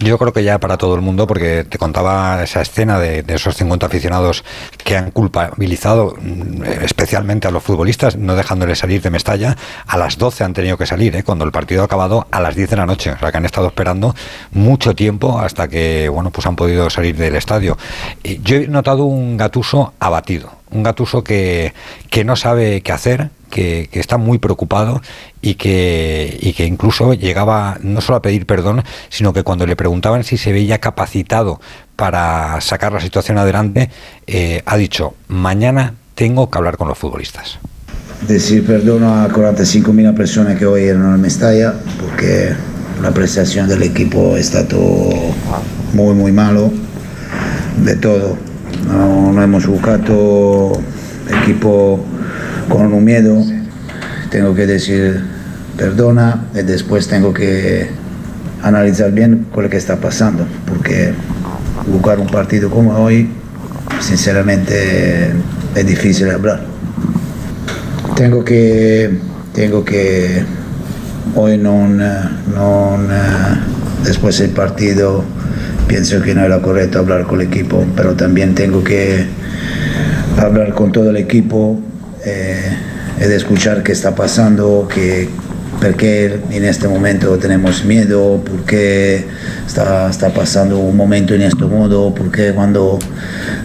Speaker 32: Yo creo que ya para todo el mundo, porque te contaba esa escena de, esos 50 aficionados que han culpabilizado mm, especialmente a los futbolistas, no dejándoles salir de Mestalla. A las 12 han tenido que salir, ¿eh? cuando el partido ha acabado a las 10 de la noche. O sea que han estado esperando mucho tiempo hasta que bueno pues han podido salir del estadio. Yo he notado un gatuso abatido, un gatuso que, que no sabe qué hacer, que, que, está muy preocupado y que, y que incluso llegaba no solo a pedir perdón, sino que cuando le preguntaban si se veía capacitado para sacar la situación adelante, eh, ha dicho, mañana tengo que hablar con los futbolistas.
Speaker 33: Decir perdón a 45.000 personas que hoy erano en Mestalla, porque la prestación del equipo è stato muy, muy malo, de todo. No, no hemos buscado equipo con un miedo, tengo que decir perdona y después tengo que analizar bien lo que está pasando, porque jugar un partido como hoy, sinceramente es difícil hablar. Tengo que, tengo que hoy no, después del partido pienso que no era correcto hablar con el equipo, pero también tengo que hablar con todo el equipo eh, de escuchar qué está pasando, que, por qué en este momento tenemos miedo, por qué está, está pasando un momento en este modo, por qué cuando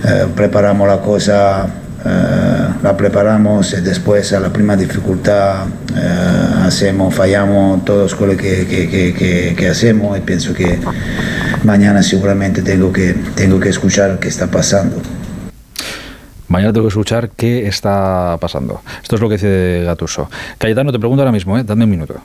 Speaker 33: eh, preparamos la cosa eh, la preparamos y después a la primera dificultad eh, hacemos, fallamos todos con lo que, que, que, que, hacemos y pienso que mañana seguramente tengo que, tengo que escuchar qué está pasando.
Speaker 2: Mañana tengo que escuchar qué está pasando. Esto es lo que dice Gatuso. Cayetano, te pregunto ahora mismo, ¿eh? dame un minuto.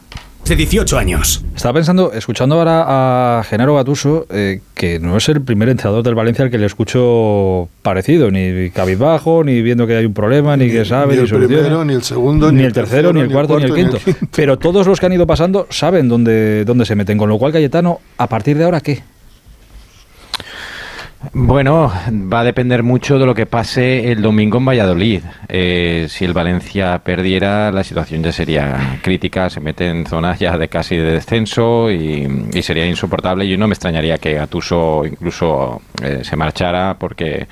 Speaker 34: De 18 años.
Speaker 2: Estaba pensando, escuchando ahora a Genaro Gatuso, eh, que no es el primer entrenador del Valencia al que le escucho parecido, ni cabizbajo, ni viendo que hay un problema, ni, que sabe,
Speaker 12: ni, el primero, ni el segundo,
Speaker 2: ni, el tercero, ni el cuarto, ni el, quinto. Pero todos los que han ido pasando saben dónde, dónde se meten. Con lo cual, Cayetano, a partir de ahora, ¿qué?
Speaker 9: Bueno, va a depender mucho de lo que pase el domingo en Valladolid. Eh, si el Valencia perdiera, la situación ya sería crítica, se mete en zonas ya de casi de descenso y, sería insoportable. Yo no me extrañaría que Gatuso incluso eh, se marchara porque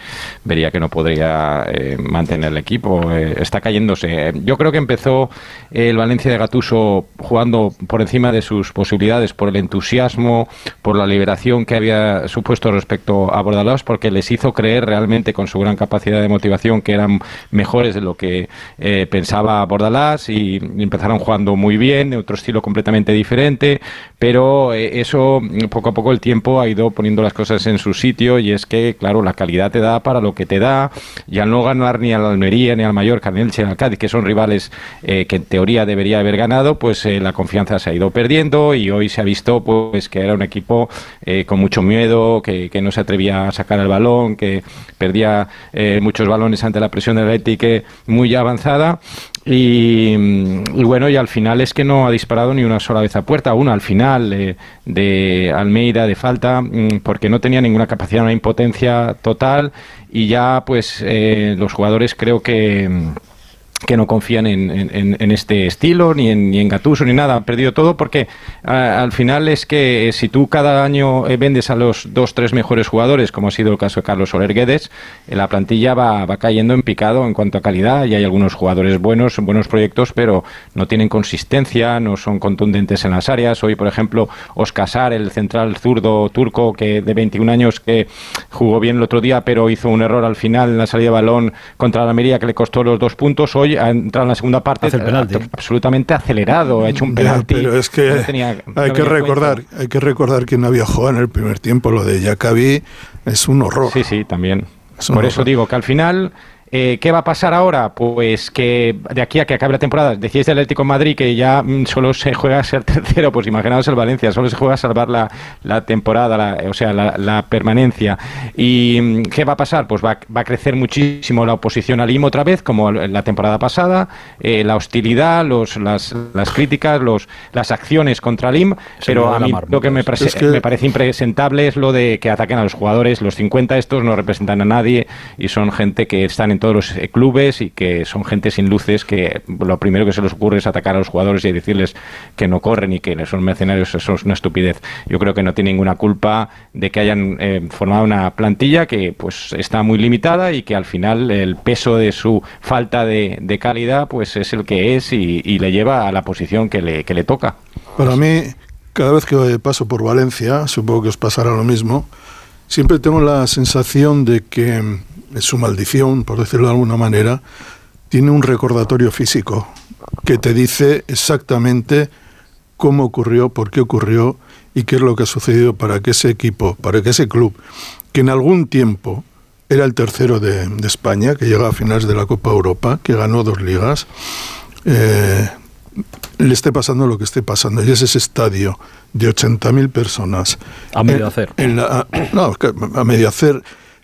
Speaker 9: vería que no podría eh, mantener el equipo. Eh, está cayéndose. Yo creo que empezó el Valencia de Gatuso jugando por encima de sus posibilidades, por el entusiasmo, por la liberación que había supuesto respecto a Porque les hizo creer realmente con su gran capacidad de motivación que eran mejores de lo que eh, pensaba Bordalás y empezaron jugando muy bien, otro estilo completamente diferente, pero eh, eso poco a poco el tiempo ha ido poniendo las cosas en su sitio y es que, claro, la calidad te da para lo que te da y al no ganar ni al Almería, ni al Mallorca, ni al Elche, ni al Cádiz, que son rivales eh, que en teoría debería haber ganado, pues eh, la confianza se ha ido perdiendo y hoy se ha visto pues que era un equipo eh, con mucho miedo, que, que, no se atrevía a sacar el balón, que perdía eh, muchos balones ante la presión del Atlético muy avanzada. Y, y, bueno, y al final es que no ha disparado ni una sola vez a puerta, una al final de Almeida de falta, mmm, porque no tenía ninguna capacidad, una impotencia total. Y ya pues eh, los jugadores creo que que no confían en, este estilo, ni en, ni en Gatuso, ni nada. Han perdido todo porque al final es que eh, si tú cada año eh, vendes a los dos, tres mejores jugadores, como ha sido el caso de Carlos Soler Guedes, eh, la plantilla va, va, cayendo en picado en cuanto a calidad y hay algunos jugadores buenos, buenos proyectos, pero no tienen consistencia, no son contundentes en las áreas. Hoy, por ejemplo, Oscasar, el central zurdo turco que de 21 años que jugó bien el otro día, pero hizo un error al final en la salida de balón contra la Almería que le costó los dos puntos. Hoy ha entrado en la segunda parte
Speaker 2: penalti.
Speaker 9: absolutamente acelerado, ha hecho un penalti.
Speaker 12: Pero es que no tenía, no hay que recordar, cuenta. hay que recordar que no había jugado en el primer tiempo, lo de Jacabi es un horror.
Speaker 9: Sí, sí, también. Por horror. eso digo que al final eh, ¿Qué va a pasar ahora? Pues que de aquí a que acabe la temporada, decíais del Atlético Madrid que ya mm, solo se juega a ser tercero, pues imaginaos el Valencia, solo se juega a salvar la, la temporada, la, o sea, la, la, permanencia. ¿Y mm, qué va a pasar? Pues va, va, a crecer muchísimo la oposición al IM otra vez, como la temporada pasada, eh, la hostilidad, los, las, las críticas, los, las acciones contra el IM, pero a mí lo que me, es que me parece impresentable es lo de que ataquen a los jugadores, los 50 estos no representan a nadie y son gente que están en todos los eh, clubes y que son gente sin luces que lo primero que se les ocurre es atacar a los jugadores y decirles que no corren y que son mercenarios, eso es una estupidez. Yo creo que no tiene ninguna culpa de que hayan eh, formado una plantilla que pues está muy limitada y que al final el peso de su falta de, calidad pues es el que es y, y le lleva a la posición que le, que le toca.
Speaker 12: Para mí, cada vez que paso por Valencia, supongo que os pasará lo mismo, siempre tengo la sensación de que su maldición, por decirlo de alguna manera, tiene un recordatorio físico que te dice exactamente cómo ocurrió, por qué ocurrió y qué es lo que ha sucedido para que ese equipo, para que ese club, que en algún tiempo era el tercero de, de España, que llega a finales de la Copa Europa, que ganó dos ligas, eh, le esté pasando lo que esté pasando. Y es ese estadio de 80.000 personas.
Speaker 2: A medio hacer.
Speaker 12: en la- no, a medio hacer.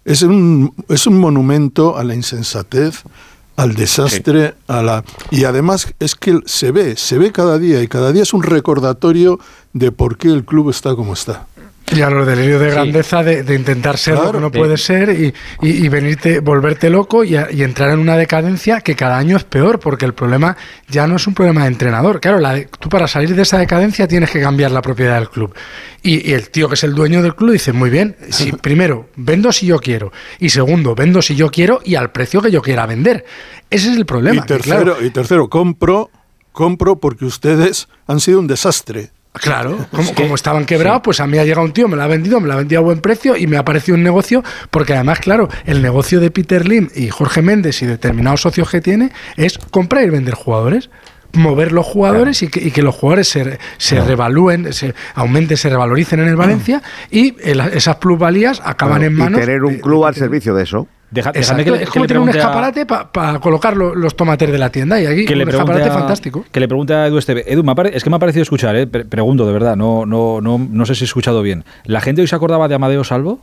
Speaker 12: Es un, es un monumento a la insensatez, al desastre, a la y además es que se ve, se ve cada día y cada día es un recordatorio de por qué el club está como está.
Speaker 6: Y a los delirios de
Speaker 12: Sí.
Speaker 6: grandeza de, de intentar ser lo
Speaker 12: Claro.
Speaker 6: que no puede ser y, y- y venirte, volverte loco y, a- y entrar en una decadencia que cada año es peor, porque el problema ya no es un problema de entrenador. Claro, la de- tú para salir de esa decadencia tienes que cambiar la propiedad del club. Y, el tío que es el dueño del club dice, muy bien, si, primero, vendo si yo quiero. Y segundo, vendo si yo quiero y al precio que yo quiera vender. Ese es el problema.
Speaker 12: Y
Speaker 6: que,
Speaker 12: tercero,
Speaker 6: claro,
Speaker 12: y tercero, compro, compro porque ustedes han sido un desastre.
Speaker 6: Claro, como, como estaban quebrados, pues a mí ha llegado un tío, me la ha vendido, me la ha vendido a buen precio y me ha parecido un negocio, porque además, claro, el negocio de Peter Lim y Jorge Méndez y determinados socios que tiene es comprar y vender jugadores. Mover los jugadores y, que, y que los jugadores se, se revalúen, se aumenten, se revaloricen en el Valencia y el- esas plusvalías acaban en
Speaker 8: y
Speaker 6: manos.
Speaker 8: tener un club al servicio de eso.
Speaker 2: Deja- déjame que le-
Speaker 6: es
Speaker 2: que
Speaker 6: como
Speaker 2: le
Speaker 6: tener un
Speaker 2: a-
Speaker 6: escaparate para colocar lo- los tomates de la tienda y aquí
Speaker 2: que
Speaker 6: un
Speaker 2: le
Speaker 6: escaparate
Speaker 2: a,
Speaker 6: fantástico.
Speaker 2: Que le pregunte a Edu Esteve. Edu, pare- es que me ha parecido escuchar, eh, pre- pregunto de verdad, no, no, no, no sé si he escuchado bien. ¿La gente hoy se acordaba de Amadeo Salvo?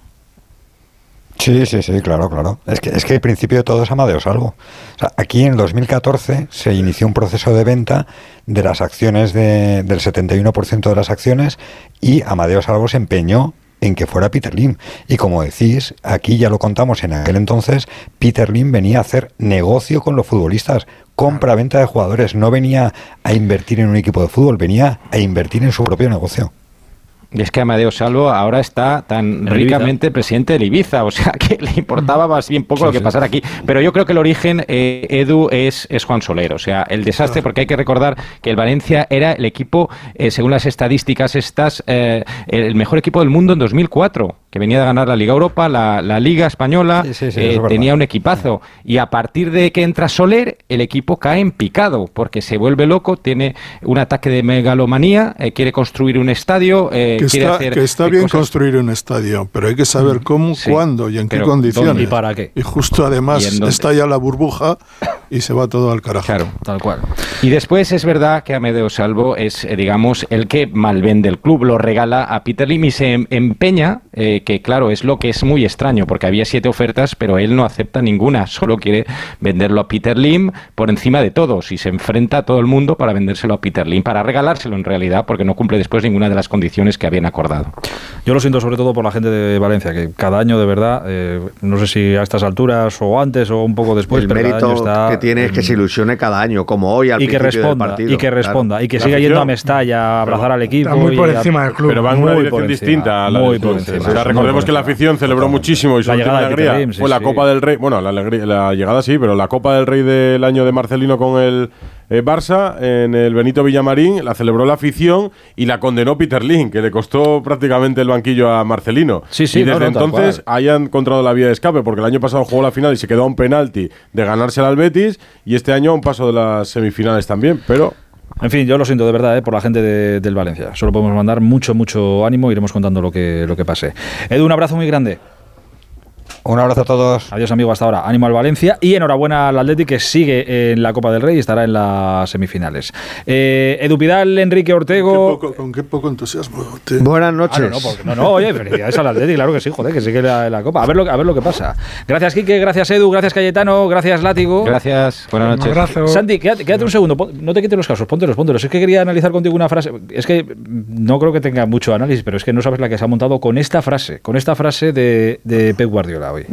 Speaker 32: Sí, sí, sí, claro, claro. Es que, es que el principio de todo es Amadeo Salvo. O sea, aquí en 2014 se inició un proceso de venta de las acciones de- del 71% de las acciones y Amadeo Salvo se empeñó en que fuera Peter Lim. Y como decís, aquí ya lo contamos en aquel entonces, Peter Lim venía a hacer negocio con los futbolistas, compra-venta de jugadores, no venía a invertir en un equipo de fútbol, venía a invertir en su propio negocio.
Speaker 9: Y es que Amadeo Salvo ahora está tan
Speaker 2: En
Speaker 9: ricamente presidente del Ibiza, o sea que le importaba más bien poco
Speaker 2: Sí,
Speaker 9: lo que
Speaker 2: sí.
Speaker 9: pasara aquí. Pero yo creo que el origen, eh, Edu, es, es Juan Soler. O sea, el desastre, porque hay que recordar que el Valencia era el equipo, eh, según las estadísticas estas, eh, el mejor equipo del mundo en 2004, que venía de ganar la Liga Europa, la, la Liga Española,
Speaker 32: Sí, sí, sí,
Speaker 9: eh,
Speaker 32: es
Speaker 9: tenía un equipazo. Y a partir de que entra Soler, el equipo cae en picado, porque se vuelve loco, tiene un ataque de megalomanía, eh, quiere construir un estadio, eh,
Speaker 12: que
Speaker 9: quiere
Speaker 12: está,
Speaker 9: hacer
Speaker 12: que está bien
Speaker 9: cosas-
Speaker 12: construir un estadio, pero hay que saber cómo,
Speaker 9: Sí,
Speaker 12: cuándo y en qué condiciones.
Speaker 9: ¿dónde y para qué?
Speaker 12: Y justo además
Speaker 9: ¿Y
Speaker 12: estalla la burbuja y se va todo al carajo.
Speaker 9: Claro.
Speaker 2: Tal cual.
Speaker 9: Y después es verdad que Amedeo Salvo es, digamos, el que malvende el club, lo regala a Peter Lim y se em- empeña, eh, que claro, es lo que es muy extraño, porque había siete ofertas, pero él no acepta ninguna, solo quiere venderlo a Peter Lim por encima de todos y se enfrenta a todo el mundo para vendérselo a Peter Lim, para regalárselo en realidad, porque no cumple después ninguna de las condiciones que habían acordado.
Speaker 2: Yo lo siento sobre todo por la gente de Valencia, que cada año de verdad, eh, no sé si a estas alturas o antes o un poco después,
Speaker 8: el
Speaker 2: pero cada
Speaker 8: mérito
Speaker 2: año está...
Speaker 8: que tiene es que se ilusione cada año, como hoy al
Speaker 2: y que
Speaker 8: principio del partido.
Speaker 2: y que
Speaker 8: Claro.
Speaker 2: responda, y que
Speaker 8: La
Speaker 2: siga yendo a Mestalla a abrazar al equipo.
Speaker 6: Está muy
Speaker 2: y
Speaker 6: por
Speaker 2: a-
Speaker 6: encima del club.
Speaker 11: Pero va en una
Speaker 2: Muy
Speaker 11: dirección
Speaker 2: por encima,
Speaker 11: distinta a la
Speaker 2: muy por
Speaker 11: club.
Speaker 2: encima, muy
Speaker 11: recordemos que la afición celebró muchísimo y
Speaker 2: La llegada de
Speaker 11: alegría
Speaker 2: Lim, sí,
Speaker 11: fue la
Speaker 2: sí.
Speaker 11: Copa del Rey. Bueno, la, alegría- la llegada sí, pero la Copa del Rey del año de Marcelino con el eh, Barça en el Benito Villamarín la celebró la afición y la condenó Peter Lim, que le costó prácticamente el banquillo a Marcelino.
Speaker 2: Sí, sí,
Speaker 11: y desde
Speaker 2: no, no, tal
Speaker 11: entonces hayan encontrado la vía de escape, porque el año pasado jugó la final y se quedó a un penalti de ganarse al Betis y este año a un paso de las semifinales también, pero
Speaker 2: En fin, yo lo siento de verdad eh, por la gente de- del Valencia. Solo podemos mandar mucho, mucho ánimo. Iremos contando lo que, lo que pase. Edu, un abrazo muy grande.
Speaker 32: Un abrazo a todos.
Speaker 2: Adiós, amigo, hasta ahora. Ánimo al Valencia y enhorabuena al Atleti que sigue en la Copa del Rey y estará en las semifinales. Eh, Edu Pidal, Enrique Ortego.
Speaker 12: Poco- con qué poco entusiasmo. te-
Speaker 8: Buenas
Speaker 2: Ah,
Speaker 8: noches.
Speaker 2: no, no, porque- no, no, oye, felicidades al Atleti, claro que sí, joder, que sigue la, la Copa. A ver, lo, a ver lo que pasa. Gracias, Quique, gracias, Edu, gracias, Cayetano, gracias, Látigo.
Speaker 9: Gracias, buenas
Speaker 6: Un
Speaker 9: noches.
Speaker 6: abrazo.
Speaker 2: Santi, quédate, quédate un segundo, pon- no te quites los casos, póntelos, póntelos. Es que quería analizar contigo una frase, es que no creo que tenga mucho análisis, pero es que no sabes la que se ha montado con esta frase, con esta frase de, de Pep Guardiola. Hoy.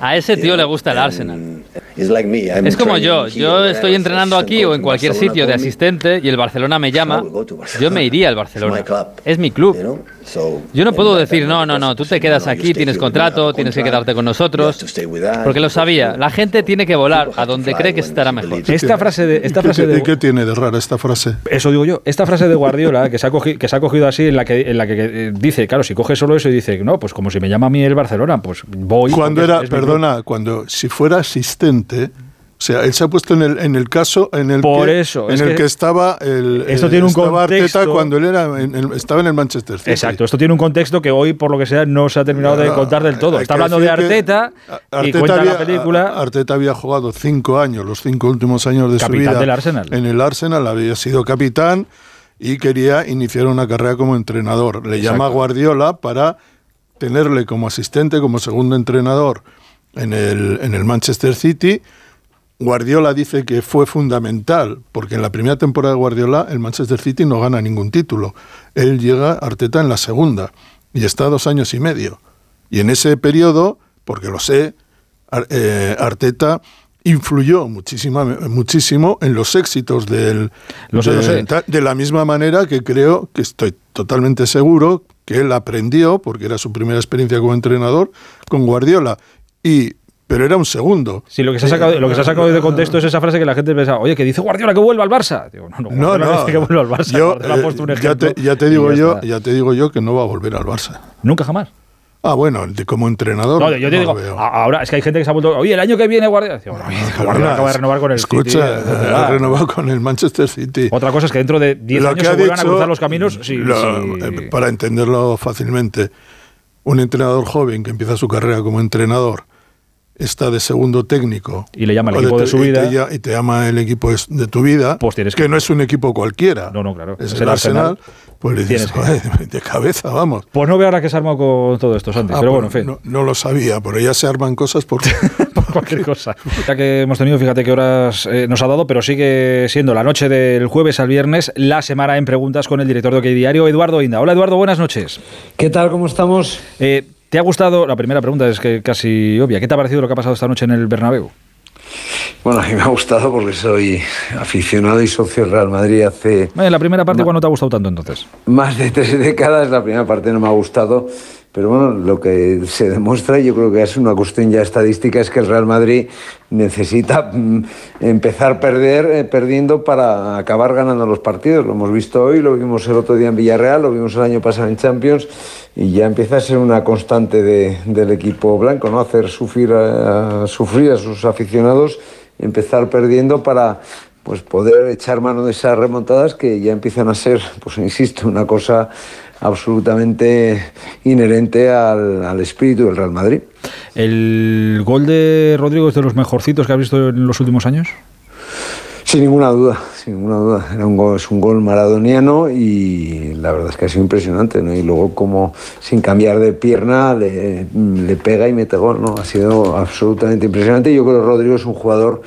Speaker 34: A ese tío le gusta el Arsenal. Es como yo, yo estoy entrenando aquí o en cualquier sitio de asistente y el Barcelona me llama, yo me iría al Barcelona. Es mi club. Yo no puedo decir, no, no, no, tú te quedas aquí, tienes contrato, tienes que quedarte con nosotros, porque lo sabía. La gente tiene que volar a donde cree que estará mejor.
Speaker 2: Esta frase de... Esta frase de
Speaker 12: ¿Y qué tiene de rara esta frase?
Speaker 2: Eso digo yo. Esta frase de Guardiola, que se ha cogido, que se ha cogido así, en la que, en la que dice, claro, si coge solo eso y dice, no, pues como si me llama a mí el Barcelona, pues voy.
Speaker 12: Cuando era, perdona, cuando si fuera asistente, o sea, él se ha puesto en el, en el caso en el
Speaker 2: Por
Speaker 12: que,
Speaker 2: eso,
Speaker 12: en
Speaker 2: es
Speaker 12: el
Speaker 2: que
Speaker 12: que, estaba el
Speaker 2: esto tiene un
Speaker 12: estaba Arteta cuando él era en el- estaba en el Manchester City.
Speaker 2: Exacto, esto tiene un contexto que hoy, por lo que sea, no se ha terminado de contar del todo. Está hablando de
Speaker 12: que
Speaker 2: Arteta y
Speaker 12: Arteta
Speaker 2: cuenta
Speaker 12: había,
Speaker 2: la película.
Speaker 12: Arteta había jugado cinco años, los cinco últimos años de su
Speaker 2: Capitán
Speaker 12: vida
Speaker 2: del Arsenal.
Speaker 12: en el Arsenal, había sido capitán y quería iniciar una carrera como entrenador. Le llama a Guardiola para tenerle como asistente, como segundo entrenador en el, en el Manchester City. Guardiola dice que fue fundamental, porque en la primera temporada de Guardiola el Manchester City no gana ningún título. Él llega Arteta en la segunda y está dos años y medio. Y en ese periodo, porque lo sé, eh, Arteta influyó muchísima- muchísimo en los éxitos del,
Speaker 2: Lo sé,
Speaker 12: de,
Speaker 2: lo sé.
Speaker 12: ta- de la misma manera que creo que estoy totalmente seguro que él aprendió, porque era su primera experiencia como entrenador, con Guardiola. Y, pero era un segundo.
Speaker 2: Sí, lo que, se ha sacado, lo que se ha sacado de contexto es esa frase que la gente piensa, oye, que dice Guardiola que vuelva al Barça. Digo, no, no,
Speaker 12: No,
Speaker 2: Guardiola
Speaker 12: no.
Speaker 2: dice que vuelva al Barça.
Speaker 12: Yo,
Speaker 2: Guardiola ha
Speaker 12: eh,
Speaker 2: puesto un
Speaker 12: ya, te, ya te
Speaker 2: y
Speaker 12: digo yo, ya te digo yo que no va a volver al Barça.
Speaker 2: Nunca jamás.
Speaker 12: Ah, bueno, de como entrenador.
Speaker 2: No, yo te
Speaker 12: no
Speaker 2: digo,
Speaker 12: veo.
Speaker 2: ahora es que hay gente que se ha vuelto, oye, el año que viene Guardiola. Digo, no, Guardiola acaba de renovar con el City.
Speaker 12: Escucha, ha renovado con el Manchester City.
Speaker 2: Otra cosa es que dentro de 10
Speaker 12: Lo
Speaker 2: años se vuelvan a cruzar los caminos. Sí,
Speaker 12: lo-
Speaker 2: sí.
Speaker 12: eh, Para entenderlo fácilmente, un entrenador joven que empieza su carrera como entrenador está de segundo técnico
Speaker 2: Y le llama el equipo de
Speaker 12: tu-
Speaker 2: su
Speaker 12: y
Speaker 2: vida.
Speaker 12: te, y te llama el equipo de tu vida, que, no es un equipo cualquiera.
Speaker 2: No, no, claro.
Speaker 12: Es,
Speaker 2: Es
Speaker 12: el
Speaker 2: el
Speaker 12: Arsenal.
Speaker 2: Arsenal.
Speaker 12: Pues le dices,
Speaker 2: Tienes que-
Speaker 12: "Joder, de cabeza, vamos.
Speaker 2: Pues no veo ahora que se arma con todo esto, Santi.
Speaker 12: Ah,
Speaker 2: pero
Speaker 12: pues
Speaker 2: bueno, en fin.
Speaker 12: no, no lo sabía, pero ya se arman cosas por...
Speaker 2: cualquier cosa. Ya que hemos tenido, fíjate qué horas eh, nos ha dado, pero sigue siendo la noche del jueves al viernes, la semana en preguntas con el director de OK Diario, Eduardo Inda. Hola Eduardo, buenas noches.
Speaker 35: ¿Qué tal? ¿Cómo estamos?
Speaker 2: Eh, ¿Te ha gustado? La primera pregunta es que casi obvia. ¿Qué te ha parecido lo que ha pasado esta noche en el Bernabéu?
Speaker 35: Bueno, a mí me ha gustado porque soy aficionado y socio del Real Madrid hace
Speaker 2: Eh, la primera parte, ¿cuál no te ha gustado tanto entonces?
Speaker 35: más de tres décadas. La primera parte no me ha gustado, pero bueno, lo que se demuestra, yo creo que es una cuestión ya estadística, es que el Real Madrid necesita mm, empezar perder, eh, perdiendo para acabar ganando los partidos. Lo hemos visto hoy, lo vimos el otro día en Villarreal, lo vimos el año pasado en Champions y ya empieza a ser una constante de- del equipo blanco, ¿no? Hacer sufrir a, a- sufrir a sus aficionados, empezar perdiendo para pues poder echar mano de esas remontadas que ya empiezan a ser, pues insisto, una cosa absolutamente inherente al, al espíritu del Real Madrid.
Speaker 2: ¿El gol de Rodrigo es de los mejorcitos que has visto en los últimos años?
Speaker 35: Sin ninguna duda, sin ninguna duda. Era un gol, es un gol maradoniano y la verdad es que ha sido impresionante, ¿no? Y luego como sin cambiar de pierna le, le pega y mete gol, ¿no? Ha sido absolutamente impresionante. Yo creo que Rodrigo es un jugador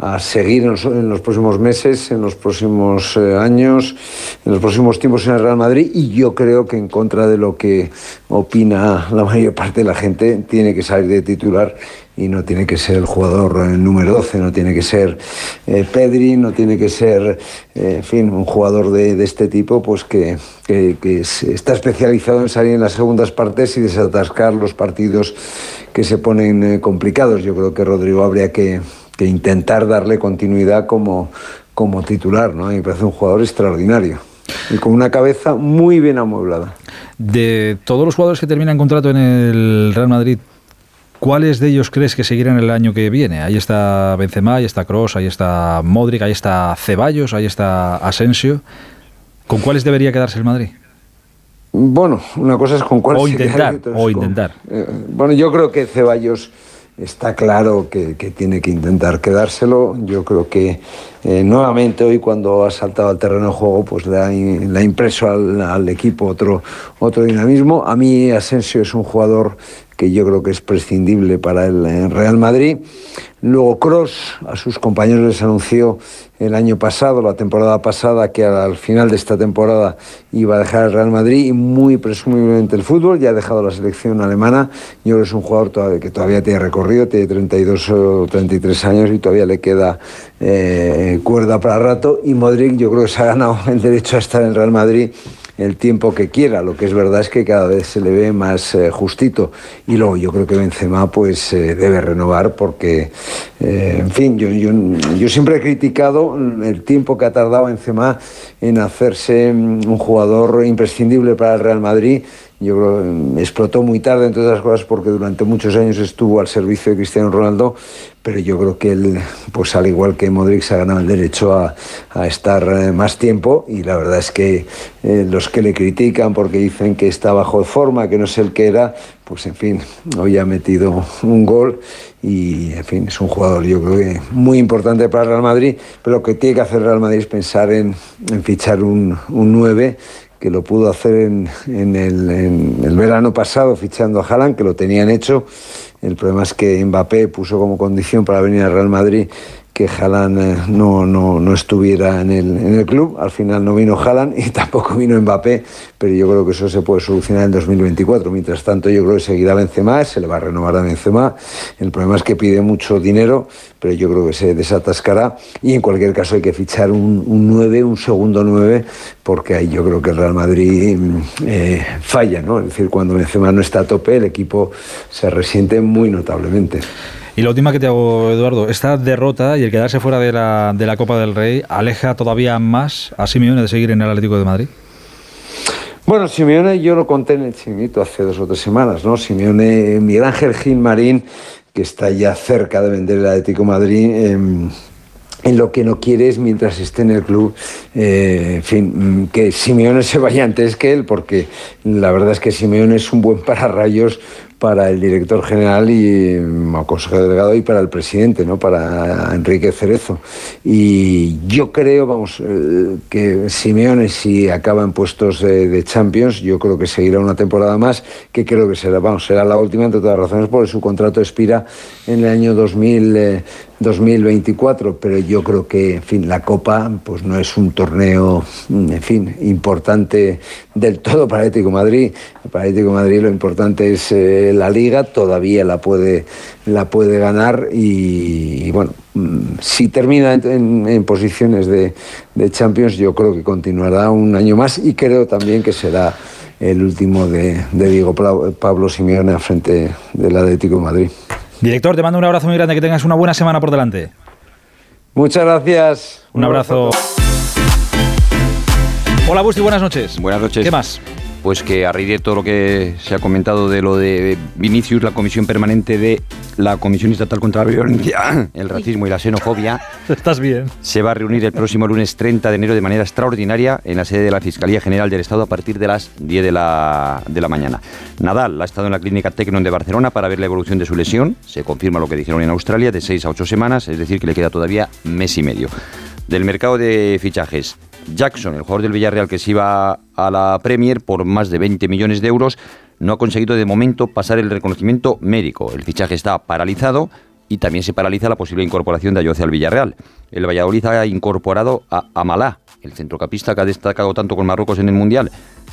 Speaker 35: a seguir en los, próximos meses, en los próximos eh, años, en los próximos tiempos en el Real Madrid y yo creo que en contra de lo que opina la mayor parte de la gente tiene que salir de titular y no tiene que ser el jugador eh, número 12, no tiene que ser eh, Pedri, no tiene que ser, eh, en fin, un jugador de, este tipo pues que, que- está especializado en salir en las segundas partes y desatascar los partidos que se ponen complicados. Yo creo que Rodrigo habría que, que intentar darle continuidad como, como titular, ¿no? Y me parece un jugador extraordinario y con una cabeza muy bien amueblada.
Speaker 2: De todos los jugadores que terminan contrato en el Real Madrid, ¿cuáles de ellos crees que seguirán el año que viene? Ahí está Benzema, ahí está Cross, ahí está Modric, ahí está Ceballos, ahí está Asensio. ¿Con cuáles debería quedarse el Madrid?
Speaker 35: Bueno, una cosa es con cuál
Speaker 2: O intentar, o
Speaker 35: con-
Speaker 2: intentar.
Speaker 35: Eh, bueno, yo creo que Ceballos está claro que, tiene que intentar quedárselo. Yo creo que eh, nuevamente hoy cuando ha saltado al terreno de juego, pues le ha, in- le ha impreso al, al equipo otro, otro dinamismo. A mí Asensio es un jugador que yo creo que es prescindible para el Real Madrid. Luego Cross a sus compañeros les anunció el año pasado, la temporada pasada, que al final de esta temporada iba a dejar el Real Madrid y muy presumiblemente el fútbol. Ya ha dejado la selección alemana. Yo creo que es un jugador que todavía tiene recorrido, tiene 32 o 33 años y todavía le queda eh, cuerda para rato. Y Modric yo creo que se ha ganado el derecho a estar en el Real Madrid el tiempo que quiera. Lo que es verdad es que cada vez se le ve más eh, justito. Y luego yo creo que Benzema pues eh, debe renovar porque, eh, en fin, yo, yo, yo, siempre he criticado el tiempo que ha tardado Benzema en hacerse mm, un jugador imprescindible para el Real Madrid yo creo que explotó muy tarde, entre otras cosas, porque durante muchos años estuvo al servicio de Cristiano Ronaldo, pero yo creo que él, pues al igual que Modric, se ha ganado el derecho a, estar eh, más tiempo y la verdad es que eh, los que le critican porque dicen que está bajo forma, que no es el que era, pues en fin, hoy ha metido un gol y en fin, es un jugador yo creo que muy importante para Real Madrid, pero lo que tiene que hacer Real Madrid es pensar en, fichar un, un 9 que lo pudo hacer en, el, verano pasado fichando a Haaland, que lo tenían hecho. El problema es que Mbappé puso como condición para venir al Real Madrid que Haaland eh, no, no, no, estuviera en el, en el, club. Al final no vino Haaland y tampoco vino Mbappé, pero yo creo que eso se puede solucionar en 2024. Mientras tanto, yo creo que seguirá Benzema, se le va a renovar a Benzema. El problema es que pide mucho dinero, pero yo creo que se desatascará. Y en cualquier caso hay que fichar un, un 9, un segundo 9, porque ahí yo creo que el Real Madrid eh, falla, ¿no? Es decir, cuando Benzema no está a tope, el equipo se resiente muy notablemente.
Speaker 2: Y la última que te hago, Eduardo, esta derrota y el quedarse fuera de la, de la Copa del Rey aleja todavía más a Simeone de seguir en el Atlético de Madrid.
Speaker 35: Bueno, Simeone yo lo conté en el chinguito hace dos o tres semanas, ¿no? Simeone, Miguel Ángel Gil Marín, que está ya cerca de vender el Atlético Madrid, em, en lo que no quiere es mientras esté en el club, eh, en fin, que Simeone se vaya antes que él, porque la verdad es que Simeone es un buen pararrayos para el director general y mm, consejero delegado y para el presidente, ¿no? para Enrique Cerezo. Y yo creo, vamos, eh, que Simeone si acaba en puestos de, Champions, yo creo que seguirá una temporada más, que creo que será, vamos, será la última entre todas las razones, porque su contrato expira en el año 2000, 2024, pero yo creo que, en fin, la Copa pues no es un torneo, en fin, importante del todo para Atlético Madrid. Para Atlético Madrid lo importante es eh, la Liga, todavía la puede, la puede ganar y, bueno, mm, si termina en, posiciones de, Champions, yo creo que continuará un año más y creo también que será el último de, de Diego Pablo Simeone frente del Atlético Madrid.
Speaker 2: Director, te mando un abrazo muy grande, que tengas una buena semana por delante.
Speaker 35: Muchas gracias.
Speaker 2: Un, abrazo. Hola Busti, buenas noches.
Speaker 36: Buenas noches.
Speaker 2: ¿Qué más?
Speaker 36: Pues que a raíz de todo lo que se ha comentado de lo de Vinicius, la comisión permanente de la Comisión Estatal contra la Violencia, el Racismo y la Xenofobia,
Speaker 2: estás bien,
Speaker 36: se va a reunir el próximo lunes 30 de enero de manera extraordinaria en la sede de la Fiscalía General del Estado a partir de las 10 de la, de la mañana. Nadal ha estado en la clínica Tecnon de Barcelona para ver la evolución de su lesión. Se confirma lo que dijeron en Australia, de 6 a 8 semanas, es decir, que le queda todavía mes y medio. Del mercado de fichajes, Jackson, el jugador del Villarreal que se iba a la Premier por más de 20 millones de euros, no ha conseguido de momento pasar el reconocimiento médico. El fichaje está paralizado y también se paraliza la posible incorporación de Ayoce al Villarreal. El Valladolid ha incorporado a Amalá, el centrocampista que ha destacado tanto con Marruecos en el Mundial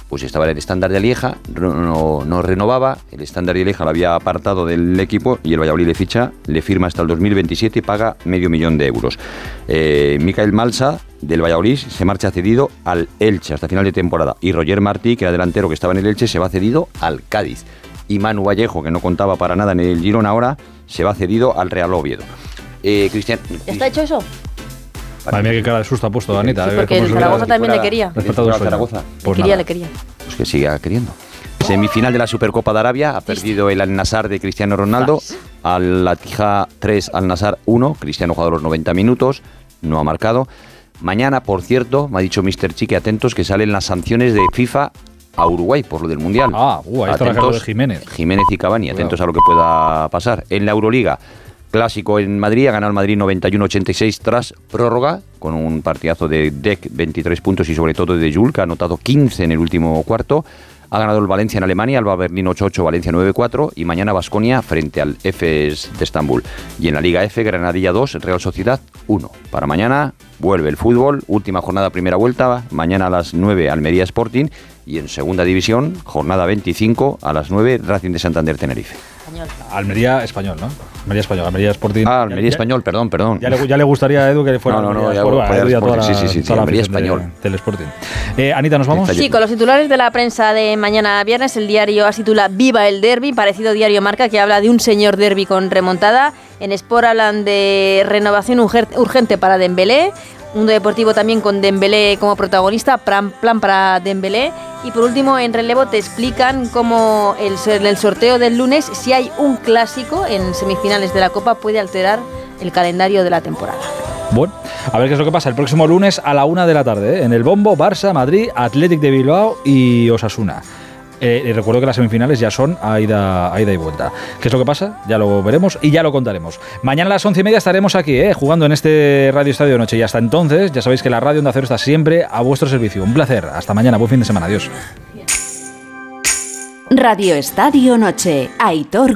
Speaker 36: pues estaba en el estándar de Lieja, no, no, renovaba, el estándar de Lieja lo había apartado del equipo y el Valladolid le ficha, le firma hasta el 2027 y paga medio millón de euros. Eh, Micael Malsa, del Valladolid, se marcha cedido al Elche hasta final de temporada y Roger Martí, que era delantero que estaba en el Elche, se va cedido al Cádiz. Y Manu Vallejo, que no contaba para nada en el Girona ahora, se va cedido al Real Oviedo.
Speaker 37: Eh, Cristian, ¿Está hecho eso?
Speaker 2: Madre mía, qué cara de susto ha puesto Anita.
Speaker 37: Sí, porque el Zaragoza también le quería.
Speaker 36: Zaragoza.
Speaker 37: Pues le quería, le quería.
Speaker 36: Pues que siga queriendo. Semifinal de la Supercopa de Arabia, ha perdido el Al-Nassr de Cristiano Ronaldo, al Latija 3, Al-Nassr 1, Cristiano jugado los 90 minutos, no ha marcado. Mañana, por cierto, me ha dicho Mr. Chique, atentos, que salen las sanciones de FIFA a Uruguay por lo del Mundial.
Speaker 2: Ah, uh, ahí atentos, de Jiménez.
Speaker 36: Jiménez y Cavani, atentos a lo que pueda pasar. En la Euroliga, clásico en Madrid, ha ganado el Madrid 91-86 tras prórroga, con un partidazo de Deck 23 puntos y sobre todo de Jul, que ha anotado 15 en el último cuarto. Ha ganado el Valencia en Alemania, Alba Berlín 8-8, Valencia 9-4 y mañana Basconia frente al FS de Estambul. Y en la Liga F, Granadilla 2, Real Sociedad 1. Para mañana vuelve el fútbol, última jornada, primera vuelta, mañana a las 9 Almería Sporting y en segunda división, jornada 25 a las 9 Racing de Santander Tenerife.
Speaker 2: Almería español, ¿no? Almería español, Almería Sporting.
Speaker 36: Ah, Almería español, perdón, perdón.
Speaker 2: Ya le, ya le gustaría a Edu que fuera
Speaker 36: No, no, no,
Speaker 2: Almería
Speaker 36: ya,
Speaker 2: toda
Speaker 36: Sporting,
Speaker 2: la-
Speaker 36: sí, sí, sí,
Speaker 2: toda la
Speaker 36: Almería español.
Speaker 2: del Sporting. Eh, Anita, ¿nos vamos?
Speaker 37: Sí, con los titulares de la prensa de mañana viernes, el diario A titula Viva el Derby, parecido diario Marca que habla de un señor derby con remontada. En Sport hablan de renovación urgente para Dembélé. Mundo Deportivo también con Dembélé como protagonista, plan, plan para Dembélé. Y por último, en relevo te explican cómo el, en el sorteo del lunes, si hay un clásico en semifinales de la Copa, puede alterar el calendario de la temporada.
Speaker 2: Bueno, a ver qué es lo que pasa el próximo lunes a la una de la tarde, ¿eh? en el Bombo, Barça, Madrid, Athletic de Bilbao y Osasuna. Eh, y recuerdo que las semifinales ya son a ida, ida y vuelta. ¿Qué es lo que pasa? Ya lo veremos y ya lo contaremos. Mañana a las once y media estaremos aquí, ¿eh? jugando en este Radio Estadio Noche. Y hasta entonces, ya sabéis que la radio Onda Cero está siempre a vuestro servicio. Un placer. Hasta mañana. Buen fin de semana. Adiós.
Speaker 30: Radio Estadio Noche. Aitor